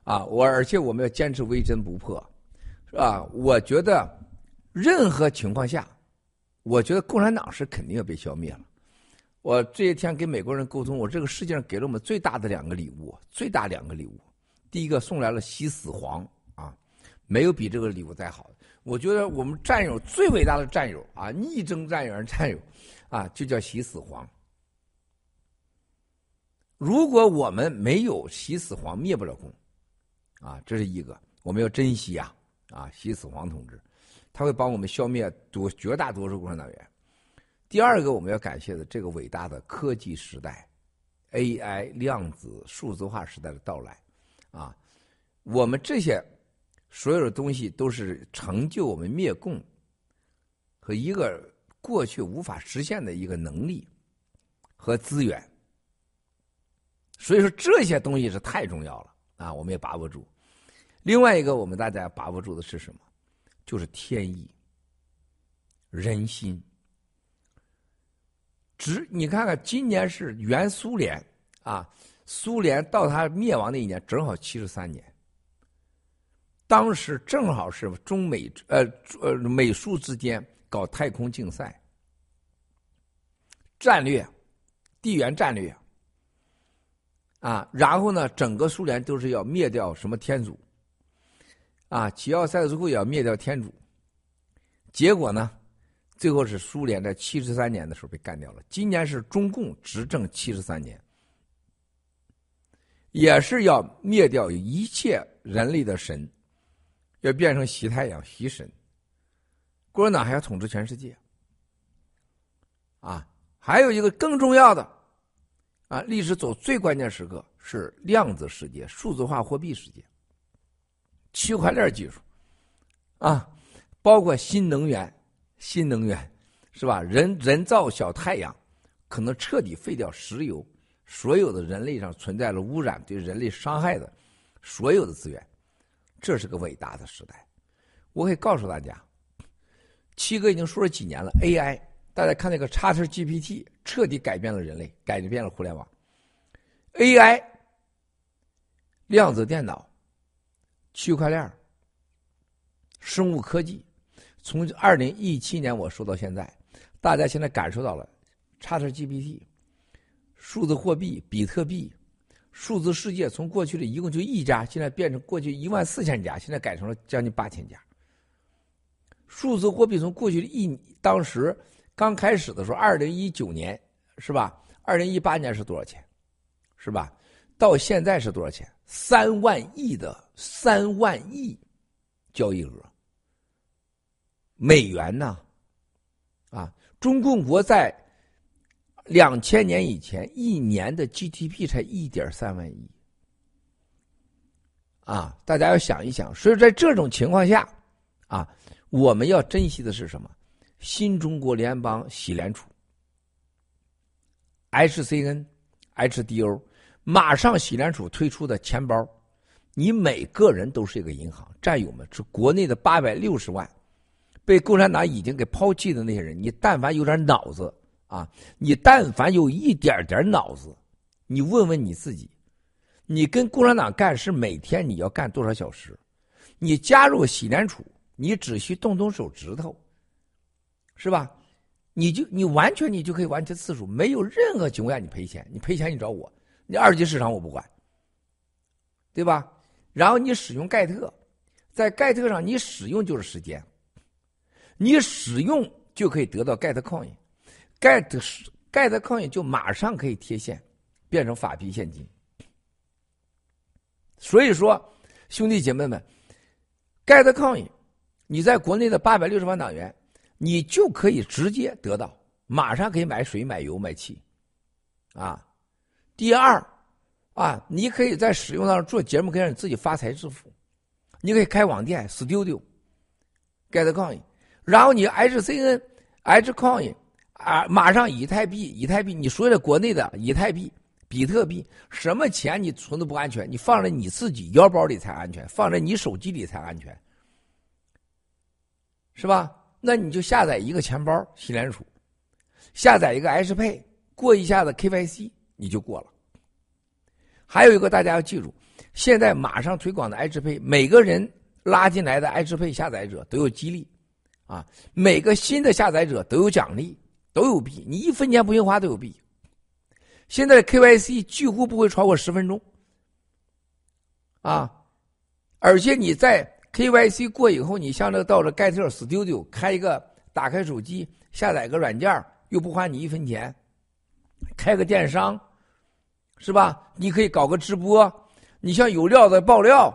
啊！我而且我们要坚持微真不破，是吧？我觉得任何情况下，我觉得共产党是肯定要被消灭了。我这些天跟美国人沟通，我这个世界上给了我们最大的两个礼物，最大两个礼物。第一个送来了西死黄啊，没有比这个礼物再好的。我觉得我们战友最伟大的战友啊，逆征战友战友啊，就叫西死黄。如果我们没有西死黄，灭不了共啊，这是一个我们要珍惜啊啊，西死黄同志，他会帮我们消灭多绝大多数共产党员。第二个我们要感谢的这个伟大的科技时代，AI 量子数字化时代的到来，啊，我们这些所有的东西都是成就我们灭共和一个过去无法实现的一个能力和资源。所以说这些东西是太重要了啊，我们也把握住。另外一个我们大家把握住的是什么？就是天意、人心。只你看看，今年是原苏联啊，苏联到它灭亡那一年正好七十三年。当时正好是中美呃呃美苏之间搞太空竞赛，战略、地缘战略啊，然后呢，整个苏联都是要灭掉什么天主啊，齐奥塞斯库也要灭掉天主，结果呢？最后是苏联在七十三年的时候被干掉了。今年是中共执政七十三年，也是要灭掉一切人类的神，要变成习太阳、习神。共产党还要统治全世界。啊，还有一个更重要的，啊，历史走最关键时刻是量子世界、数字化货币世界、区块链技术，啊，包括新能源。新能源是吧？人人造小太阳可能彻底废掉石油，所有的人类上存在了污染、对人类伤害的所有的资源，这是个伟大的时代。我可以告诉大家，七哥已经说了几年了，AI，大家看那个 ChatGPT 彻底改变了人类，改变了互联网。AI、量子电脑、区块链、生物科技。从二零一七年我说到现在，大家现在感受到了，ChatGPT、数字货币、比特币、数字世界从过去的一共就一家，现在变成过去一万四千家，现在改成了将近八千家。数字货币从过去的一当时刚开始的时候，二零一九年是吧？二零一八年是多少钱？是吧？到现在是多少钱？三万亿的三万亿交易额，美元呢？啊，中共国在两千年以前一年的 GDP 才一点三万亿，啊，大家要想一想。所以在这种情况下，啊，我们要珍惜的是什么？新中国联邦洗联储，HCN、HDO。马上，洗联储推出的钱包，你每个人都是一个银行。战友们，是国内的八百六十万被共产党已经给抛弃的那些人，你但凡有点脑子啊，你但凡有一点点脑子，你问问你自己，你跟共产党干是每天你要干多少小时？你加入洗联储，你只需动动手指头，是吧？你就你完全你就可以完成次数，没有任何情况下你赔钱，你赔钱你找我。你二级市场我不管，对吧？然后你使用盖特，在盖特上你使用就是时间，你使用就可以得到盖特 coin，盖特盖特 coin 就马上可以贴现，变成法币现金。所以说，兄弟姐妹们，盖特 coin，你在国内的八百六十万党员，你就可以直接得到，马上可以买水、买油、买气，啊。第二，啊，你可以在使用上做节目，可以让你自己发财致富。你可以开网店，Studio，Get Coin，然后你 HCN、Hcoin，啊，马上以太币、以太币，你所有的国内的以太币、比特币，什么钱你存的不安全？你放在你自己腰包里才安全，放在你手机里才安全，是吧？那你就下载一个钱包，洗脸鼠，下载一个 HP 过一下子 KYC。你就过了。还有一个大家要记住，现在马上推广的 H 配，每个人拉进来的 H 配下载者都有激励，啊，每个新的下载者都有奖励，都有币，你一分钱不用花都有币。现在 KYC 几乎不会超过十分钟，啊，而且你在 KYC 过以后，你像这个到了盖特 Studio 开一个，打开手机下载个软件，又不花你一分钱。开个电商，是吧？你可以搞个直播，你像有料的爆料，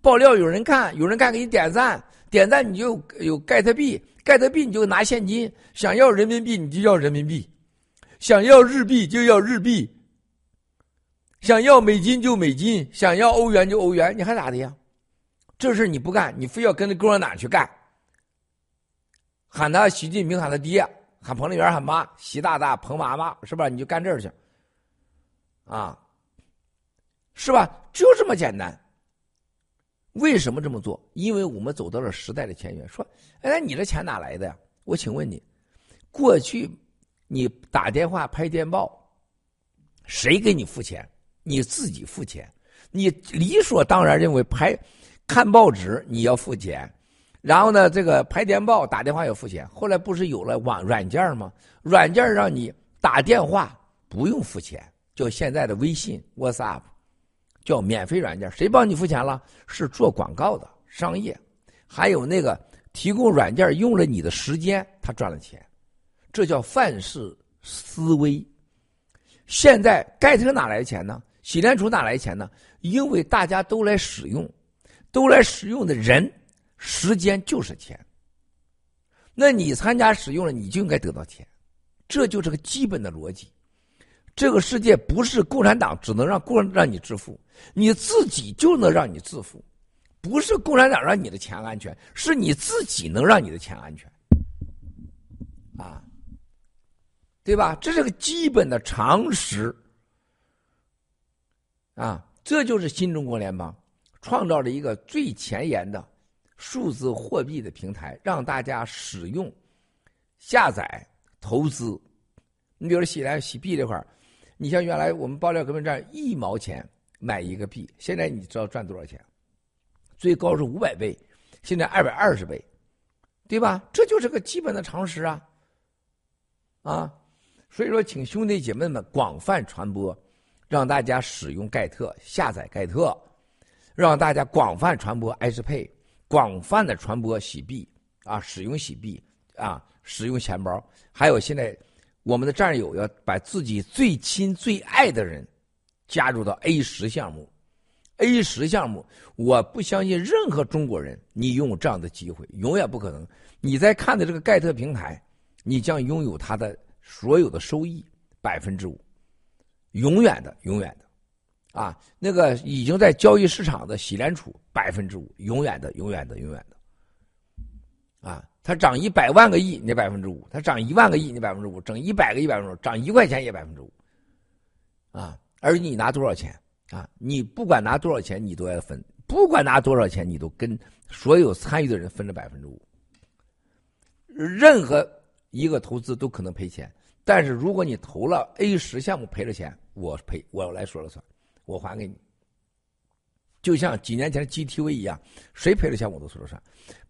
爆料有人看，有人看给你点赞，点赞你就有盖特币，盖特币你就拿现金，想要人民币你就要人民币，想要日币就要日币，想要美金就美金，想要欧元就欧元，你还咋的呀？这事你不干，你非要跟着共产党去干，喊他习近平喊他爹。喊彭丽媛喊妈，习大大，彭妈妈，是吧？你就干这儿去，啊，是吧？就这么简单。为什么这么做？因为我们走到了时代的前沿。说，哎，你这钱哪来的呀？我请问你，过去你打电话拍电报，谁给你付钱？你自己付钱。你理所当然认为拍看报纸你要付钱。然后呢，这个拍电报、打电话要付钱。后来不是有了网软件吗？软件让你打电话不用付钱，就现在的微信、WhatsApp，叫免费软件。谁帮你付钱了？是做广告的商业，还有那个提供软件用了你的时间，他赚了钱。这叫范式思维。现在盖特哪来钱呢？洗联储哪来钱呢？因为大家都来使用，都来使用的人。时间就是钱，那你参加使用了，你就应该得到钱，这就是个基本的逻辑。这个世界不是共产党只能让共让你致富，你自己就能让你致富，不是共产党让你的钱安全，是你自己能让你的钱安全，啊，对吧？这是个基本的常识，啊，这就是新中国联邦创造了一个最前沿的。数字货币的平台让大家使用、下载、投资。你比如说洗来喜币这块儿，你像原来我们爆料革命站一毛钱买一个币，现在你知道赚多少钱？最高是五百倍，现在二百二十倍，对吧？这就是个基本的常识啊！啊，所以说，请兄弟姐妹们广泛传播让大家使用盖特，下载盖特，让大家广泛传播 H Pay，广泛的传播洗币啊，使用洗币啊，使用钱包。还有现在我们的战友要把自己最亲最爱的人加入到 A 十项目。A 十项目，我不相信任何中国人你拥有这样的机会，永远不可能。你在看的这个盖特平台，你将拥有它的所有的收益百分之五，永远的，永远的，啊，那个已经在交易市场的喜联储百分之五，永远的，永远的，永远的，啊，它涨一百万个亿，你百分之五；它涨一万个亿，你百分之五；涨一百个亿，百分之五；涨一块钱也百分之五，啊，而你拿多少钱？啊，你不管拿多少钱，你都要分；不管拿多少钱，你都跟所有参与的人分了百分之五。任何一个投资都可能赔钱，但是如果你投了 A 十项目赔了钱，我赔，我来说了算，我还给你。就像几年前的 GTV 一样，谁赔了钱我都说了算。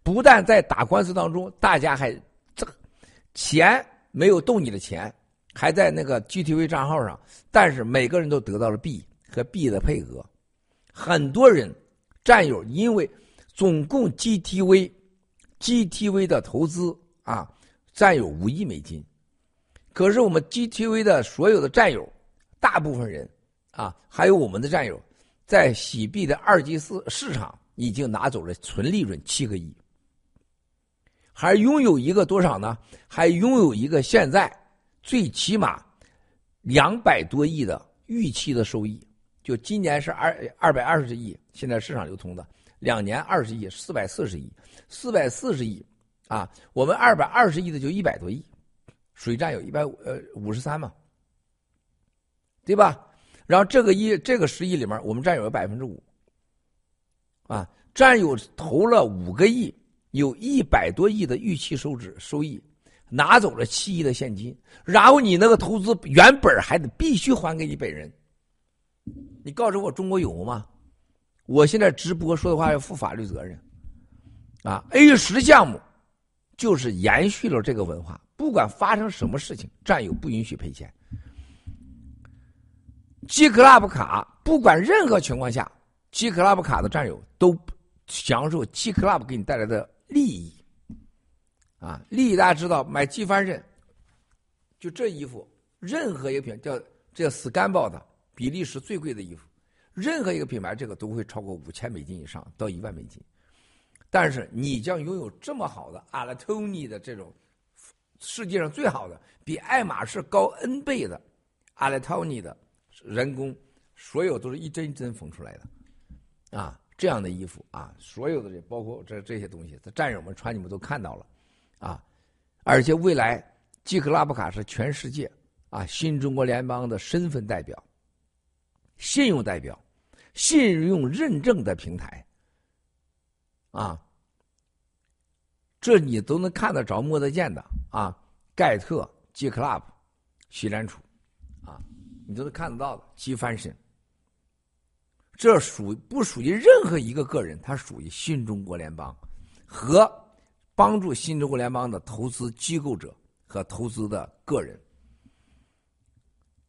不但在打官司当中，大家还这个钱没有动你的钱，还在那个 GTV 账号上，但是每个人都得到了币。和币的配额，很多人战友因为总共 GTV GTV 的投资啊，占有五亿美金。可是我们 GTV 的所有的战友，大部分人啊，还有我们的战友，在洗币的二级市市场已经拿走了纯利润七个亿，还拥有一个多少呢？还拥有一个现在最起码两百多亿的预期的收益。就今年是二二百二十亿，现在市场流通的两年二十亿，四百四十亿，四百四十亿啊！我们二百二十亿的就一百多亿，水占有一百五呃五十三嘛，对吧？然后这个亿这个十亿里面，我们占有百分之五，啊，占有投了五个亿，有一百多亿的预期收支收益，拿走了七亿的现金，然后你那个投资原本还得必须还给你本人。你告诉我中国有吗？我现在直播说的话要负法律责任，啊，A 十项目就是延续了这个文化，不管发生什么事情，战友不允许赔钱。G Club 卡不管任何情况下，G Club 卡的战友都享受 G Club 给你带来的利益，啊，利益大家知道，买纪梵认，就这衣服，任何一个品牌叫这叫 Scambol 的。比利时最贵的衣服，任何一个品牌这个都会超过五千美金以上到一万美金。但是你将拥有这么好的阿拉托尼的这种世界上最好的，比爱马仕高 N 倍的阿拉托尼的人工，所有都是一针一针缝出来的啊！这样的衣服啊，所有的人包括这这些东西，这战友们穿你们都看到了啊！而且未来基克拉布卡是全世界啊新中国联邦的身份代表。信用代表，信用认证的平台，啊，这你都能看得着、摸得见的啊。盖特、G Club、西联储，啊，你都能看得到的。基翻身，这属不属于任何一个个人？它属于新中国联邦和帮助新中国联邦的投资机构者和投资的个人。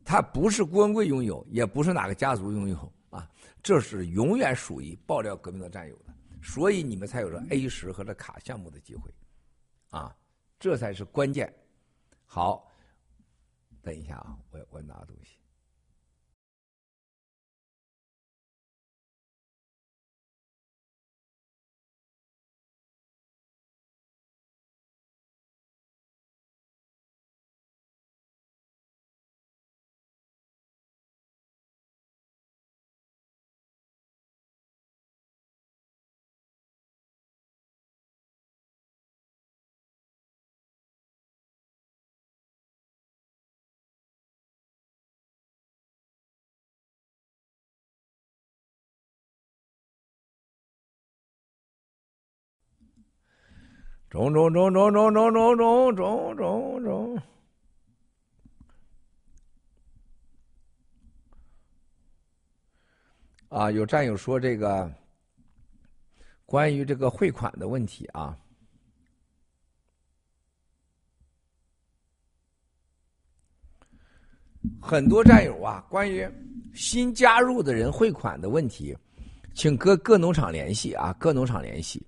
它不是郭文贵拥有，也不是哪个家族拥有啊，这是永远属于爆料革命的战友的，所以你们才有了 A 十和这卡项目的机会，啊，这才是关键。好，等一下啊，我我拿东西。中中中中中中中中中中中。啊，有战友说这个关于这个汇款的问题啊，很多战友啊，关于新加入的人汇款的问题，请各各农场联系啊，各农场联系。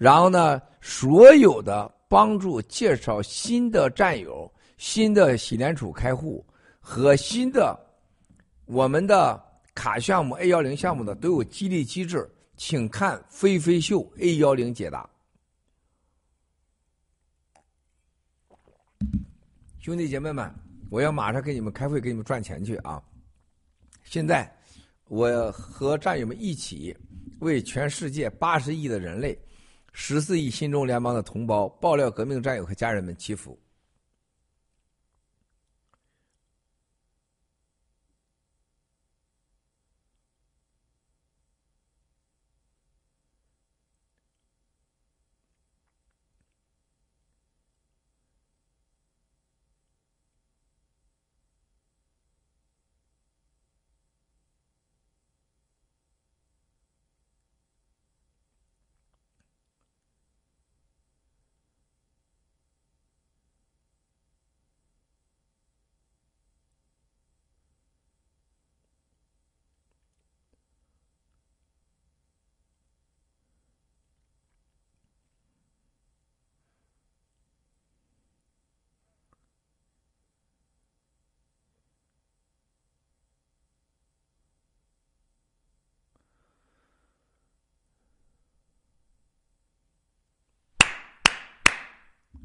然后呢，所有的帮助介绍新的战友、新的喜联储开户和新的我们的卡项目 A 幺零项目的都有激励机制，请看飞飞秀 A 幺零解答。兄弟姐妹们，我要马上给你们开会，给你们赚钱去啊！现在，我和战友们一起为全世界八十亿的人类、十四亿新中联邦的同胞、爆料革命战友和家人们祈福。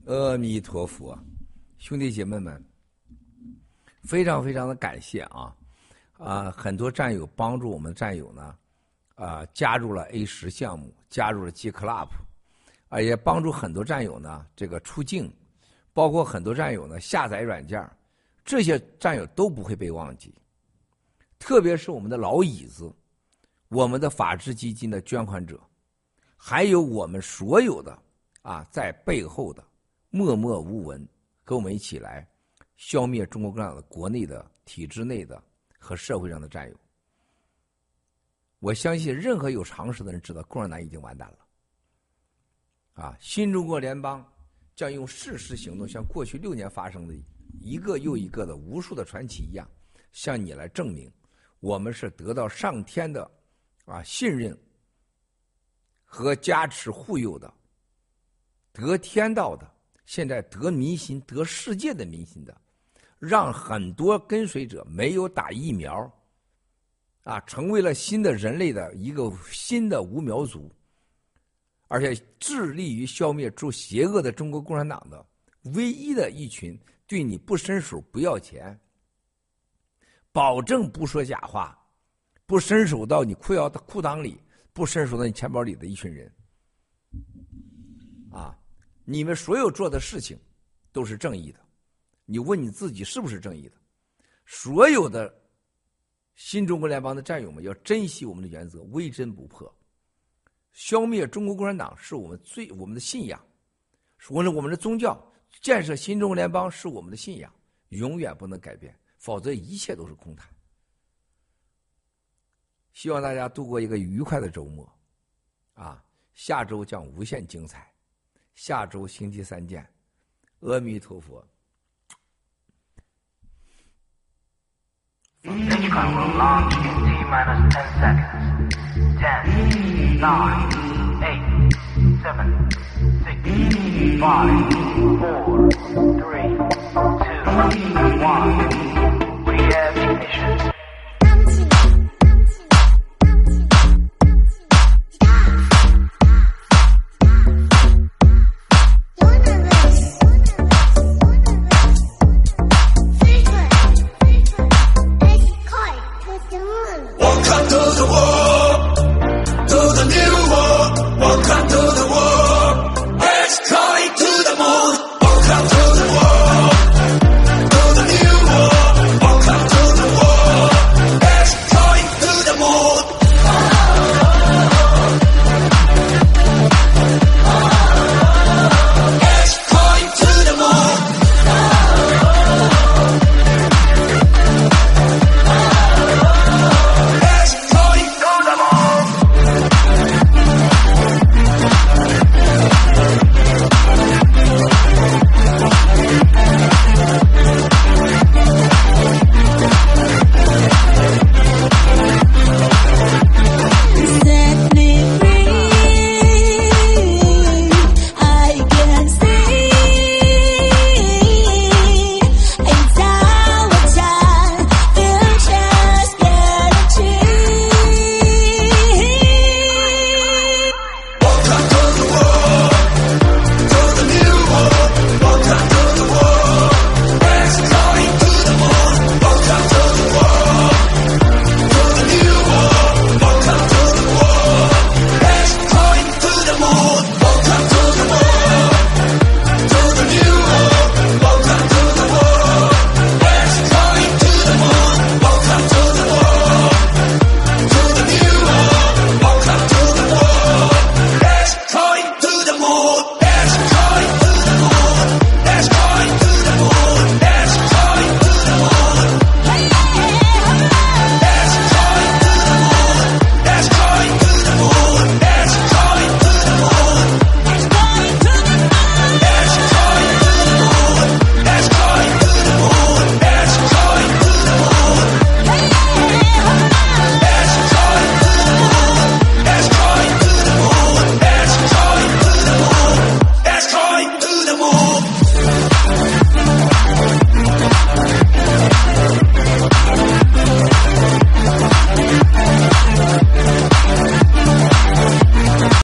阿弥陀佛，兄弟姐妹们，非常非常的感谢啊！啊，很多战友帮助我们战友呢，啊，加入了 A 十项目，加入了 G Club，啊，也帮助很多战友呢这个出境，包括很多战友呢下载软件，这些战友都不会被忘记。特别是我们的老椅子，我们的法治基金的捐款者，还有我们所有的啊在背后的。默默无闻，跟我们一起来消灭中国共产党的国内的体制内的和社会上的战友。我相信任何有常识的人知道，共产党已经完蛋了。啊，新中国联邦将用事实行动，像过去六年发生的一个又一个的无数的传奇一样，向你来证明，我们是得到上天的啊信任和加持护佑的，得天道的。现在得民心、得世界的民心的，让很多跟随者没有打疫苗，啊，成为了新的人类的一个新的无苗族，而且致力于消灭住邪恶的中国共产党的唯一的一群，对你不伸手不要钱，保证不说假话，不伸手到你裤腰裤裆里，不伸手到你钱包里的一群人。你们所有做的事情都是正义的，你问你自己是不是正义的？所有的新中国联邦的战友们要珍惜我们的原则，微针不破。消灭中国共产党是我们最我们的信仰，我们我们的宗教建设新中国联邦是我们的信仰，永远不能改变，否则一切都是空谈。希望大家度过一个愉快的周末，啊，下周将无限精彩。下周星期三见，阿弥陀佛。